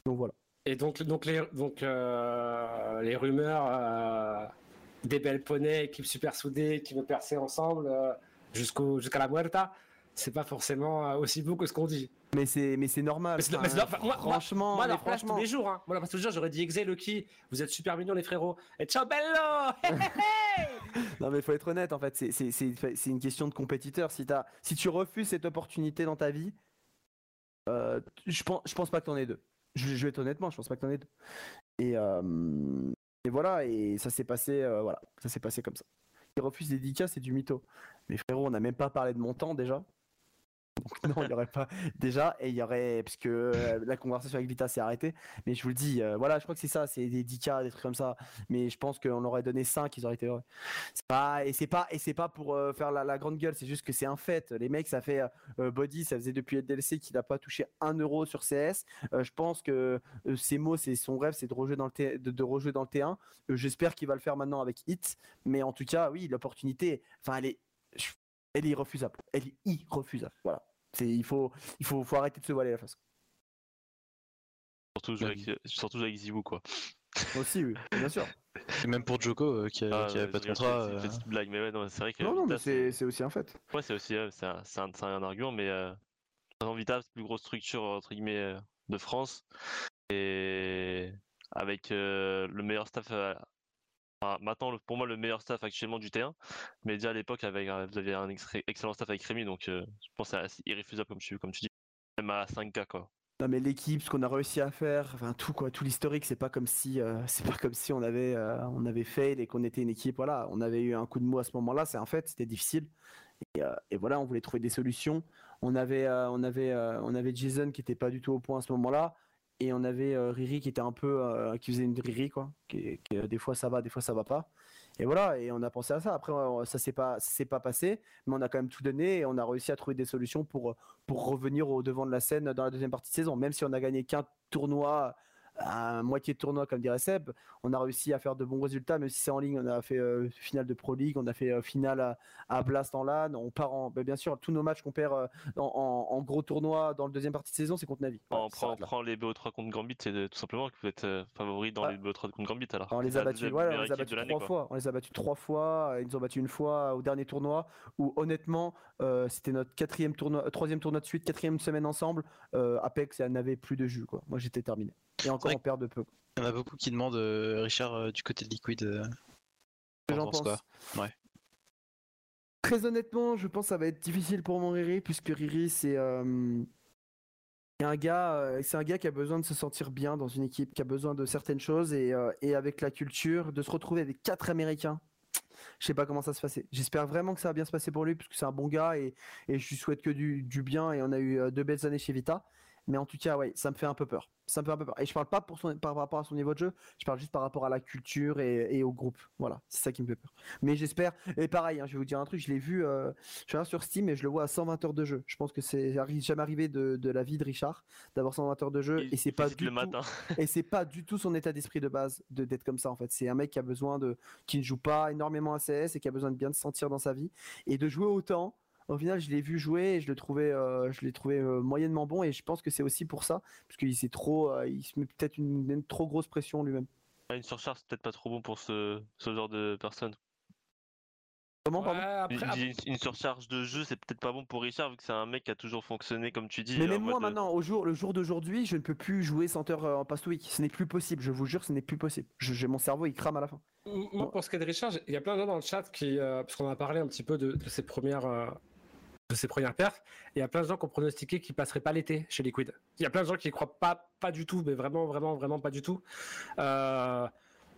Donc voilà. et donc, donc, les, donc euh, les rumeurs euh, des belles poneys, équipe super soudée qui veut percer ensemble euh, jusqu'au jusqu'à la Muerta, c'est pas forcément euh, aussi beau que ce qu'on dit. Mais c'est mais c'est normal. Mais enfin, moi- moi- franchement, Moi, tous les jours, hein. Moi, tous les jours, j'aurais dit Exe, Lucky, vous êtes super mignons les frérots. Et ciao bello Hey, hey, hey Non mais faut être honnête en fait, c'est- c'est c'est- c'est une question de compétiteur. Si, t'as- si tu refuses cette opportunité dans ta vie, euh, je, pense, je pense pas que t'en aies deux. Je, je vais être honnêtement, je pense pas que t'en aies deux. Et, euh, et voilà, et ça s'est passé, euh, voilà, ça s'est passé comme ça. Ils refusent des dédicats, c'est du mytho. Mais frérot, on n'a même pas parlé de montant déjà. Donc non, il n'y aurait pas déjà et il y aurait parce que euh, la conversation avec Vita s'est arrêtée. Mais je vous le dis, euh, voilà, je crois que c'est ça, c'est des 10K, des trucs comme ça. Mais je pense qu'on aurait donné 5, ils auraient été heureux. C'est pas et c'est pas et c'est pas pour euh, faire la, grande gueule, c'est juste que c'est un fait. Les mecs, ça fait Body, ça faisait depuis le DLC qu'il n'a pas touché un euro sur CS. Je pense que ses mots, c'est son rêve, c'est de rejouer dans le T- de, de rejouer dans le T1. Euh, J'espère qu'il va le faire maintenant avec Hit. Mais en tout cas, oui, l'opportunité, enfin, elle est, elle est irrefusable. Elle est irrefusable. Voilà. C'est, il faut, il faut, faut arrêter de se voiler la face. Surtout avec, surtout avec Zibou, quoi. Aussi, oui, bien sûr. Et même pour Joko euh, qui, a- Ah, qui pas de contrat. c'est une euh, petite blague, mais ouais, non, c'est vrai que Non, non, Vita, mais c'est, c'est aussi un fait. Ouais, c'est aussi ouais, c'est un, c'est un, c'est un argument, mais euh, Vita, c'est la plus grosse structure entre guillemets euh, de France et avec euh, le meilleur staff. Maintenant, pour moi, le meilleur staff actuellement du T1, mais déjà à l'époque, vous avez un excellent staff avec Rémi, donc euh, je pense que c'est irréfusable comme tu, dis, même à 5K quoi. Non mais l'équipe, ce qu'on a réussi à faire, tout quoi, tout l'historique, c'est pas comme si, euh, c'est pas comme si on avait, euh, on avait fail et qu'on était une équipe. Voilà, on avait eu un coup de mou à ce moment-là, c'est un fait, c'était difficile. Et, euh, et voilà, on voulait trouver des solutions. On avait, on avait, on avait Jason qui était pas du tout au point à ce moment-là, et on avait euh, Riri qui était un peu, euh, qui faisait une Riri quoi, qui, euh, des fois ça va, des fois ça va pas. Et voilà, et on a pensé à ça. Après, ça s'est pas, s'est pas passé, mais on a quand même tout donné et on a réussi à trouver des solutions pour, pour revenir au devant de la scène dans la deuxième partie de saison. Même si on a gagné qu'un tournoi, à moitié de tournoi, comme dirait Seb, on a réussi à faire de bons résultats, même si c'est en ligne. On a fait euh, finale de Pro League, on a fait euh, finale à, à Blast en LAN. On part en, ben, bien sûr, tous nos matchs qu'on perd euh, en, en- en gros tournoi dans le deuxième partie de saison, c'est contre Navi. Voilà, on prend, les BO3 contre Gambit, c'est tout simplement que vous êtes favori dans Ouais. les BO3 contre Gambit alors. On les a battus, ouais, on les a battus trois quoi. fois. On les a battus trois fois. Ils nous ont battus une fois au dernier tournoi où honnêtement, euh, c'était notre quatrième tournoi, euh, troisième tournoi de suite, quatrième semaine ensemble. Euh, Apex, elle n'avait plus de jus quoi. Moi, j'étais terminé. Et encore, on perd de peu. Il y en a beaucoup qui demandent euh, Richard du côté de Liquid. j'en pense. quoi Ouais. Très honnêtement, je pense que ça va être difficile pour mon Riri, puisque Riri, c'est un gars, c'est un gars qui a besoin de se sentir bien dans une équipe, qui a besoin de certaines choses et, euh, et avec la culture, de se retrouver avec quatre Américains. Je sais pas comment ça se passer. J'espère vraiment que ça va bien se passer pour lui, parce que c'est un bon gars et, et je lui souhaite que du, du bien. Et on a eu euh, deux belles années chez Vita. Mais en tout cas, ouais, ça me fait un peu peur. Ça me fait un peu peur. Et je parle pas pour son, par rapport à son niveau de jeu, je parle juste par rapport à la culture et, et au groupe. Voilà, c'est ça qui me fait peur. Mais j'espère. Et pareil, hein, je vais vous dire un truc, je l'ai vu, euh, je regarde sur Steam et je le vois à 120 heures de jeu. Je pense que c'est jamais arrivé de, de la vie de Richard d'avoir 120 heures de jeu Il- et c'est pas du le tout matin. et c'est pas du tout son état d'esprit de base de d'être comme ça en fait. C'est un mec qui a besoin de qui ne joue pas énormément à CS et qui a besoin de bien se sentir dans sa vie et de jouer autant. Au final, je l'ai vu jouer et je le trouvais, euh, je l'ai trouvé euh, moyennement bon et je pense que c'est aussi pour ça parce qu'il s'est trop, euh, il se met peut-être une, une trop grosse pression lui-même. Une surcharge, c'est peut-être pas trop bon pour ce, ce genre de personnes. Comment pardon? Ouais, Une- après, après- Une, une surcharge de jeu, c'est peut-être pas bon pour Richard, vu que c'est un mec qui a toujours fonctionné, comme tu dis. Mais même moi maintenant, au jour, le jour d'aujourd'hui, je ne peux plus jouer 100 heures euh, en past week. Ce n'est plus possible. Je vous jure, ce n'est plus possible. Je- j'ai mon cerveau, il crame à la fin. Moi, pour ce qui est de Richard, il y a plein de gens dans le chat qui, euh, parce qu'on a parlé un petit peu de, de ses premières, euh, de ses premières perfs, il y a plein de gens qui ont pronostiqué qu'il passerait pas l'été chez Liquid. Il y a plein de gens qui y croient pas, pas du tout, mais vraiment, vraiment, vraiment pas du tout. Euh,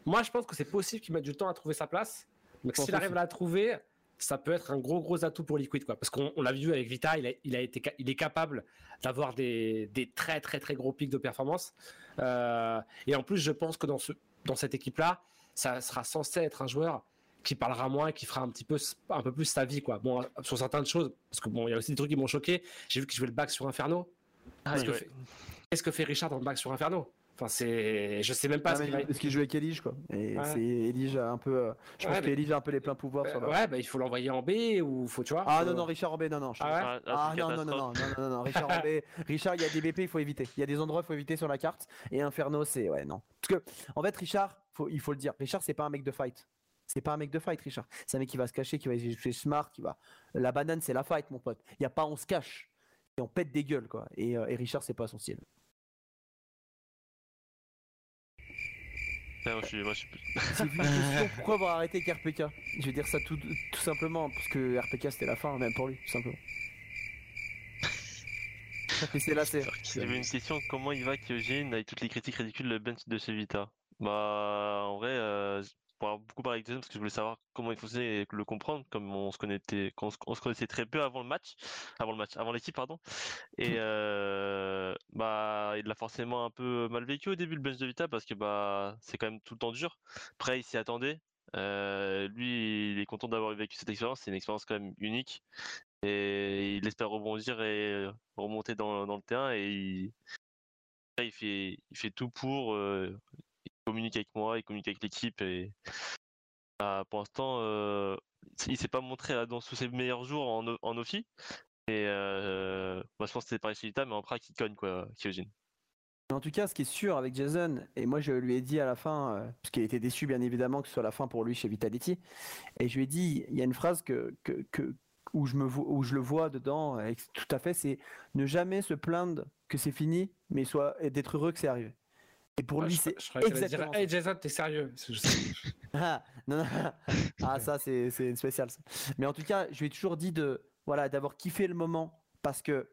moi, je pense que c'est possible qu'il mette du temps à trouver sa place, mais s'il arrive à la trouver, ça peut être un gros, gros atout pour Liquid, quoi. Parce qu'on on l'a vu avec Vita, il, a, il, a été, il est capable d'avoir des, des très, très, très gros pics de performance. Euh, et en plus, je pense que dans, ce, dans cette équipe-là, ça sera censé être un joueur qui parlera moins, qui fera un petit peu, un peu plus sa vie, quoi. Bon, sur certaines choses, parce que bon, il y a aussi des trucs qui m'ont choqué. J'ai vu qu'il jouait le back sur Inferno. Ah, Qu'est-ce que fait- Qu'est-ce que fait Richard dans le back sur Inferno? Enfin, c'est, je sais même pas Ah, ce qu'il va. Parce qu'il joue avec Elige, quoi. Et Ouais. c'est Elige a un peu. euh, je pense Ouais, mais- a un peu les pleins pouvoirs sur la. Ouais, bah, il faut l'envoyer en B ou faut, tu vois. Ah faut- non, non, Richard Robé, non, non. je te Ah. Ah, Ah non, non, non, non, non, non, non, Richard Robé, Richard, il y a des BP, il faut éviter. Il y a des endroits, il faut éviter sur la carte. Et Inferno, c'est. Ouais, non. Parce que, en fait, Richard, faut, il faut le dire, Richard, c'est pas un mec de fight. C'est pas un mec de fight, Richard. C'est un mec qui va se cacher, qui va jouer smart, qui va. La banane, c'est la fight, mon pote. Il y a pas on se cache. Et on pète des gueules, quoi. Et, euh, et Richard, c'est pas son style. Ouais, moi, je suis, moi, je suis- C'est une question, pourquoi avoir arrêté avec RPK Je vais dire ça tout, tout simplement, parce que RPK, c'était la fin, même pour lui, tout simplement. C'est là, c'est. J'avais une question, comment il va Kyojin avec toutes les critiques ridicules le bench de chez Vita Bah en vrai, euh, pour avoir beaucoup parlé avec Jason parce que je voulais savoir comment il fonctionnait et le comprendre, comme on se connaissait, on se, on se connaissait très peu avant le match, avant le match, avant l'équipe, pardon. Et euh, bah, il l'a forcément un peu mal vécu au début le bench de Vita parce que bah, c'est quand même tout le temps dur. Après, il s'y attendait. Euh, lui, il est content d'avoir vécu cette expérience. C'est une expérience quand même unique. Et il espère rebondir et remonter dans, dans le terrain. Et il, il, fait, il fait tout pour. euh, communique avec moi, il communique avec l'équipe. Et bah, pour l'instant, euh, il s'est pas montré dans tous ses meilleurs jours en, en. Et euh, bah, je pense que c'était pareil chez Vita, mais en prac, il cogne, quoi, Kyojin. En tout cas, ce qui est sûr avec Jason, et moi je lui ai dit à la fin, euh, parce qu'il était déçu bien évidemment que ce soit la fin pour lui chez Vitality, et je lui ai dit, il y a une phrase que, que, que- où, je me où je le vois dedans, tout à fait, c'est ne jamais se plaindre que c'est fini, mais soit d'être heureux que c'est arrivé. Et pour lui, je, c'est exactement dire Hey Jason, t'es sérieux? Ah, non, non. ah, ça, c'est c'est une spéciale. ça. Mais en tout cas, je lui ai toujours dit de voilà d'avoir kiffé le moment parce que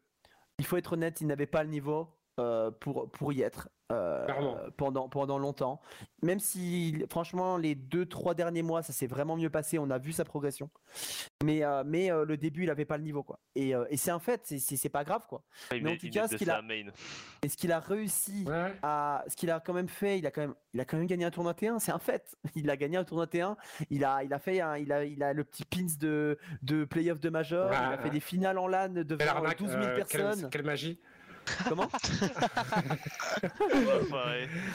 il faut être honnête, il n'avait pas le niveau euh, pour, pour y être euh, pendant, pendant longtemps. Même si, franchement, les deux, trois derniers mois, ça s'est vraiment mieux passé. On a vu sa progression. Mais, euh, mais euh, le début, il n'avait pas le niveau. Quoi. Et, euh, et c'est un fait, c'est- c'est c'est pas grave. Quoi. Il Mais en tout cas, ce qu'il a- main. Et ce qu'il a réussi Ouais. à ce qu'il a quand même fait, il a quand même, il a quand même gagné un tournoi T1, c'est un fait. Il a gagné un tournoi T1, il a, il a fait, un, il a, il a le petit pins de, de playoff de major, il a Ouais. fait des finales en LAN devant arnaque, 12 000 euh, quelle- personnes. quelle magie Comment?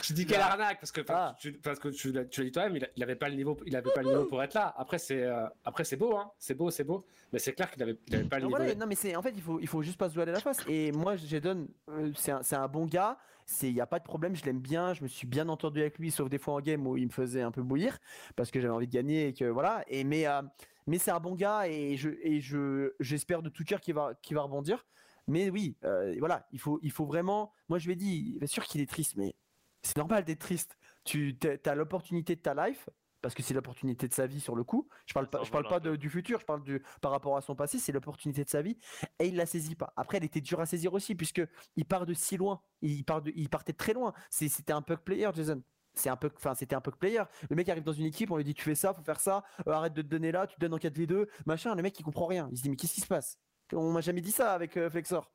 Je dis quelle arnaque parce que, Ah. tu, parce que tu, l'as- tu l'as dit toi-même, il, a- il avait pas le niveau, il avait pas le niveau pour être là. Après c'est, euh, après c'est beau, hein, c'est beau, c'est beau, mais c'est clair qu'il avait, il avait pas le non, niveau. voilà, non, mais c'est en fait, il faut, il faut juste pas se voiler la face. Et moi, Jadon, euh, c'est un, c'est un bon gars. C'est, il y a pas de problème, je l'aime bien, je me suis bien entendu avec lui, sauf des fois en game où il me faisait un peu bouillir parce que j'avais envie de gagner et que voilà. Et mais, euh, mais c'est un bon gars et je, et je, j'espère de tout cœur qu'il va, qu'il va rebondir. Mais oui, euh, voilà, il faut, il faut vraiment. Moi, je lui ai dit, bien sûr qu'il est triste, mais c'est normal d'être triste. Tu as l'opportunité de ta life. Parce que c'est l'opportunité de sa vie sur le coup. Je parle pas, je parle pas de- du futur, je parle du, par rapport à son passé. C'est l'opportunité de sa vie et il la saisit pas. Après, elle était dure à saisir aussi puisque il part de si loin. Il part de, il partait de très loin. C'était un puck player, Jason. C'est un peu, enfin, c'était un puck player. Le mec arrive dans une équipe, on lui dit tu fais ça, faut faire ça, euh, arrête de te donner là, tu te donnes en 4v2, machin. Le mec il comprend rien. Il se dit mais qu'est-ce qui se passe? On m'a jamais dit ça avec euh, Flexor.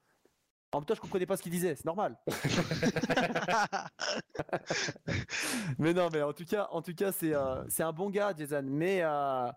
En même temps, je comprenais pas ce qu'il disait, c'est normal. mais non, mais en tout cas, en tout cas, c'est euh, c'est un bon gars, Jason. Mais euh,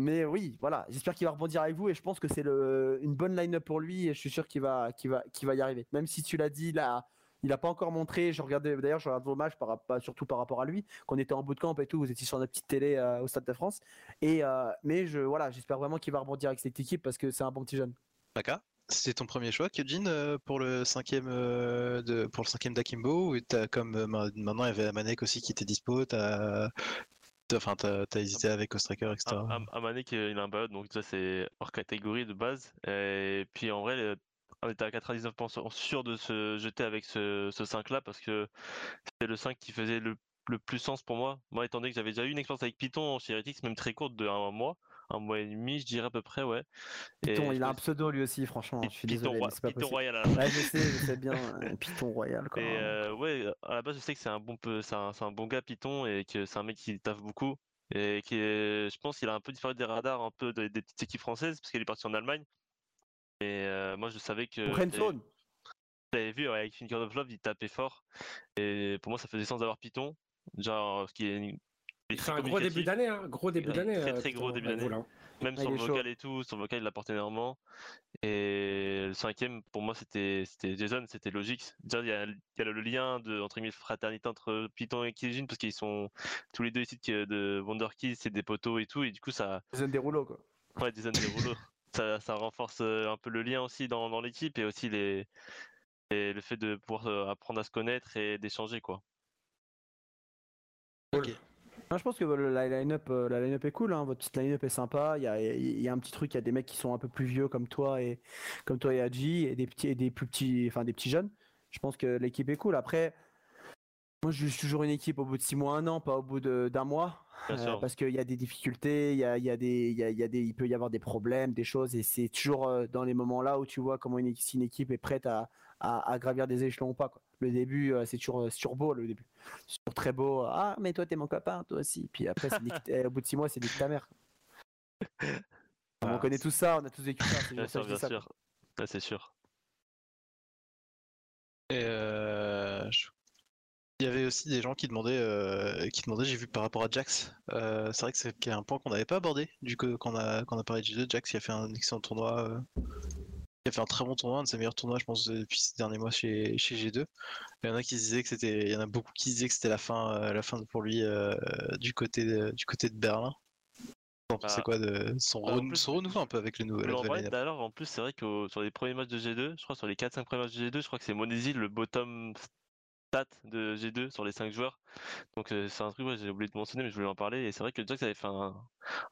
mais oui, voilà. J'espère qu'il va rebondir avec vous et je pense que c'est le- une bonne line-up pour lui et je suis sûr qu'il va qu'il va qu'il va y arriver. Même si tu l'as dit là. Il n'a pas encore montré. Je regardais d'ailleurs, je regarde vos matchs par, surtout par rapport à lui. Qu'on était en bootcamp et tout, vous étiez sur notre petite télé euh, au Stade de France. Et euh, mais je voilà, j'espère vraiment qu'il va rebondir avec cette équipe parce que c'est un bon petit jeune. D'accord. C'était ton premier choix, Kyojin, euh, pour le cinquième de pour le cinquième d'Akimbo ou t'as comme ma- maintenant il y avait Amanek aussi qui était dispo, t'as enfin t'as t'as hésité avec Ostraker, etc. Am- Am- Amanek, il a un ballot, donc ça c'est hors catégorie de base. Et puis en vrai, on était à 99% sûr de se jeter avec ce, ce 5-là parce que c'était le 5 qui faisait le, le plus sens pour moi. Moi, étant donné que j'avais déjà eu une expérience avec Python chez Heretics, même très courte, de un mois, un mois et demi, je dirais à peu près, ouais. Et Python, il a un pseudo lui aussi, franchement. Je suis Python, désolé, Roi- mais c'est pas Python. Royal la Ouais, je sais, je sais bien. euh, Python Royal, quoi. Et euh, ouais, à la base, je sais que c'est un bon peu, c'est un, bon gars Python et que c'est un mec qui taffe beaucoup et qui est, je pense qu'il a un peu disparu des radars un peu des, des petites équipes françaises parce qu'il est parti en Allemagne. Et euh, moi, je savais que Rentzone. j'avais vu avec Finger of Love, il tapait fort et pour moi, ça faisait sens d'avoir Python, genre ce qui est, il est Il fait très un gros début d'année, hein, gros début d'année. très, euh, très putain, gros début d'année. Même Ouais, sur le vocal chaud. et tout, sur le vocal, il apporte énormément. Et le cinquième, pour moi, c'était c'était Jason, c'était logique. Déjà, il y a, il y a le lien de, entre guillemets, fraternité entre Python et Kijin, parce qu'ils sont tous les deux ici de, de Wonder Kids, c'est des poteaux et tout, et du coup, ça, Zone des rouleaux, quoi. ouais, Jason des rouleaux. Ça, ça renforce euh, un peu le lien aussi dans, dans l'équipe et aussi les, et le fait de pouvoir euh, apprendre à se connaître et d'échanger, quoi. Non, je pense que le- la line-up euh, la line-up est cool, hein. votre petite line-up est sympa. Il y a, il y a un petit truc, il y a des mecs qui sont un peu plus vieux comme toi et comme toi et Adji et des petits et des plus petits, enfin des petits jeunes. Je pense que l'équipe est cool. Après, moi je juge toujours une équipe au bout de six mois, un an, pas au bout de- d'un mois, euh, parce qu'il y a des difficultés, il y a, il y a des, il y a, il y a des, il peut y avoir des problèmes, des choses, et c'est toujours euh, dans les moments là où tu vois comment une, si une équipe est prête à, à, à gravir des échelons ou pas. Quoi. Le début, euh, c'est toujours, toujours beau, le début. C'est toujours très beau. Ah, mais toi, t'es mon copain, toi aussi. Puis après, nique- au bout de six mois, c'est nique ta mère. on Ah, connaît tout ça, on a tous vécu ça. c'est Bien sûr, bien ça, sûr. Ouais, c'est sûr. Et euh, je- il y avait aussi des gens qui demandaient, euh, qui demandaient, j'ai vu par rapport à Jax. euh, c'est vrai que c'est un point qu'on n'avait pas abordé du coup quand on a, quand on a parlé de G2. Jax qui a fait un excellent tournoi, euh, qui a fait un très bon tournoi, un de ses meilleurs tournois, je pense, depuis ces derniers mois chez, chez G2. Il y en a qui disaient que c'était, il y en a beaucoup qui disaient que c'était la fin, euh, la fin pour lui du côté de, du côté de Berlin. Bah, quoi de son, bah, en renou- plus- son renouveau un peu avec le Mais la en plus, c'est vrai que sur les premiers matchs de G2, je crois sur les 4-5 premiers matchs de G2, je crois que c'est Monezil le bottom stat de G2 sur les 5 joueurs. Donc euh, c'est un truc, ouais, j'ai oublié de mentionner, mais je voulais en parler. Et c'est vrai que Jax avait fait un,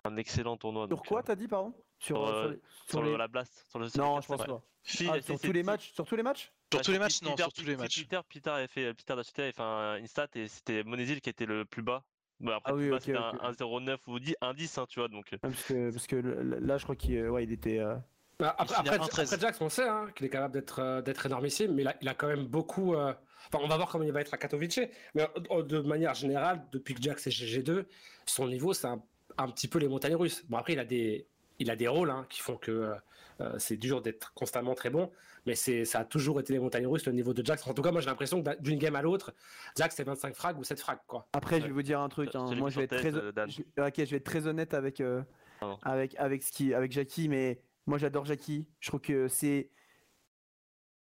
un excellent tournoi. Sur donc, quoi, euh, t'as dit, pardon? Sur, sur, euh, sur les- sur sur le- les- la blast sur le sur Non, je pense 4-5. pas. Si, Ah, sur tous les matchs? Sur tous les matchs? Sur Ouais, tous les Peter- matchs, non, Peter- sur tous les matchs. Peter, Peter avait fait, Peter avait fait un, une stat et c'était Monezil qui était le plus bas. Bon, après, Ah oui, plus bas, ok, c'était ok. un, un 0,9 ou 10, un 10, hein, tu vois. Donc, Parce que, parce que là, je crois qu'il ouais, il était. euh, Bah, Après, à après, 1,13. après Jax, on sait hein, qu'il est capable d'être euh, d'être énormissime, mais il a, il a quand même beaucoup. euh, Enfin, on va voir comment il va être à Katowice. Mais euh, de manière générale, depuis que Jax est GG2, son niveau, c'est un, un petit peu les montagnes russes. Bon, après, il a des, il a des rôles hein, qui font que euh, euh, c'est dur d'être constamment très bon, mais c'est ça a toujours été les montagnes russes, le niveau de Jax. En tout cas, moi, j'ai l'impression que d'une game à l'autre, Jax, c'est 25 frags ou 7 frags, quoi. Après, je vais vous dire un truc. Je- hein, Moi, je vais être très, tête, euh, Dan. je- ok, je vais être très honnête avec euh, avec avec ce qui avec Jackie, mais moi, j'adore Jackie. Je trouve que c'est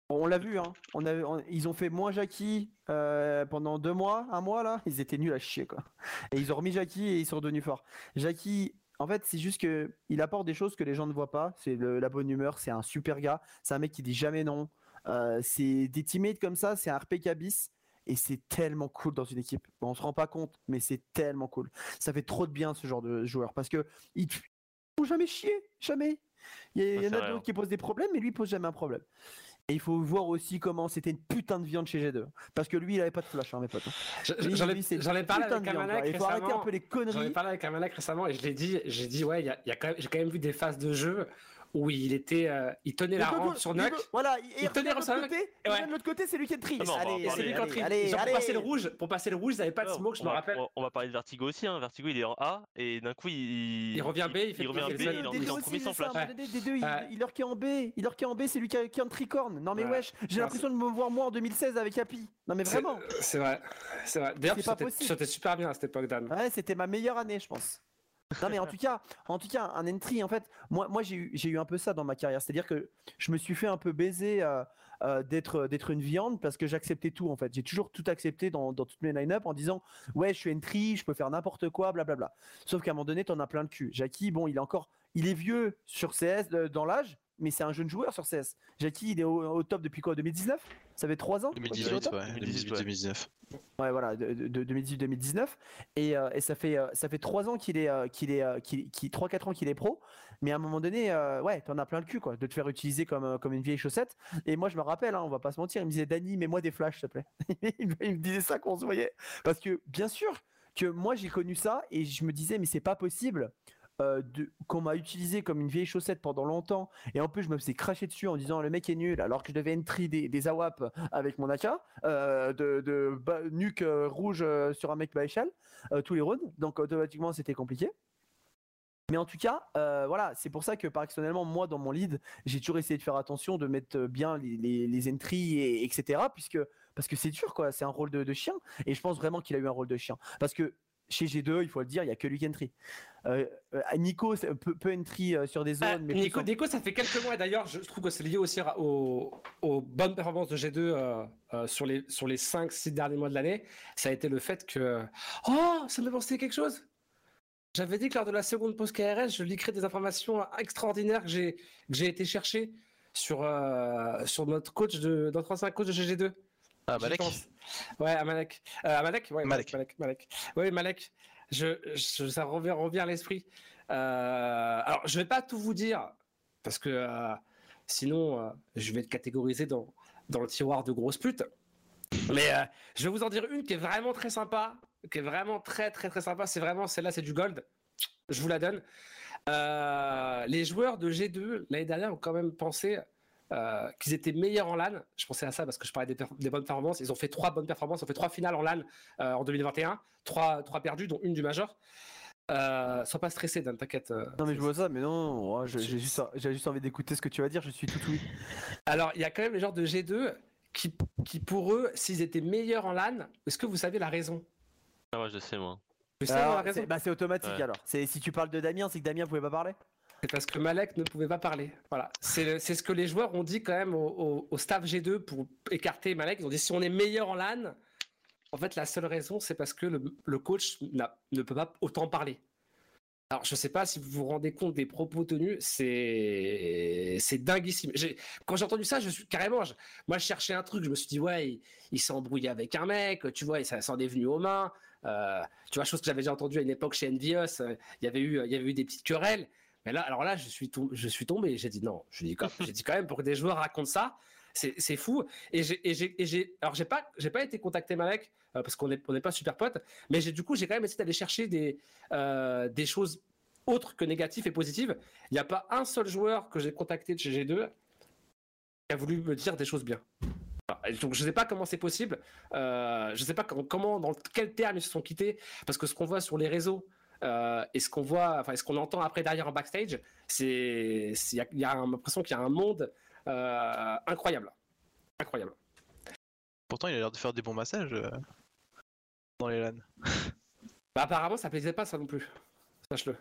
on l'a vu, hein. On a, on- ils ont fait moins Jackie euh, pendant deux mois, un mois là. Ils étaient nuls à chier quoi. Et ils ont remis Jackie et ils sont redevenus forts. Jackie, en fait, c'est juste que il apporte des choses que les gens ne voient pas. C'est la bonne humeur. C'est un super gars. C'est un mec qui dit jamais non. Euh, c'est des teammates comme ça. C'est un RPK bis. Et c'est tellement cool dans une équipe. Bon, on se rend pas compte, mais c'est tellement cool. Ça fait trop de bien ce genre de joueur parce que ils font jamais chier, jamais. Il y, a- y en a d'autres hein. qui posent des problèmes, mais lui il pose jamais un problème. Et il faut voir aussi comment c'était une putain de viande chez G2. Parce que lui, il avait pas de flash, hein, mes potes. Lui, J'en ai, parlé avec. Il faut arrêter un peu les J'en ai conneries. parlé avec récemment et je l'ai dit, j'ai dit ouais, y a, y a j'ai quand même vu des phases de jeu où il était, euh, il tenait la rampe sur Nuck. Voilà, il, tenait revient de sur Ouais. revient de l'autre côté, c'est lui qui est triste. Ah en allez, Et c'est lui qui allez, entrait. allez, Genre, allez. pour passer le rouge, pour passer le rouge, ils n'avaient pas de smoke, je me rappelle. On, va parler de Vertigo aussi. Hein. Vertigo, il est en A et d'un coup, il, Il revient B, il fait- il revient B, il est en, est en premier c'est sans flash. des- deux, il, leur qui est en B, il leur qui est en B, c'est lui qui a un tricorne. Non mais Ouais. wesh, j'ai l'impression de me voir moi en 2016 avec Happy. Non mais vraiment. C'est vrai, c'est vrai. D'ailleurs, tu sautais super bien à cette époque, Dan. Ouais, c'était ma meilleure année, je pense. Non mais en tout cas, en tout cas, un entry, en fait, moi, moi j'ai eu, eu un peu ça dans ma carrière, c'est-à-dire que je me suis fait un peu baiser euh, euh, d'être, d'être une viande parce que j'acceptais tout en fait. J'ai toujours tout accepté dans, dans toutes mes line-up en disant ouais, je suis entry, je peux faire n'importe quoi, blablabla. Sauf qu'à un moment donné, t'en as plein le cul. Jackie, bon, il est encore, il est vieux sur CS euh, dans l'âge, mais c'est un jeune joueur sur CS. Jackie, il est au, au top depuis quoi 2019 Ça fait 3 ans qu'il est au 2018, top ouais, 2018, 2018-2019. Ouais, voilà, de, de- de 2018-2019. Et, euh, et ça fait euh, ça fait trois ans qu'il est euh, qu'il est euh, qu'il qu'il- trois quatre ans qu'il est pro. Mais à un moment donné, euh, ouais, t'en as plein le cul quoi, de te faire utiliser comme euh, comme une vieille chaussette. Et moi, je me rappelle, hein, on va pas se mentir, il me disait Dany, mets-moi des flashs, s'il te plaît. il me disait ça quand on se voyait, parce que bien sûr que moi j'ai connu ça et je me disais mais c'est pas possible. Euh, qu'on m'a utilisé comme une vieille chaussette pendant longtemps. Et en plus je me faisais cracher dessus en disant le mec est nul alors que je devais entry des, AWAP avec mon AK euh, de, nuque euh, rouge sur un mec bas échelle tous les rounds. Donc automatiquement c'était compliqué. Mais en tout cas voilà c'est pour ça que personnellement moi dans mon lead j'ai toujours essayé de faire attention de mettre bien les, entries et, etc puisque parce que c'est dur quoi. C'est un rôle de chien. Et je pense vraiment qu'il a eu un rôle de chien. Parce que chez G2 il faut le dire il y a que lui qui entry euh, euh, Nico peut, peut entry euh, sur des zones Ah, mais Nico, ça fait quelques mois d'ailleurs, je trouve que c'est lié aussi aux, aux bonnes performances de G2 euh, euh, sur les, sur les 5-6 derniers mois de l'année. Ça a été le fait que. Oh, ça me penser quelque chose J'avais dit que lors de la seconde pause KRS, je liquerais des informations extraordinaires que j'ai, été chercher sur, sur notre coach de, notre ancien coach de GG2. Ah, Malek. Ouais, à Malek. Euh, à Malek, ouais, Malek. Malek. Malek. Ouais, Malek. Je, je- ça revient, revient à l'esprit. Euh, alors, je vais pas tout vous dire parce que euh, sinon, euh, je vais être catégorisé dans, dans le tiroir de grosses putes. Mais je vais vous en dire une qui est vraiment très sympa, qui est vraiment très très très sympa. C'est vraiment celle-là, c'est du gold. Je vous la donne. Les joueurs de G2 l'année dernière ont quand même pensé euh, qu'ils étaient meilleurs en LAN. Je pensais à ça parce que je parlais des, bonnes performances. Ils ont fait trois bonnes performances. Ils ont fait trois finales en LAN euh, en 2021. Trois, trois perdues, dont une du Major. Euh, sois pas stressé, Dan, t'inquiète. euh, Non mais je vois ça, mais non, j'ai juste, j'ai juste envie d'écouter ce que tu vas dire, je suis tout oui. Alors, il y a quand même les genres de G2 qui, qui pour eux, s'ils étaient meilleurs en LAN, est-ce que vous savez la raison? Ah ouais, je sais moi. Vous savez Alors, la raison? c'est bah, c'est automatique Ouais. alors. C'est si tu parles de Damien, c'est que Damien pouvait pas parler? C'est parce que Malek ne pouvait pas parler. Voilà. C'est ce que les joueurs ont dit quand même au, staff G2 pour écarter Malek. Ils ont dit si on est meilleur en LAN, en fait, la seule raison, c'est parce que le, le coach ne peut pas autant parler. Alors, je sais pas si vous vous rendez compte des propos tenus, c'est dinguissime. Quand j'ai entendu ça, je suis carrément. moi, je cherchais un truc. Je me suis dit, ouais, il, il s'est embrouillé avec un mec, tu vois, et ça s'en est venu aux mains. Euh, tu vois, chose que j'avais déjà entendu à une époque chez Envious. euh, Il y avait eu, il y avait eu des petites querelles. Mais là, alors là, je suis, tom- je suis tombé. J'ai dit non. Je dis, quand- j'ai dit quand même pour que des joueurs racontent ça, c'est fou. Et j'ai, alors j'ai pas, j'ai pas été contacté Malek euh, parce qu'on n'est on pas super potes. Mais j'ai du coup, j'ai quand même essayé d'aller chercher des, euh, des choses autres que négatives et positives. Il n'y a pas un seul joueur que j'ai contacté de chez G2 qui a voulu me dire des choses bien. Donc je ne sais pas comment c'est possible. Euh, je ne sais pas comment, comment, dans quel terme ils se sont quittés, parce que ce qu'on voit sur les réseaux euh, et ce qu'on voit, enfin ce qu'on entend après derrière en backstage, c'est, il y a, il y a l'impression qu'il y a un monde euh, incroyable, incroyable. Pourtant, il a l'air de faire des bons massages euh, dans les LAN. Bah, apparemment, ça plaisait pas ça non plus. Sache-le.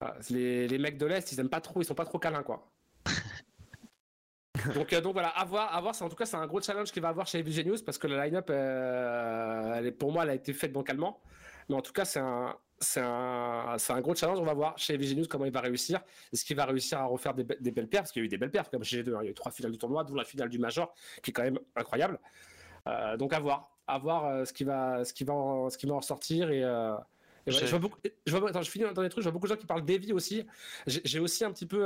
Voilà, Les, les mecs de l'Est, ils aiment pas trop, ils sont pas trop câlins, quoi. donc, euh, donc voilà, à voir, à voir. En tout cas, c'est un gros challenge qu'il va avoir chez Vision News parce que la line-up, euh, elle est- pour moi, elle a été faite bancalement. Mais en tout cas, c'est un, c'est un, c'est un gros challenge. On va voir chez News comment il va réussir. Est-ce qu'il va réussir à refaire des, be- des belles perfs? Parce qu'il y a eu des belles perfs comme chez G2. hein. Il y a eu trois finales du tournoi, dont la finale du Major, qui est quand même incroyable. Euh, donc à voir, à voir euh, ce qui va, ce qui va, en, ce qui va en sortir et. euh, et je vois beaucoup, je vois, attends, je finis dans les trucs. Je vois beaucoup de gens qui parlent d'Evi aussi. J'ai aussi un petit peu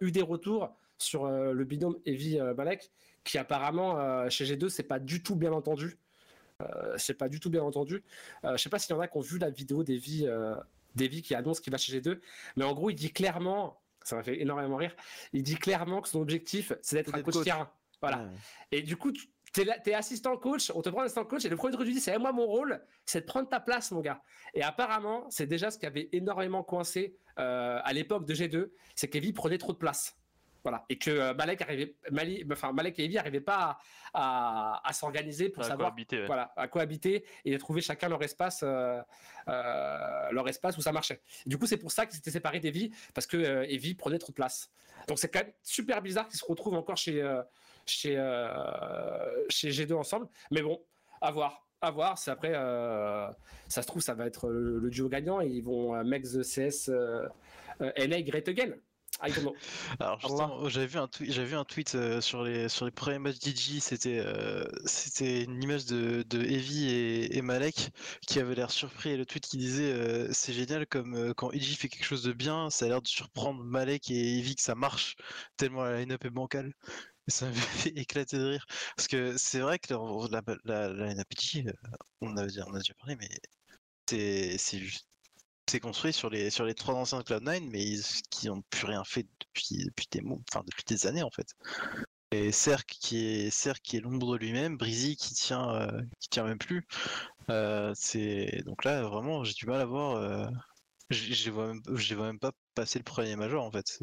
eu des retours sur le binôme Evi euh, Malek, qui apparemment chez G2 c'est pas du tout bien entendu. Euh, c'est pas du tout bien entendu. Euh, je sais pas s'il y en a qui ont vu la vidéo d'Evi, euh, d'Evi qui annonce qu'il va chez G2, mais en gros il dit clairement, ça m'a fait énormément rire. Il dit clairement que son objectif c'est d'être un coach, coach. terrain. Voilà. Ouais. Et du coup, tu là- t'es assistant coach, on te prend assistant coach, et le premier truc que tu dis, c'est Eh, moi, mon rôle, c'est de prendre ta place, mon gars. Et apparemment, c'est déjà ce qui avait énormément coincé euh, à l'époque de G2, c'est qu'Evi prenait trop de place. Voilà. Et que euh, Malek, arrivait, Mali, enfin, Malek et Evi n'arrivaient pas à, à- à s'organiser pour À savoir cohabiter, ouais. voilà, à cohabiter et à trouver chacun leur espace, euh, euh, leur espace où ça marchait. Et du coup, c'est pour ça qu'ils s'étaient séparés d'Evi, parce que euh, Evi prenait trop de place. Donc c'est quand même super bizarre qu'ils se retrouvent encore chez, chez, chez G2 ensemble. Mais bon, à voir. À voir. C'est après, euh, ça se trouve, ça va être le, le duo gagnant et ils vont euh, make the CS euh, NA great again. I don't know. Alors justement, j'avais vu un tweet, j'avais vu un tweet euh, sur les sur les premiers matchs DJ, c'était euh, c'était une image de de Evie et, et Malek qui avait l'air surpris et le tweet qui disait euh, c'est génial comme euh, quand Evie fait quelque chose de bien, ça a l'air de surprendre Malek et Evie que ça marche tellement la line-up est bancale. Et ça m'a fait éclater de rire parce que c'est vrai que la la, la, la line-up on a on a déjà parlé mais c'est c'est juste c'est construit sur les sur les trois anciens de Cloud9 mais ils, qui n'ont plus rien fait depuis des enfin depuis des années en fait. Et Cerc qui est l'ombre lui-même Breezy qui tient euh, qui tient même plus Euh, c'est donc là vraiment j'ai du mal à voir euh, je les vois même vois même pas passer le premier major en fait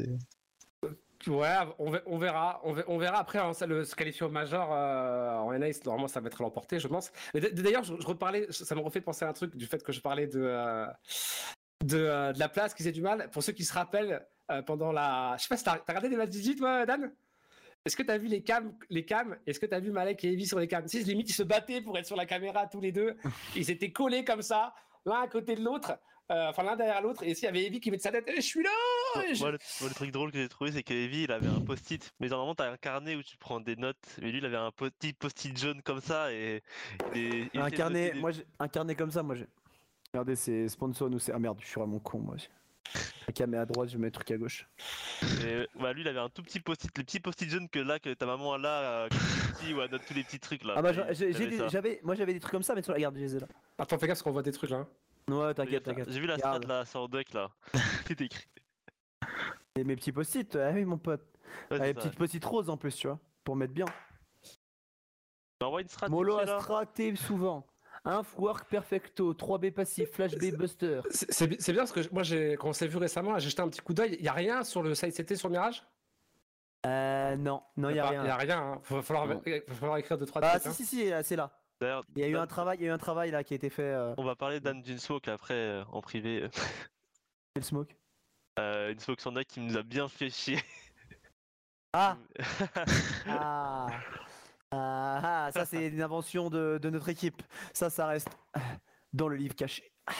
Ouais, on ve- on verra, on ve- on verra après hein, ça, le, se qualifier au major euh, en NA, normalement ça va être l'emporté, je pense. D'ailleurs, je, je reparlais, ça me refait penser à un truc du fait que je parlais de euh, de, euh, de la place qui faisait du mal. Pour ceux qui se rappellent, pendant la, je sais pas si t'as regardé des matchs 18, toi, Dan? Est-ce que t'as vu les cams, les cams? Est-ce que t'as vu Malek et Evie sur les cams? Si, limite ils se battaient pour être sur la caméra tous les deux. Ils étaient collés comme ça, l'un à côté de l'autre, enfin l'un derrière l'autre. Et s'il y avait Evie qui met de sa tête, Eh, je suis là. Moi, je- moi, le, moi, le truc drôle que j'ai trouvé, c'est que Evie, il avait un post-it. Mais normalement, t'as un carnet où tu prends des notes. Mais lui, il avait un petit post-it jaune comme ça. Et il Un carnet, des- moi un carnet comme ça, moi j'ai. Regardez, c'est sponsor ou c'est. Ah merde, je suis vraiment con moi aussi. La caméra à droite, je mets le truc à gauche. Et, bah, lui, il avait un tout petit post-it. Le petit post-it jaune que là, que ta maman a là, euh, elle note tous les petits trucs là. Ah bah j'ai- j'ai des- j'avais, moi j'avais des trucs comme ça, mais sur la garde, je les ai là. Attends, fais gaffe parce qu'on voit des trucs là. hein. Ouais, t'inquiète, t'inquiète. J'ai vu la strat Regarde. là sur Duck là. Tout écrit. Et mes petits post-it, ah oui mon pote. Ouais, c'est Allez, ça. petite petite rose en plus, tu vois, pour mettre bien. Bah, une strat. Molo. Astra active souvent. Inf work perfecto, 3B passif, flash B buster. C'est c'est bi- c'est bien parce que moi, j'ai- quand on s'est vu récemment, j'ai jeté un petit coup d'œil. Il n'y a rien sur le site CT sur Mirage? Euh, non, non, il y a rien. Il n'y a rien. hein. Faut- va, falloir, Non. va falloir écrire deux, trois Ah, trucs. si, hein. si, si, euh, c'est là. D'ailleurs, Il y a eu un travail, il y a eu un travail là qui a été fait. Euh, On va parler d'Anne d'une smoke après euh, en privé. le smoke. Euh, une deck qui nous a bien fait chier. Ah, ah, ah, ah, ça c'est une invention de, de notre équipe. Ça, ça reste dans le livre caché.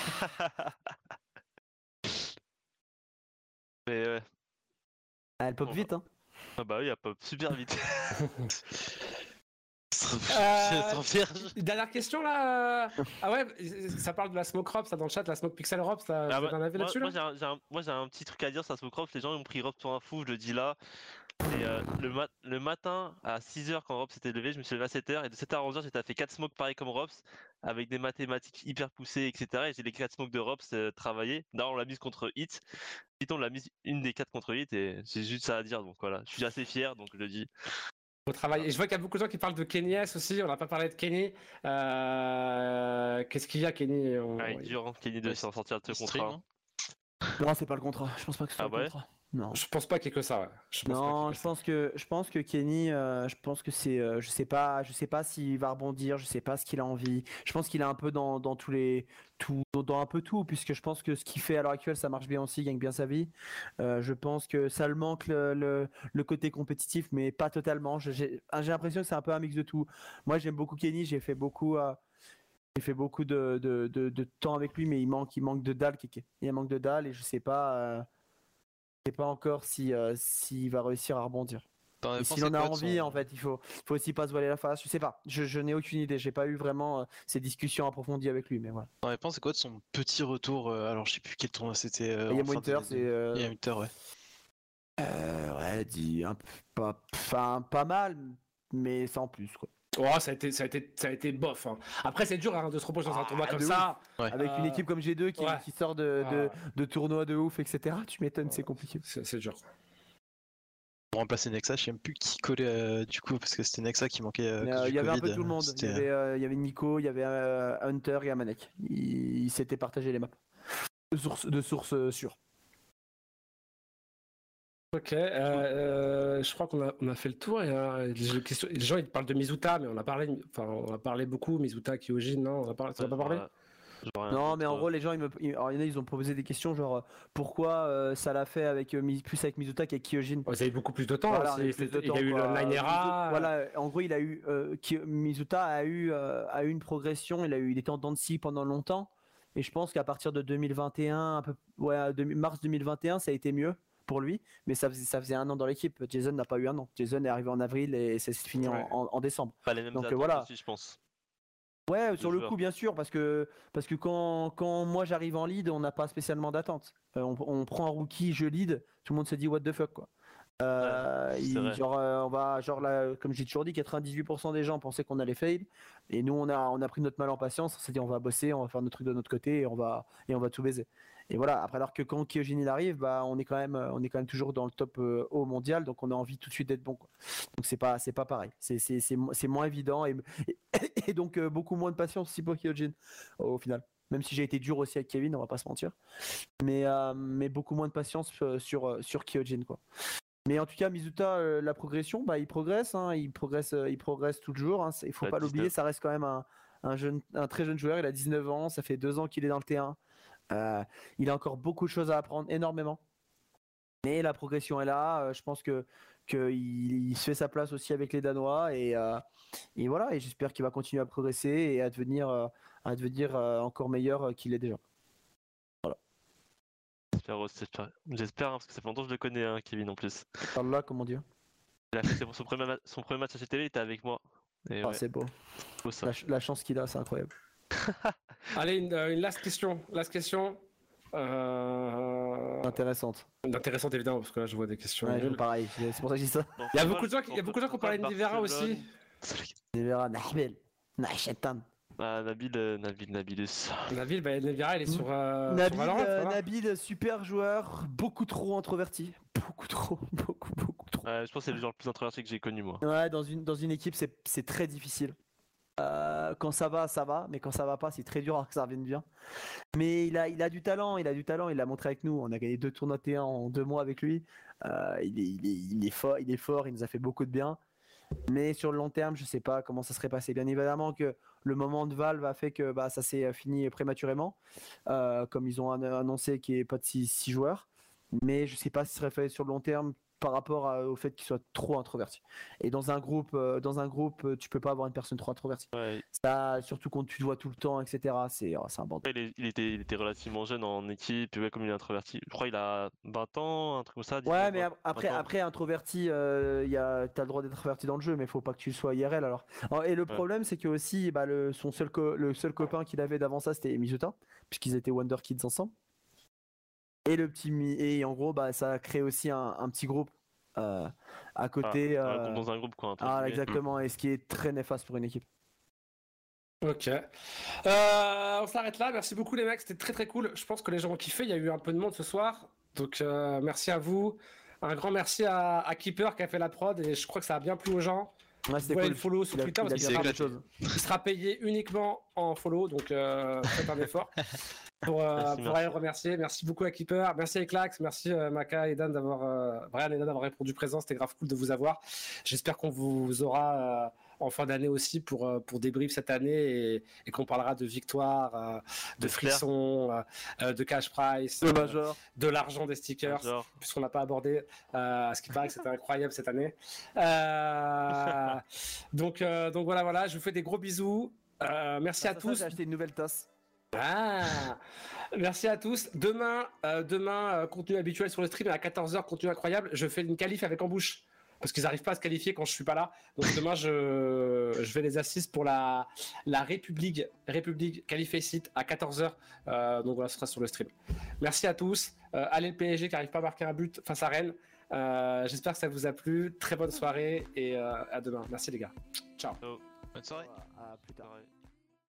Mais ouais. Ah, elle pop Bon, vite, hein. Ah bah oui, elle pop super vite. Euh, Trop vierge. Une dernière question là. euh, Ah ouais, ça parle de la smoke Rops ça dans le chat, la smoke Pixel Rops. Là, Ah bah, avez un avis moi, là-dessus moi, là j'ai un, j'ai un- moi, j'ai un petit truc à dire sur la smoke Rops. Les gens ils ont pris Rops pour un fou, je le dis là. Et euh, le, mat- le matin à 6h quand Rops s'était levé, je me suis levé à 7h et de 7h à 11h j'étais fait 4 smokes pareil comme Rops avec des mathématiques hyper poussées etc. Et j'ai les 4 smokes de Rops euh, travaillés. D'ailleurs on l'a mise contre Hit. Python l'a mise une des 4 contre Hit et j'ai juste ça à dire donc voilà. Je suis assez fier donc je le dis. Au travail. Et je vois qu'il y a beaucoup de gens qui parlent de Kenny S aussi. On n'a pas parlé de Kenny. Euh, Qu'est-ce qu'il y a, Kenny? On- Ah, il est dur hein, Kenny de s'en sortir de ce contrat. hein. Non, c'est pas le contrat. Je pense pas que c'est Ah le ouais? contrat. Non. Je pense pas qu'il y ait que ça. Ouais. Je pense Non, je pense que je pense que Kenny, euh, je pense que c'est, euh, je sais pas, je sais pas s'il va rebondir, je sais pas ce qu'il a envie. Je pense qu'il est un peu dans, dans tous les, tout, dans un peu tout, puisque je pense que ce qu'il fait à l'heure actuelle, ça marche bien aussi, il gagne bien sa vie. Euh, je pense que ça le manque le, le, le côté compétitif, mais pas totalement. J'ai j'ai l'impression que c'est un peu un mix de tout. Moi, j'aime beaucoup Kenny, j'ai fait beaucoup. j'ai fait beaucoup de, de, de, de temps avec lui, mais il manque, il manque de dalle. Il manque de dalle et je sais pas, je sais pas encore si euh, s'il va réussir à rebondir. Et s'il en a envie, son- en fait, il faut, faut aussi pas se voiler la face. Je sais pas, je, je n'ai aucune idée. J'ai pas eu vraiment euh, ces discussions approfondies avec lui, mais voilà. T'en avais pensé quoi de son petit retour euh, Alors je sais plus quel tournoi c'était. euh, Il y a en fin Winter, c'est. deux- Il y a Winter, ouais. ouais, dit un peu- pas, enfin, pas mal, mais sans plus, quoi. Oh, ça a été, ça a été, ça a été bof. hein. Après, c'est dur hein, de se reposer dans un Ah, tournoi comme de ça. Ouais. Avec une Euh, équipe comme G2 qui, ouais. qui sort de, de, Ah, de tournois de ouf, etc. Tu m'étonnes, c'est compliqué. c'est c'est dur. Pour remplacer Nexa, je sais même plus qui collait euh, du coup parce que c'était Nexa qui manquait. euh, euh, il y avait un peu tout le monde. Il y avait, euh, il y avait Nico, il y avait euh, Hunter et Amanek. Ils s'étaient partagé les maps. De sources de source sûres. Ok, euh, euh, je crois qu'on a, on a fait le tour. Il y a les, questions- les gens ils parlent de Mizuta, mais on a parlé, enfin, on a parlé beaucoup. Mizuta, Kyojin, non On a parlé, ça va pas parlé? Genre rien Non, mais en gros, les gens, ils me... ils- alors, il y en a, ils ont posé des questions genre euh, pourquoi euh, ça l'a fait avec euh, plus avec Mizuta qu'avec Kyojin? Vous avez eu beaucoup plus de temps. Voilà, plus de Il a eu Nine Era. Voilà, en gros, il a eu euh, Mizuta a eu euh, a eu une progression. Il a eu, il était en dents de scie pendant longtemps. Et je pense qu'à partir de 2021, un peu, ouais, demi- mars 2021, ça a été mieux pour lui. Mais ça faisait, ça faisait un an dans l'équipe. Jason n'a pas eu un an. Jason est arrivé en avril et ça s'est fini en- Ouais. en- en décembre. Pas les mêmes Donc, euh, voilà. aussi, je pense. Ouais, sur le joueurs. coup, bien sûr, parce que, parce que quand, quand moi j'arrive en lead, on n'a pas spécialement d'attente. Euh, on, on prend un rookie, je lead, tout le monde se dit what the fuck quoi. Euh, Ouais, c'est il- vrai. genre, euh, on va, genre là, comme j'ai toujours dit, 98% des gens pensaient qu'on allait fail, et nous on a, on a pris notre mal en patience, on s'est dit on va bosser, on va faire notre truc de notre côté, et on va, et on va tout baiser. Et voilà. Après, alors que quand Kyojin il arrive, bah, on est quand même, on est quand même toujours dans le top euh, haut mondial, donc on a envie tout de suite d'être bon. Quoi. Donc c'est pas, c'est pas pareil. C'est, c'est, c'est, mo- c'est moins évident et, et, et donc euh, beaucoup moins de patience aussi pour Kyojin au final. Même si j'ai été dur aussi avec Kevin, on va pas se mentir. Mais, euh, mais beaucoup moins de patience euh, sur, euh, sur Kyojin quoi. Mais en tout cas, Mizuta, euh, la progression, bah, il progresse, hein, il progresse, euh, il progresse toujours. Hein, il faut pas l'oublier, 19. ça reste quand même un, un jeune, un très jeune joueur. Il a 19 ans, ça fait deux ans qu'il est dans le T1. Euh, il a encore beaucoup de choses à apprendre, énormément. Mais la progression est là. euh, je pense que qu'il il se fait sa place aussi avec les Danois et, euh, et voilà. Et j'espère qu'il va continuer à progresser et à devenir, à devenir encore meilleur qu'il est déjà. J'espère aussi, j'espère- J'espère, hein, parce que ça fait longtemps que je le connais, hein, Kevin en plus. Parle là, comment dire Il a fait son- son premier, ma- son premier match à CTV, il était avec moi. Et Ah, ouais, C'est beau. beau ça. La, ch- la chance qu'il a, c'est incroyable. Allez, une, euh, une last question. Last question. Euh... Intéressante. Intéressante évidemment, parce que là je vois des questions. Ouais, pareil. C'est pour ça que je dis ça. Il y a beaucoup de gens qui, il y a beaucoup de gens qui ont parlé de Nivera aussi. Barcelone C'est Vera Nahbel. Nahchetan. Ah, Nabil, euh, Nabil, Nabilus. Nabil, bah, Nivera, il est sur, euh, sur Nabil, Valorant, euh. Nabil, super joueur, beaucoup trop introverti. Beaucoup trop, beaucoup, beaucoup Ouais, je pense que c'est le genre le plus introverti que j'ai connu moi. Ouais, dans une, dans une équipe, c'est c'est très difficile. Euh, quand ça va, ça va, mais quand ça va pas, c'est très dur alors que ça revienne bien. Mais il a, il a du talent, il a du talent, il l'a montré avec nous. On a gagné deux tournois T1 en deux mois avec lui. Euh, il, est, il, est, fort, il est fort, il nous a fait beaucoup de bien. Mais sur le long terme, je sais pas comment ça serait passé. Bien évidemment que le moment de Valve a fait que bah, ça s'est fini prématurément, euh, comme ils ont an- annoncé qu'il n'y ait pas de 6 joueurs. Mais je sais pas si ce serait fait sur le long terme par rapport à- au fait qu'il soit trop introverti. Et dans un groupe, euh, dans un groupe, euh, tu peux pas avoir une personne trop introvertie. Ouais, Ça, surtout quand tu te vois tout le temps, etc. C'est, oh, c'est un bordel. il, est- il était, il était relativement jeune en équipe, ouais, comme il est introverti. Je crois qu'il a 20 ans, un truc comme ça. Ouais, 19, mais 20, ap- après, 20 ans. après introverti, euh, y a, t'as le droit d'être introverti dans le jeu, mais faut pas que tu sois IRL alors. Alors, Et le problème, c'est que aussi, bah, le, son seul le seul copain qu'il avait d'avant ça, c'était Mizuta, puisqu'ils étaient Wonder Kids ensemble. Et le petit, Mi- et en gros, bah, ça a créé aussi un, un petit groupe euh, à côté. Ah, euh, Dans un groupe, quoi. ah, exactement, et ce qui est très néfaste pour une équipe. Ok. Euh, on s'arrête là. Merci beaucoup les mecs, c'était très très cool. Je pense que les gens ont kiffé. Il y a eu un peu de monde ce soir. Donc euh, merci à vous. Un grand merci à, à Keeper qui a fait la prod et je crois que ça a bien plu aux gens. Ouais, Vous cool. le follow sur Twitter parce qu'il des choses. il sera payé uniquement en follow. Donc euh, faites un effort pour, euh, Merci, pour merci. aller le remercier. Merci beaucoup à Keeper. Merci à Eclax. Merci euh, Maka et Dan d'avoir euh, Brian et Dan d'avoir répondu présent. C'était grave cool de vous avoir. J'espère qu'on vous aura euh, en fin d'année aussi pour, euh, pour débrief cette année et, et qu'on parlera de victoire, euh, de frissons, euh, de cash price, euh, Major. de l'argent des stickers, puisqu'on n'a pas abordé, euh, ce qui paraît que c'était incroyable cette année. Euh, donc, euh, donc voilà, voilà, je vous fais des gros bisous. Euh, merci à Ah, ça, tous. J'ai acheté une nouvelle tasse. Ah Merci à tous. Demain, euh, demain euh, contenu habituel sur le stream à 14h, contenu incroyable. Je fais une qualif avec embouche. Parce qu'ils n'arrivent pas à se qualifier quand je suis pas là. Donc demain, je, je vais les assister pour la, la République, République qualifiée site à 14h. Euh, donc voilà, ce sera sur le stream. Merci à tous. Euh, allez le PSG qui n'arrive pas à marquer un but face à Rennes. Euh, J'espère que ça vous a plu. Très bonne soirée et euh, à demain. Merci les gars. Ciao. Bonne soirée. À plus tard.